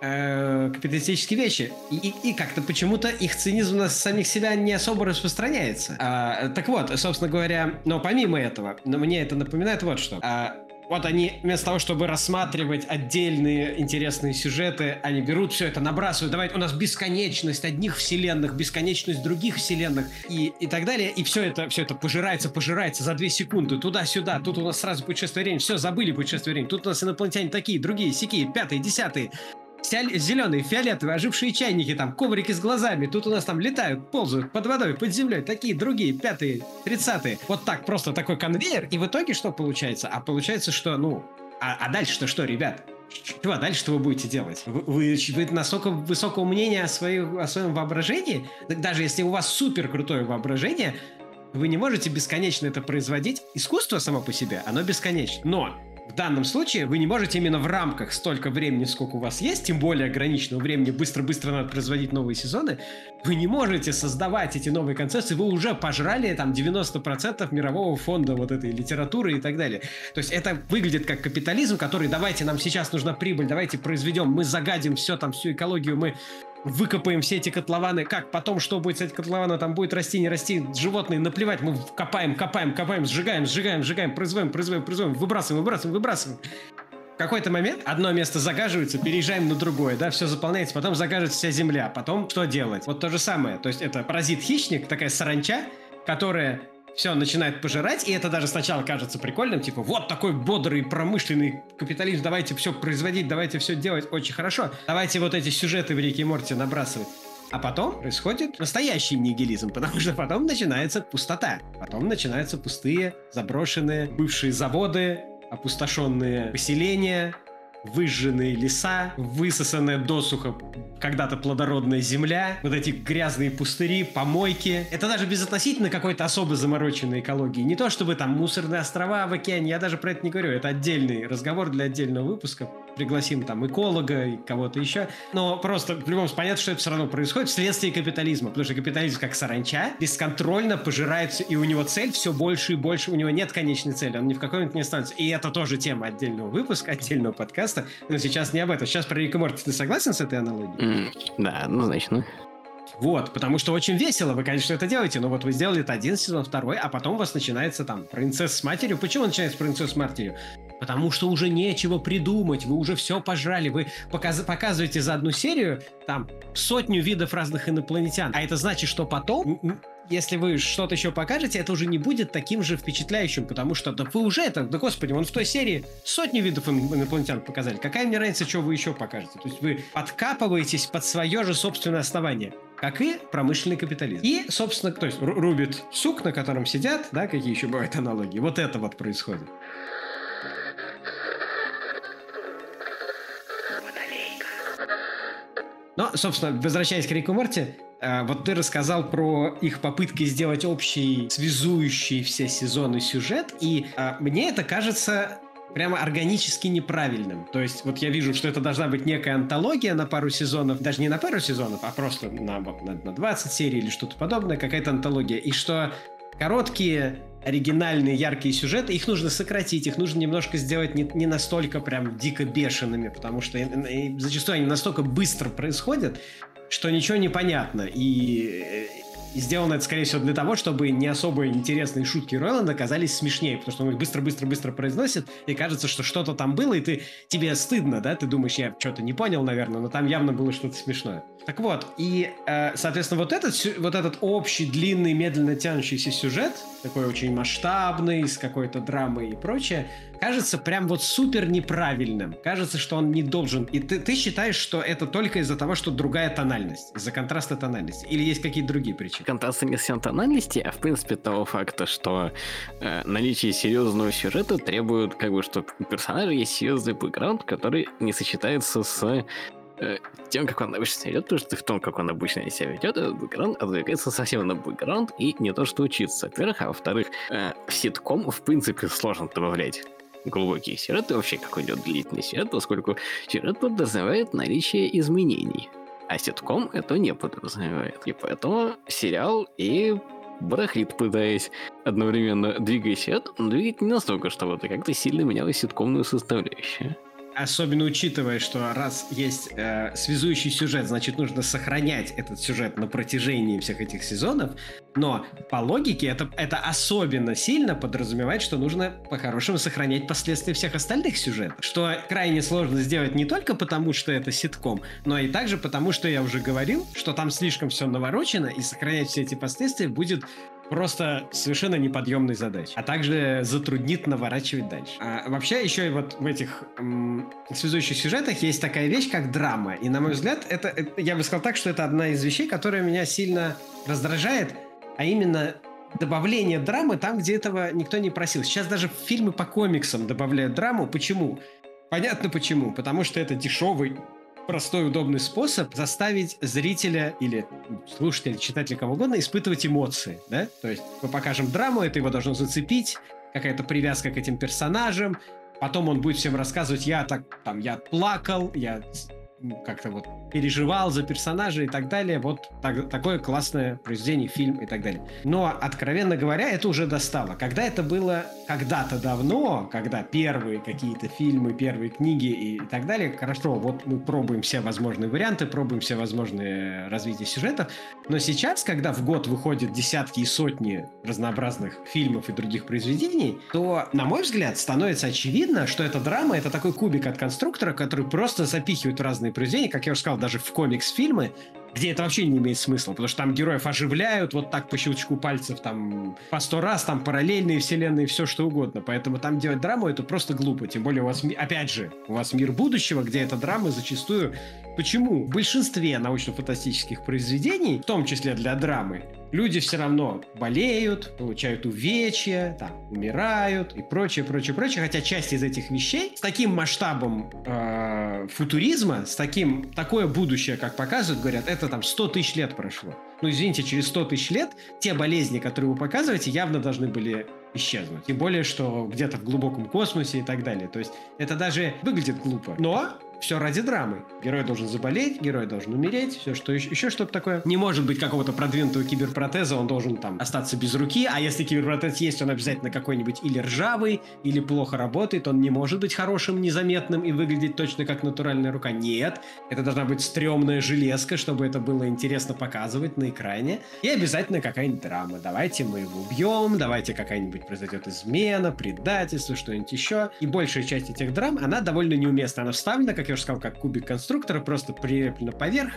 э, капиталистические вещи. И, и, как-то почему-то их цинизм на самих себя не особо распространяется. А, так вот, собственно говоря, но помимо этого, но мне это напоминает вот что. А, вот они вместо того, чтобы рассматривать отдельные интересные сюжеты, они берут все это, набрасывают, давайте у нас бесконечность одних вселенных, бесконечность других вселенных и, и так далее, и все это, все это пожирается, пожирается за две секунды, туда-сюда, тут у нас сразу путешествие времени, все, забыли путешествие времени, тут у нас инопланетяне такие, другие, сякие, пятые, десятые, зеленые, фиолетовые, ожившие чайники, там, коврики с глазами. Тут у нас там летают, ползают под водой, под землей. Такие другие, пятые, тридцатые. Вот так, просто такой конвейер. И в итоге что получается? А получается, что, ну, а, а дальше-то что, ребят? Чего дальше-то вы будете делать? Вы, вы, вы настолько высокого мнения о, своем, о своем воображении? Даже если у вас супер крутое воображение, вы не можете бесконечно это производить. Искусство само по себе, оно бесконечно. Но в данном случае вы не можете именно в рамках столько времени, сколько у вас есть, тем более ограниченного времени, быстро-быстро надо производить новые сезоны, вы не можете создавать эти новые концепции, вы уже пожрали там 90% мирового фонда вот этой литературы и так далее. То есть это выглядит как капитализм, который давайте нам сейчас нужна прибыль, давайте произведем, мы загадим все там, всю экологию, мы выкопаем все эти котлованы. Как? Потом, что будет с этим котлованом, там будет расти, не расти, животные, наплевать, мы копаем, копаем, копаем, сжигаем, сжигаем, сжигаем, производим, производим, производим, выбрасываем, выбрасываем, выбрасываем. В какой-то момент одно место загаживается, переезжаем на другое, да, все заполняется, потом загаживается вся земля, потом что делать? Вот то же самое, то есть это паразит-хищник, такая саранча, которая все начинает пожирать, и это даже сначала кажется прикольным, типа, вот такой бодрый промышленный капитализм, давайте все производить, давайте все делать очень хорошо, давайте вот эти сюжеты в Рике и Морте набрасывать. А потом происходит настоящий нигилизм, потому что потом начинается пустота. Потом начинаются пустые, заброшенные бывшие заводы, опустошенные поселения, выжженные леса, высосанная досуха когда-то плодородная земля, вот эти грязные пустыри, помойки. Это даже безотносительно какой-то особо замороченной экологии. Не то чтобы там мусорные острова в океане, я даже про это не говорю. Это отдельный разговор для отдельного выпуска. Пригласим там эколога и кого-то еще. Но просто в любом случае понятно, что это все равно происходит вследствие капитализма. Потому что капитализм как саранча бесконтрольно пожирается, и у него цель все больше и больше. У него нет конечной цели, он ни в какой момент не останется. И это тоже тема отдельного выпуска, отдельного подкаста подкаста, но сейчас не об этом. Сейчас про Рик и Морти. Ты согласен с этой аналогией? Mm, да, однозначно. Вот, потому что очень весело, вы, конечно, это делаете, но вот вы сделали это один сезон, второй, а потом у вас начинается там принцесса с матерью. Почему начинается принцесса с матерью? Потому что уже нечего придумать, вы уже все пожрали, вы показ показываете за одну серию там сотню видов разных инопланетян. А это значит, что потом если вы что-то еще покажете, это уже не будет таким же впечатляющим, потому что да вы уже это, да господи, он в той серии сотни видов инопланетян показали. Какая мне разница, что вы еще покажете? То есть вы подкапываетесь под свое же собственное основание как и промышленный капитализм. И, собственно, то есть рубит сук, на котором сидят, да, какие еще бывают аналогии. Вот это вот происходит. Но, собственно, возвращаясь к Рику Морти, вот ты рассказал про их попытки сделать общий, связующий все сезоны сюжет, и э, мне это кажется прямо органически неправильным. То есть вот я вижу, что это должна быть некая антология на пару сезонов, даже не на пару сезонов, а просто на, на, на 20 серий или что-то подобное, какая-то антология. И что короткие оригинальные, яркие сюжеты, их нужно сократить, их нужно немножко сделать не, не настолько прям дико бешеными, потому что и, и зачастую они настолько быстро происходят, что ничего не понятно. И, и сделано это, скорее всего, для того, чтобы не особо интересные шутки Роланда казались смешнее, потому что он их быстро-быстро-быстро произносит, и кажется, что что-то там было, и ты тебе стыдно, да? Ты думаешь, я что-то не понял, наверное, но там явно было что-то смешное. Так вот, и, э, соответственно, вот этот, вот этот общий, длинный, медленно тянущийся сюжет, такой очень масштабный, с какой-то драмой и прочее, кажется прям вот супер неправильным. Кажется, что он не должен. И ты, ты считаешь, что это только из-за того, что другая тональность, из-за контраста тональности? Или есть какие-то другие причины? Контраста не всем тональности, а в принципе того факта, что э, наличие серьезного сюжета требует, как бы, что у персонажа есть серьезный бэкграунд, который не сочетается с Э, тем, как он обычно себя ведет, потому что в том, как он обычно себя ведет, этот бэкграунд отвлекается совсем на бэкграунд и не то, что учиться, во-первых, а во-вторых, э, в ситком, в принципе, сложно добавлять глубокие сюжеты, вообще как идет длительный сюжет, поскольку сюжет подразумевает наличие изменений. А ситком это не подразумевает. И поэтому сериал и барахлит, пытаясь одновременно двигать сюжет, но двигать не настолько, чтобы это как-то сильно меняло ситкомную составляющую. Особенно учитывая, что раз есть э, связующий сюжет, значит нужно сохранять этот сюжет на протяжении всех этих сезонов. Но по логике это, это особенно сильно подразумевает, что нужно по-хорошему сохранять последствия всех остальных сюжетов. Что крайне сложно сделать не только потому, что это ситком, но и также потому, что я уже говорил, что там слишком все наворочено, и сохранять все эти последствия будет просто совершенно неподъемной задачей, а также затруднит наворачивать дальше. А вообще еще и вот в этих м- связующих сюжетах есть такая вещь, как драма. И на мой взгляд, это, это я бы сказал так, что это одна из вещей, которая меня сильно раздражает, а именно добавление драмы там, где этого никто не просил. Сейчас даже фильмы по комиксам добавляют драму. Почему? Понятно почему. Потому что это дешевый простой, удобный способ заставить зрителя или слушателя, читателя, кого угодно испытывать эмоции, да? То есть мы покажем драму, это его должно зацепить, какая-то привязка к этим персонажам, потом он будет всем рассказывать, я так, там, я плакал, я как-то вот переживал за персонажей и так далее. Вот так, такое классное произведение, фильм и так далее. Но, откровенно говоря, это уже достало. Когда это было когда-то давно, когда первые какие-то фильмы, первые книги и так далее, хорошо, вот мы пробуем все возможные варианты, пробуем все возможные развития сюжетов, но сейчас, когда в год выходят десятки и сотни разнообразных фильмов и других произведений, то, на мой взгляд, становится очевидно, что эта драма — это такой кубик от конструктора, который просто запихивает в разные произведения, как я уже сказал, даже в комикс-фильмы, где это вообще не имеет смысла, потому что там героев оживляют вот так по щелчку пальцев, там по сто раз, там параллельные вселенные, все что угодно. Поэтому там делать драму это просто глупо. Тем более у вас, опять же, у вас мир будущего, где эта драма зачастую... Почему? В большинстве научно-фантастических произведений, в том числе для драмы, люди все равно болеют, получают увечья, там, умирают и прочее, прочее, прочее. Хотя часть из этих вещей с таким масштабом э, футуризма, с таким, такое будущее, как показывают, говорят, это там 100 тысяч лет прошло. Ну, извините, через 100 тысяч лет те болезни, которые вы показываете, явно должны были исчезнуть. Тем более, что где-то в глубоком космосе и так далее. То есть это даже выглядит глупо. Но все ради драмы. Герой должен заболеть, герой должен умереть, все что еще, еще что-то такое. Не может быть какого-то продвинутого киберпротеза, он должен там остаться без руки, а если киберпротез есть, он обязательно какой-нибудь или ржавый, или плохо работает, он не может быть хорошим, незаметным и выглядеть точно как натуральная рука. Нет, это должна быть стрёмная железка, чтобы это было интересно показывать на экране. И обязательно какая-нибудь драма. Давайте мы его убьем, давайте какая-нибудь произойдет измена, предательство, что-нибудь еще. И большая часть этих драм, она довольно неуместна. Она вставлена, как я уже сказал, как кубик конструктора, просто прилеплена поверх,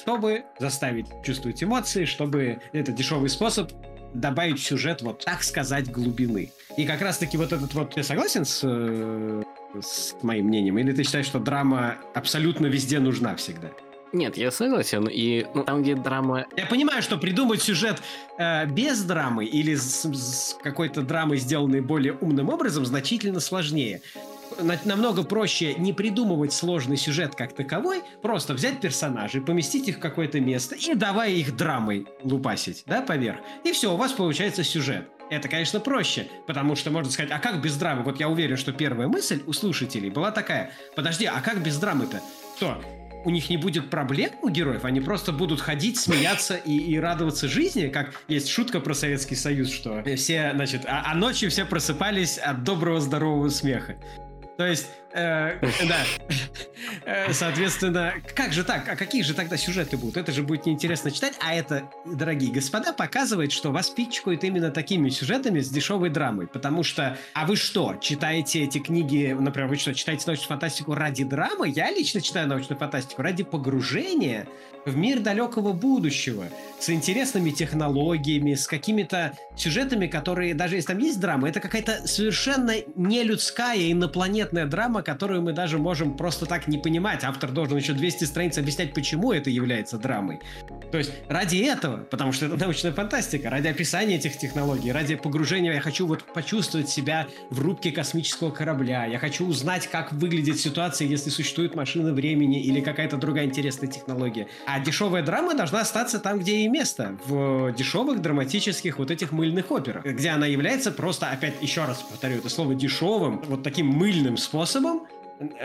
чтобы заставить чувствовать эмоции, чтобы это дешевый способ добавить в сюжет, вот так сказать, глубины. И как раз-таки вот этот вот... Ты согласен с, э, с моим мнением? Или ты считаешь, что драма абсолютно везде нужна всегда? Нет, я согласен. И ну, там, где драма... Я понимаю, что придумать сюжет э, без драмы или с, с какой-то драмой, сделанной более умным образом, значительно сложнее намного проще не придумывать сложный сюжет как таковой, просто взять персонажей, поместить их в какое-то место и давай их драмой лупасить, да, поверх. И все, у вас получается сюжет. Это, конечно, проще, потому что можно сказать, а как без драмы? Вот я уверен, что первая мысль у слушателей была такая, подожди, а как без драмы-то? Что, у них не будет проблем у героев, они просто будут ходить, смеяться и, и радоваться жизни, как есть шутка про Советский Союз, что все, значит, а, а ночью все просыпались от доброго здорового смеха. То есть, э, да, э, соответственно, как же так? А какие же тогда сюжеты будут? Это же будет неинтересно читать. А это, дорогие господа, показывает, что вас пичкают именно такими сюжетами с дешевой драмой. Потому что, а вы что, читаете эти книги, например, вы что, читаете научную фантастику ради драмы? Я лично читаю научную фантастику ради погружения в мир далекого будущего, с интересными технологиями, с какими-то сюжетами, которые, даже если там есть драма, это какая-то совершенно нелюдская, инопланетная драма, которую мы даже можем просто так не понимать. Автор должен еще 200 страниц объяснять, почему это является драмой. То есть ради этого, потому что это научная фантастика, ради описания этих технологий, ради погружения, я хочу вот почувствовать себя в рубке космического корабля, я хочу узнать, как выглядит ситуация, если существует машина времени или какая-то другая интересная технология. А дешевая драма должна остаться там, где ей место. В дешевых драматических вот этих мыльных операх. Где она является просто, опять еще раз повторю это слово, дешевым, вот таким мыльным способом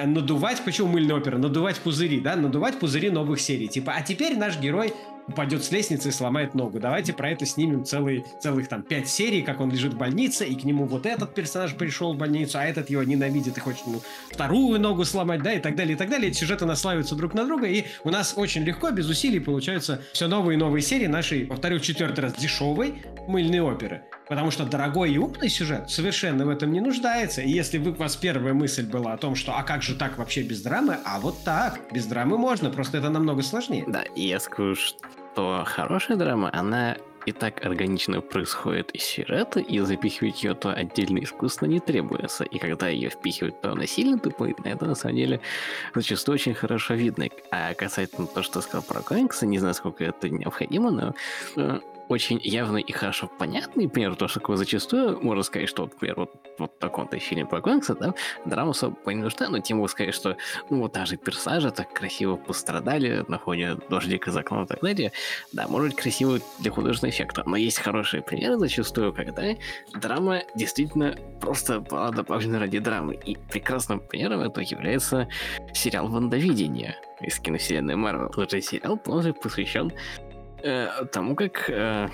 надувать, почему мыльная опера? Надувать пузыри, да? Надувать пузыри новых серий. Типа, а теперь наш герой упадет с лестницы и сломает ногу. Давайте про это снимем целый, целых там пять серий, как он лежит в больнице, и к нему вот этот персонаж пришел в больницу, а этот его ненавидит и хочет ему вторую ногу сломать, да, и так далее, и так далее. Эти сюжеты наслаиваются друг на друга, и у нас очень легко, без усилий получаются все новые и новые серии нашей, повторю, четвертый раз, дешевой мыльной оперы. Потому что дорогой и умный сюжет совершенно в этом не нуждается. И если вы, у вас первая мысль была о том, что а как же так вообще без драмы, а вот так, без драмы можно, просто это намного сложнее. Да, и я скажу, что хорошая драма, она и так органично происходит из сюжета, и запихивать ее то отдельно искусственно не требуется. И когда ее впихивают, то она сильно тупит, это на самом деле зачастую очень хорошо видно. А касательно того, что сказал про комиксы, не знаю, сколько это необходимо, но э, очень явный и хорошо понятный пример, то, что зачастую можно сказать, что, например, вот, вот в таком-то фильме про комиксы, да, драма особо не нужна, но тем сказать, что, ну, вот даже персонажи так красиво пострадали на фоне дождика из окна и так далее, да, может быть красиво для художественного эффекта, но есть хорошие примеры зачастую, когда драма действительно просто была добавлена ради драмы, и прекрасным примером это является сериал «Вандавидение» из киновселенной Марвел. Тот сериал полностью посвящен э, тому, как э,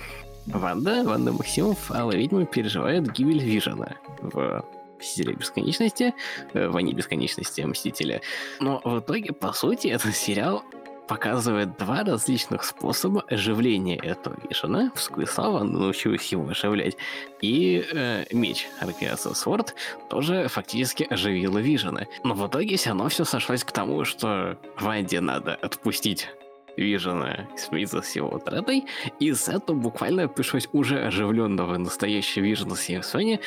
Ванда, Ванда Максимов, Алла Ведьма переживает гибель Вижена в Мстителе Бесконечности, э, Войне Бесконечности Мстителя. Но в итоге, по сути, этот сериал показывает два различных способа оживления этого Вишена. В Сквисава научилась его оживлять. И э, меч Аркеаса Сворд тоже фактически оживила Вижена. Но в итоге все равно все сошлось к тому, что Ванде надо отпустить Вижена смириться с его утратой, и этого буквально пришлось уже оживленного настоящего Вижена с Сони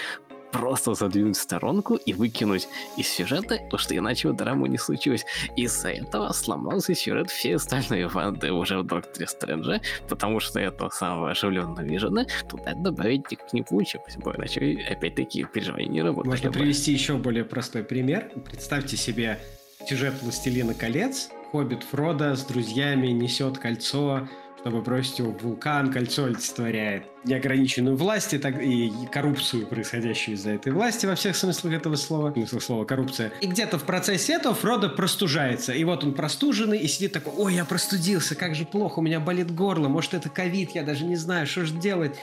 просто задвинуть в сторонку и выкинуть из сюжета, потому что иначе драму не случилось. Из-за этого сломался сюжет все остальные ванды уже в Докторе Стрэнджа, потому что этого самого оживленного Вижена туда добавить никак не получилось бы, иначе опять-таки переживания не работали. Можно привести еще более простой пример. Представьте себе сюжет «Властелина колец», Хоббит Фрода с друзьями несет кольцо, чтобы бросить его в вулкан, кольцо олицетворяет неограниченную власть и, так, и коррупцию, происходящую из-за этой власти во всех смыслах этого слова, смысл слова коррупция. И где-то в процессе этого Фродо простужается. И вот он простуженный и сидит такой, ой, я простудился, как же плохо, у меня болит горло, может это ковид, я даже не знаю, что же делать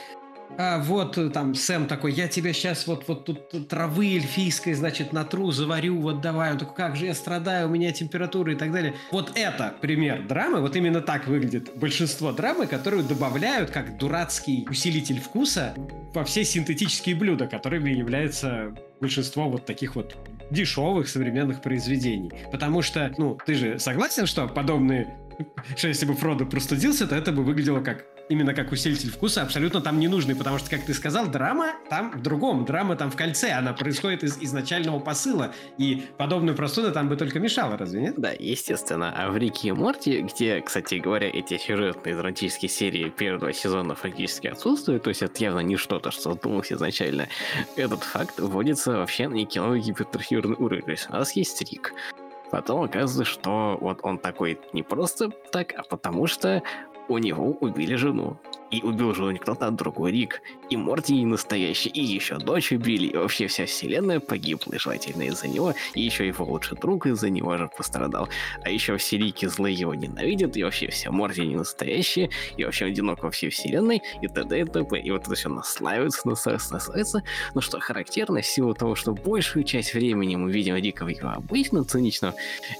а вот э, там Сэм такой, я тебя сейчас вот, вот тут травы эльфийской, значит, натру, заварю, вот давай. Он такой, как же я страдаю, у меня температура и так далее. Вот это пример драмы, вот именно так выглядит большинство драмы, которую добавляют как дурацкий усилитель вкуса во все синтетические блюда, которыми является большинство вот таких вот дешевых современных произведений. Потому что, ну, ты же согласен, что подобные что если бы Фродо простудился, то это бы выглядело как именно как усилитель вкуса, абсолютно там не нужный, потому что, как ты сказал, драма там в другом, драма там в кольце, она происходит из изначального посыла, и подобную простуду там бы только мешало, разве нет? Да, естественно. А в Рике и Морти, где, кстати говоря, эти сюжетные драматические серии первого сезона фактически отсутствуют, то есть это явно не что-то, что задумалось изначально, этот факт вводится вообще на некий новый гипертрофированный уровень. То есть у нас есть Рик, Потом оказывается, что вот он такой не просто так, а потому что у него убили жену. И убил же не кто-то, а другой Рик. И Морти не настоящий, и еще дочь убили, и вообще вся вселенная погибла, и желательно из-за него, и еще его лучший друг из-за него же пострадал. А еще все Рики злые его ненавидят, и вообще вся Морти не настоящие, и вообще одинок во всей вселенной, и т.д. и т.п. И вот это все наслаивается, наслаивается, наслаивается. Но что характерно, в силу того, что большую часть времени мы видим Рика в его обычном циничном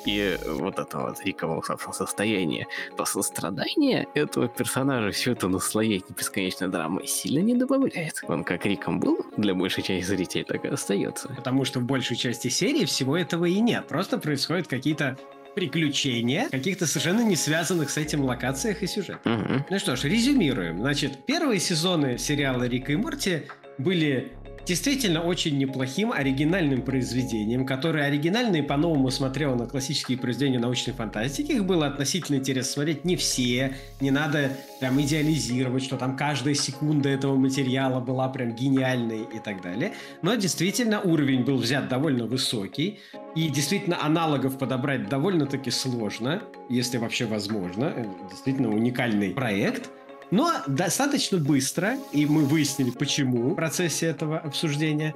и вот этого вот Рикового, состояния, то сострадание этого персонажа все это слоей бесконечной драмы сильно не добавляет. Он как Риком был для большей части зрителей, так и остается. Потому что в большей части серии всего этого и нет. Просто происходят какие-то приключения каких-то совершенно не связанных с этим локациях и сюжетах. Угу. Ну что ж, резюмируем. Значит, первые сезоны сериала Рика и Морти были действительно очень неплохим оригинальным произведением, которое оригинально и по-новому смотрело на классические произведения научной фантастики. Их было относительно интересно смотреть не все, не надо прям идеализировать, что там каждая секунда этого материала была прям гениальной и так далее. Но действительно уровень был взят довольно высокий, и действительно аналогов подобрать довольно-таки сложно, если вообще возможно. Действительно уникальный проект – но достаточно быстро, и мы выяснили, почему в процессе этого обсуждения,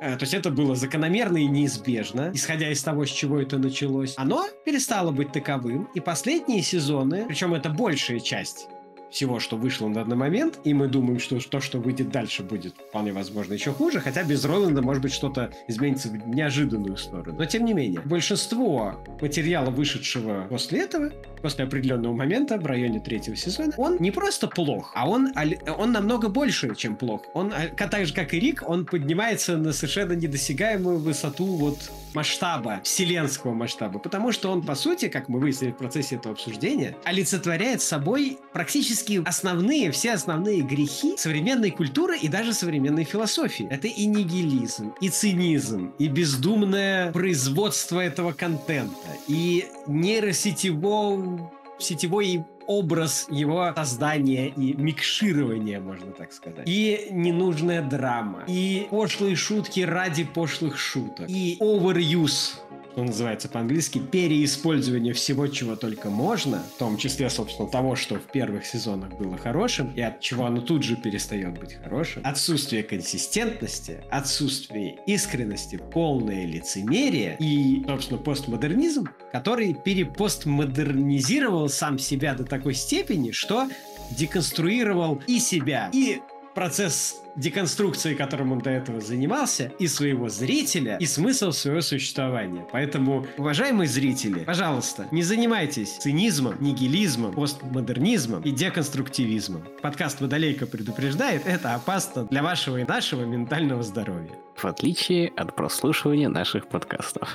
э, то есть это было закономерно и неизбежно, исходя из того, с чего это началось. Оно перестало быть таковым, и последние сезоны, причем это большая часть всего, что вышло на данный момент, и мы думаем, что то, что выйдет дальше, будет вполне возможно еще хуже, хотя без Роланда, может быть, что-то изменится в неожиданную сторону. Но тем не менее, большинство материала, вышедшего после этого, после определенного момента, в районе третьего сезона, он не просто плох, а он, он намного больше, чем плох. Он, а, так же, как и Рик, он поднимается на совершенно недосягаемую высоту вот масштаба, вселенского масштаба, потому что он, по сути, как мы выяснили в процессе этого обсуждения, олицетворяет собой практически основные, все основные грехи современной культуры и даже современной философии. Это и нигилизм, и цинизм, и бездумное производство этого контента, и нейросетевой сетевой образ его создания и микширования, можно так сказать. И ненужная драма. И пошлые шутки ради пошлых шуток. И overuse что называется по-английски, переиспользование всего, чего только можно, в том числе, собственно, того, что в первых сезонах было хорошим, и от чего оно тут же перестает быть хорошим, отсутствие консистентности, отсутствие искренности, полное лицемерие и, собственно, постмодернизм, который перепостмодернизировал сам себя до такой степени, что деконструировал и себя, и процесс деконструкции, которым он до этого занимался, и своего зрителя, и смысл своего существования. Поэтому, уважаемые зрители, пожалуйста, не занимайтесь цинизмом, нигилизмом, постмодернизмом и деконструктивизмом. Подкаст «Водолейка» предупреждает, это опасно для вашего и нашего ментального здоровья. В отличие от прослушивания наших подкастов.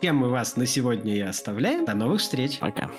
Кем мы вас на сегодня и оставляем. До новых встреч. Пока.